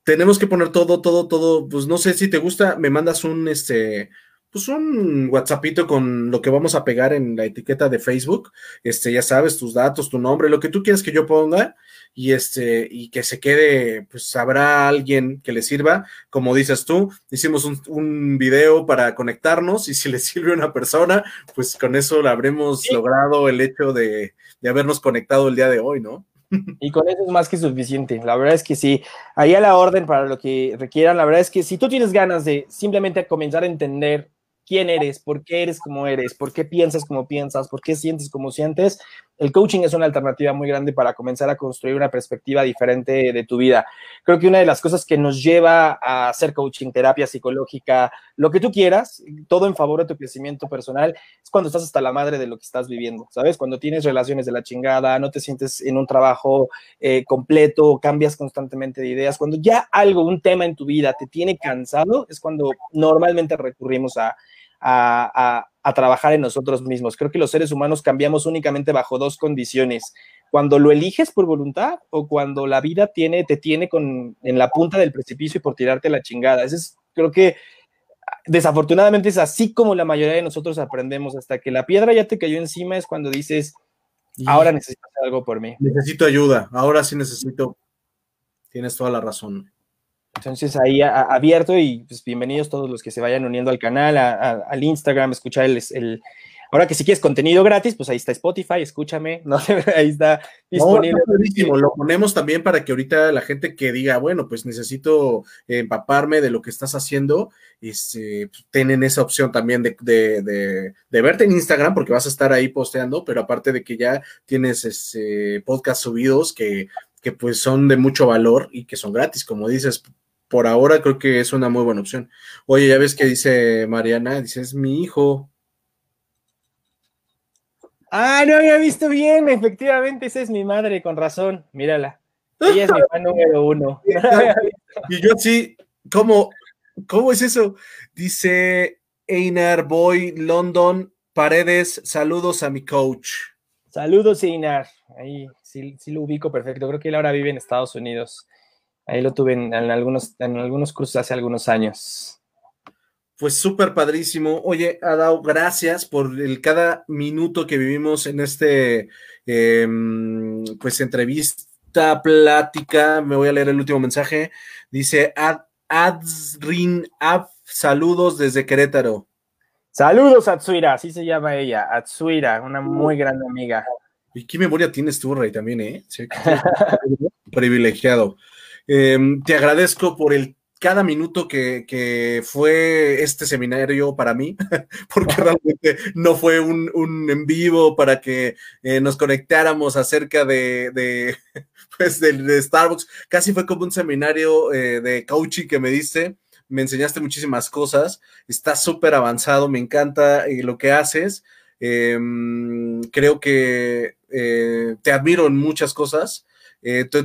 Tenemos que poner todo, todo, todo. Pues no sé si te gusta, me mandas un este pues un WhatsAppito con lo que vamos a pegar en la etiqueta de Facebook, este, ya sabes, tus datos, tu nombre, lo que tú quieras que yo ponga, y este, y que se quede, pues habrá alguien que le sirva, como dices tú, hicimos un, video para conectarnos, y si le sirve a una persona, pues con eso habremos logrado el hecho de, de habernos conectado el día de hoy, ¿no? Y con eso es más que suficiente. La verdad es que sí, ahí a la orden para lo que requieran. La verdad es que si tú tienes ganas de simplemente comenzar a entender quién eres, por qué eres como eres, por qué piensas como piensas, por qué sientes como sientes, el coaching es una alternativa muy grande para comenzar a construir una perspectiva diferente de tu vida. Creo que una de las cosas que nos lleva a hacer coaching, terapia psicológica, lo que tú quieras, todo en favor de tu crecimiento personal, es cuando estás hasta la madre de lo que estás viviendo, ¿sabes? Cuando tienes relaciones de la chingada, no te sientes en un trabajo eh, completo, cambias constantemente de ideas, cuando ya algo, un tema en tu vida te tiene cansado, es cuando normalmente recurrimos a a, trabajar en nosotros mismos. Creo que los seres humanos cambiamos únicamente bajo dos condiciones. Cuando lo eliges por voluntad o cuando la vida tiene, te tiene con, en la punta del precipicio y por tirarte la chingada. Ese es, creo que desafortunadamente es así como la mayoría de nosotros aprendemos. Hasta que la piedra ya te cayó encima es cuando dices, ahora necesito hacer algo por mí. Necesito ayuda, ahora sí necesito. Tienes toda la razón. Entonces ahí abierto y pues bienvenidos todos los que se vayan uniendo al canal, al Instagram, escuchar el, el, Ahora que si quieres contenido gratis, pues ahí está Spotify, escúchame, no ahí está disponible. lo ponemos también para que ahorita la gente que diga, bueno, pues necesito empaparme de lo que estás haciendo, este, tienen esa opción también de, de, de, verte en Instagram, porque vas a estar ahí posteando, pero aparte de que ya tienes ese podcast subidos que, que pues son de mucho valor y que son gratis, como dices, por ahora creo que es una muy buena opción. Oye, ya ves que dice Mariana, dice, es mi hijo. Ah, no había visto bien, efectivamente, esa es mi madre, con razón, mírala. Ella es mi fan número uno. y yo sí, ¿cómo, ¿cómo es eso? Dice Einar Boy London Paredes, saludos a mi coach. Saludos, Einar. Ahí sí, sí lo ubico perfecto. Creo que él ahora vive en Estados Unidos. Ahí lo tuve en, algunos, en algunos cursos hace algunos años. Pues súper padrísimo. Oye, Adao, gracias por el cada minuto que vivimos en este, em, pues, entrevista, plática. Me voy a leer el último mensaje. Dice Ad, Adsrin Ab, saludos desde Querétaro. Saludos, Atsuira, así se llama ella, Atsuira, una muy gran amiga. ¿Y qué memoria tienes tú, Rey, también, eh? privilegiado. Em, te agradezco por el cada minuto que, fue este seminario para mí, porque realmente no fue un, en vivo para que eh, nos conectáramos acerca de, pues, de, Starbucks. Casi fue como un seminario eh, de coaching que me diste. Me enseñaste muchísimas cosas. Está súper avanzado. Me encanta eh, lo que haces. Em, creo que te admiro en muchas cosas.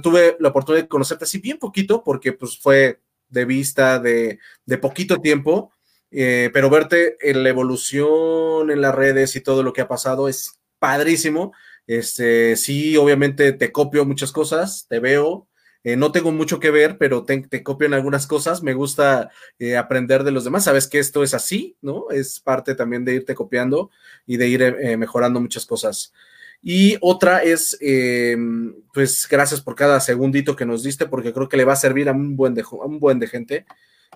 Tuve la oportunidad de conocerte así bien poquito porque pues fue de vista de, poquito tiempo, eh, pero verte en la evolución en las redes y todo lo que ha pasado es padrísimo. Este, sí, obviamente te copio muchas cosas, te veo, eh, no tengo mucho que ver, pero te, copio en algunas cosas. Me gusta eh, aprender de los demás. Sabes que esto es así, ¿no? Es parte también de irte copiando y de ir mejorando muchas cosas. Y otra es, eh, pues gracias por cada segundito que nos diste, porque creo que le va a servir a un buen de, a un buen de gente.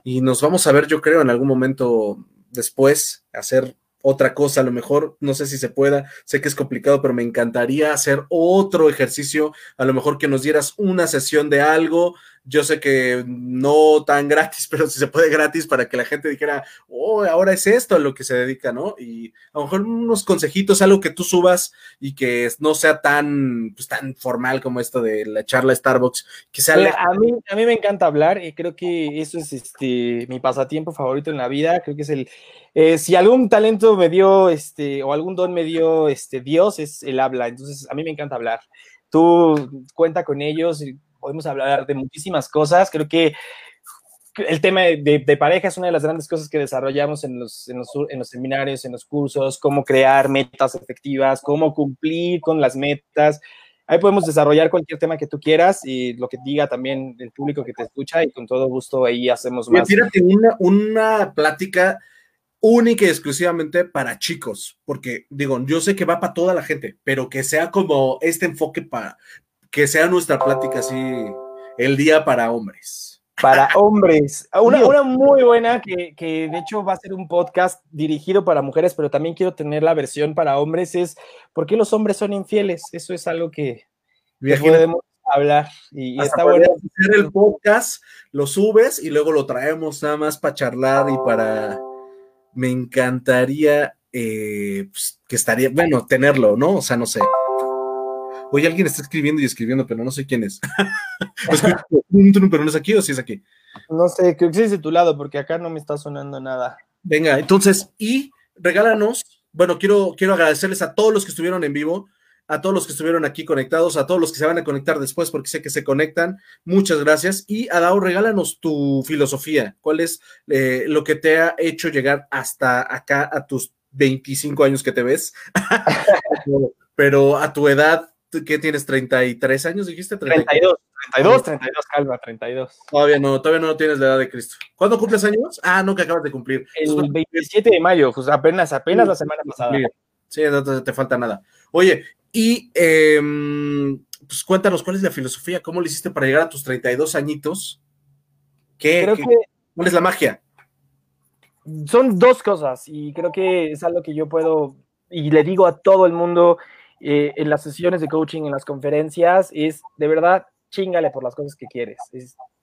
Y nos vamos a ver, yo creo, en algún momento después, hacer otra cosa, a lo mejor, no sé si se pueda, sé que es complicado, pero me encantaría hacer otro ejercicio, a lo mejor que nos dieras una sesión de algo, yo sé que no tan gratis, pero si se puede gratis para que la gente dijera, oh, ahora es esto a lo que se dedica, ¿no? Y a lo mejor unos consejitos, algo que tú subas y que no sea tan, pues, tan formal como esto de la charla Starbucks, que sea... a, mí, a mí me encanta hablar y creo que eso es este, mi pasatiempo favorito en la vida, creo que es el... Eh, si algún talento me dio, este, o algún don me dio, este, Dios, es el habla, entonces a mí me encanta hablar. Tú cuenta con ellos, podemos hablar de muchísimas cosas. Creo que el tema de, pareja es una de las grandes cosas que desarrollamos en los, en, los, seminarios, en los cursos, cómo crear metas efectivas, cómo cumplir con las metas. Ahí podemos desarrollar cualquier tema que tú quieras y lo que diga también el público que te escucha y con todo gusto ahí hacemos más. Tírate una, una plática única y exclusivamente para chicos, porque digo, yo sé que va para toda la gente, pero que sea como este enfoque para, que sea nuestra plática así, el día para hombres. Para hombres. Una, una muy buena que, que, de hecho va a ser un podcast dirigido para mujeres, pero también quiero tener la versión para hombres, es ¿por qué los hombres son infieles? Eso es algo que, podemos hablar. Y, está bueno. Hacer el podcast, lo subes y luego lo traemos nada más para charlar y para... Me encantaría eh, pues, que estaría, bueno, tenerlo, ¿no? O sea, no sé. Oye, alguien está escribiendo y escribiendo, pero no sé quién es. pero no es aquí o si es aquí. No sé, creo que es de tu lado, porque acá no me está sonando nada. Venga, entonces, y regálanos, bueno, quiero, quiero agradecerles a todos los que estuvieron en vivo, a todos los que estuvieron aquí conectados, a todos los que se van a conectar después, porque sé que se conectan. Muchas gracias. Y Adao, regálanos tu filosofía. ¿Cuál es eh, lo que te ha hecho llegar hasta acá a tus 25 años que te ves? pero a tu edad, ¿Qué tienes? ¿33 años dijiste? 32, 32, 32, calma, 32. Todavía no, todavía no tienes la edad de Cristo. ¿Cuándo cumples años? Ah, no, que acabas de cumplir. El 27 de mayo, pues apenas, apenas la semana pasada. Sí, no te, falta nada. Oye, y em, pues cuéntanos, ¿cuál es la filosofía? ¿Cómo lo hiciste para llegar a tus 32 añitos? ¿Qué, qué ¿Cuál es la magia? Son dos cosas y creo que es algo que yo puedo y le digo a todo el mundo eh, en las sesiones de coaching, en las conferencias, es de verdad, chingale por las cosas que quieres.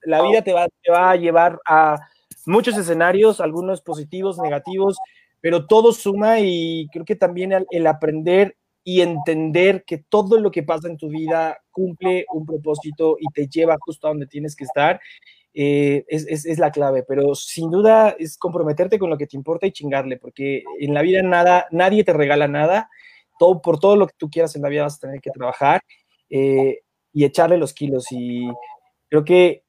la vida te va, te va a llevar a muchos escenarios, algunos positivos, negativos, pero todo suma y creo que también el, aprender y entender que todo lo que pasa en tu vida cumple un propósito y te lleva justo a donde tienes que estar, eh, es, es, es, la clave. Pero sin duda es comprometerte con lo que te importa y chingarle, porque en la vida nada, nadie te regala nada por todo lo que tú quieras en la vida vas a tener que trabajar eh, y echarle los kilos. Y creo que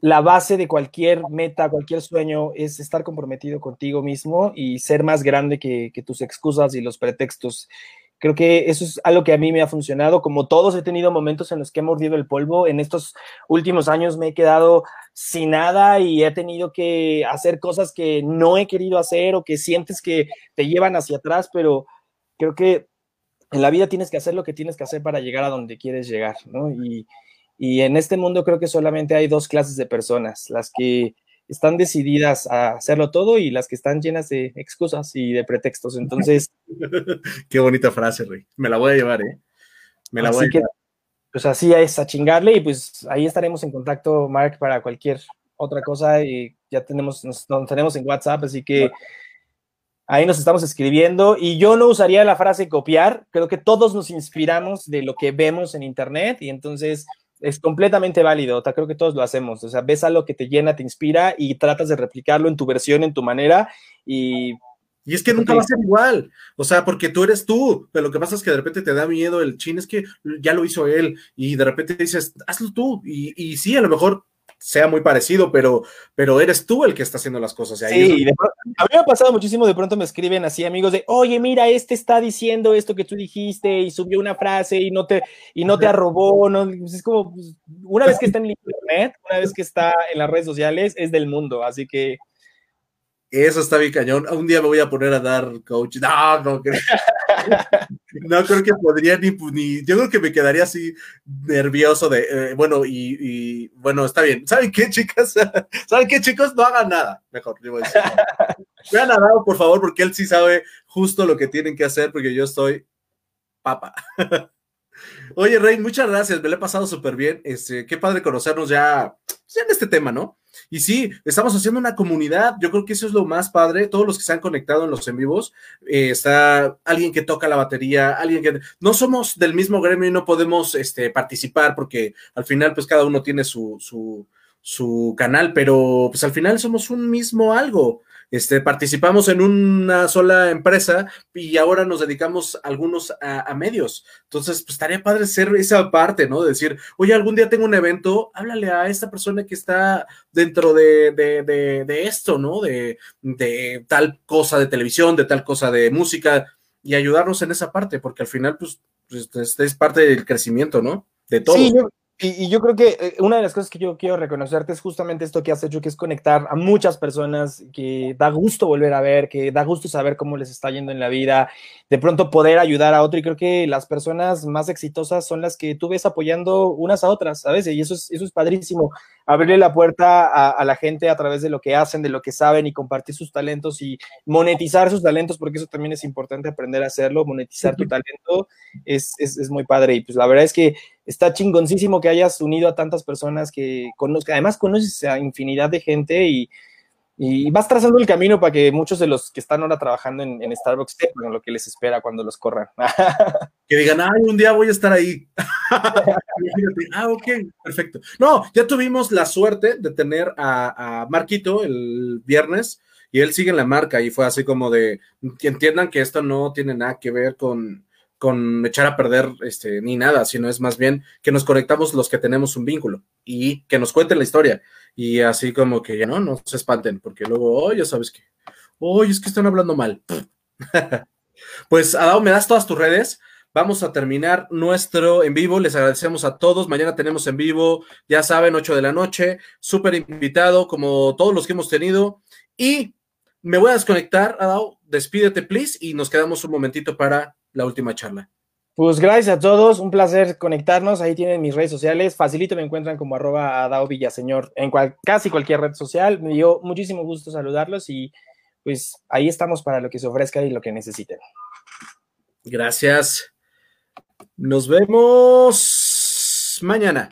la base de cualquier meta, cualquier sueño es estar comprometido contigo mismo y ser más grande que, tus excusas y los pretextos. Creo que eso es algo que a mí me ha funcionado. Como todos he tenido momentos en los que he mordido el polvo. En estos últimos años me he quedado sin nada y he tenido que hacer cosas que no he querido hacer o que sientes que te llevan hacia atrás, pero creo que en la vida tienes que hacer lo que tienes que hacer para llegar a donde quieres llegar, ¿no? Y, en este mundo creo que solamente hay dos clases de personas, las que están decididas a hacerlo todo y las que están llenas de excusas y de pretextos. Entonces. Qué bonita frase, Rey. Me la voy a llevar, ¿eh? Me la voy a llevar. Pues así es, a chingarle y pues ahí estaremos en contacto, Mark, para cualquier otra cosa y ya tenemos, nos, tenemos en WhatsApp, así que ahí nos estamos escribiendo. Y yo no usaría la frase copiar, creo que todos nos inspiramos de lo que vemos en Internet y entonces es completamente válido, creo que todos lo hacemos, o sea, ves algo que te llena, te inspira y tratas de replicarlo en tu versión, en tu manera y... Y es que nunca va a ser igual, o sea, porque tú eres tú, pero lo que pasa es que de repente te da miedo el chin, es que ya lo hizo él y de repente dices, hazlo tú y, y sí, a lo mejor sea muy parecido, pero, pero eres tú el que está haciendo las cosas. sí, a mí me ha pasado muchísimo, de pronto me escriben así amigos de, oye, mira, este está diciendo esto que tú dijiste y subió una frase y no te, y no te arrobó, no, pues es como, pues, una vez que está en internet, una vez que está en las redes sociales, es del mundo, así que eso está bien cañón. Un día me voy a poner a dar coach. No, no creo. no creo que podría ni, ni, Yo creo que me quedaría así nervioso de. Eh, bueno, y, bueno, está bien. ¿Saben qué, chicas? ¿Saben qué, chicos? No hagan nada. Mejor, digo eso. Vean a por favor, porque él sí sabe justo lo que tienen que hacer, porque yo estoy papa. Oye, Rey, muchas gracias. Me lo he pasado súper bien. Este, qué padre conocernos ya, ya en este tema, ¿no? Y sí, estamos haciendo una comunidad. Yo creo que eso es lo más padre. Todos los que se han conectado en los en vivos, eh, está alguien que toca la batería, alguien que no somos del mismo gremio y no podemos este, participar porque al final, pues cada uno tiene su, su, su canal, pero pues al final somos un mismo algo. Este, participamos en una sola empresa y ahora nos dedicamos algunos a, medios. Entonces, pues estaría padre ser esa parte, ¿no? decir, oye, algún día tengo un evento, háblale a esta persona que está dentro de, de, esto, ¿no? De, de tal cosa de televisión, de tal cosa de música y ayudarnos en esa parte, porque al final, pues, pues es parte del crecimiento, ¿no? De todo. Y, yo creo que eh, una de las cosas que yo quiero reconocerte es justamente esto que has hecho, que es conectar a muchas personas, que da gusto volver a ver, que da gusto saber cómo les está yendo en la vida, de pronto poder ayudar a otro. Y creo que las personas más exitosas son las que tú ves apoyando unas a otras, ¿sabes? Y eso es, eso es padrísimo, abrirle la puerta a, a la gente a través de lo que hacen, de lo que saben y compartir sus talentos y monetizar sus talentos, porque eso también es importante aprender a hacerlo, monetizar tu talento es, es, es muy padre. Y pues la verdad es que está chingoncísimo que hayas unido a tantas personas que conozcas, además conoces a infinidad de gente y, vas trazando el camino para que muchos de los que están ahora trabajando en, Starbucks sepan lo que les espera cuando los corran. que digan, ay, un día voy a estar ahí. ah, ok, perfecto. No, ya tuvimos la suerte de tener a, a Marquito el viernes y él sigue en la marca y fue así como de entiendan que esto no tiene nada que ver con con echar a perder este, ni nada, sino es más bien que nos conectamos los que tenemos un vínculo y que nos cuenten la historia. Y así como que ya no, no se espanten, porque luego, oh, ya sabes que, oh, es que están hablando mal. pues, Adao, me das todas tus redes. Vamos a terminar nuestro en vivo. Les agradecemos a todos. Mañana tenemos en vivo, ya saben, 8 de la noche. Súper invitado, como todos los que hemos tenido. Y me voy a desconectar, Adao. Despídete, please, y nos quedamos un momentito para la última charla. Pues gracias a todos, un placer conectarnos. Ahí tienen mis redes sociales. Facilito me encuentran como arroba Dao Villaseñor en casi cualquier red social. Me dio muchísimo gusto saludarlos y pues ahí estamos para lo que se ofrezca y lo que necesiten. Gracias. Nos vemos mañana.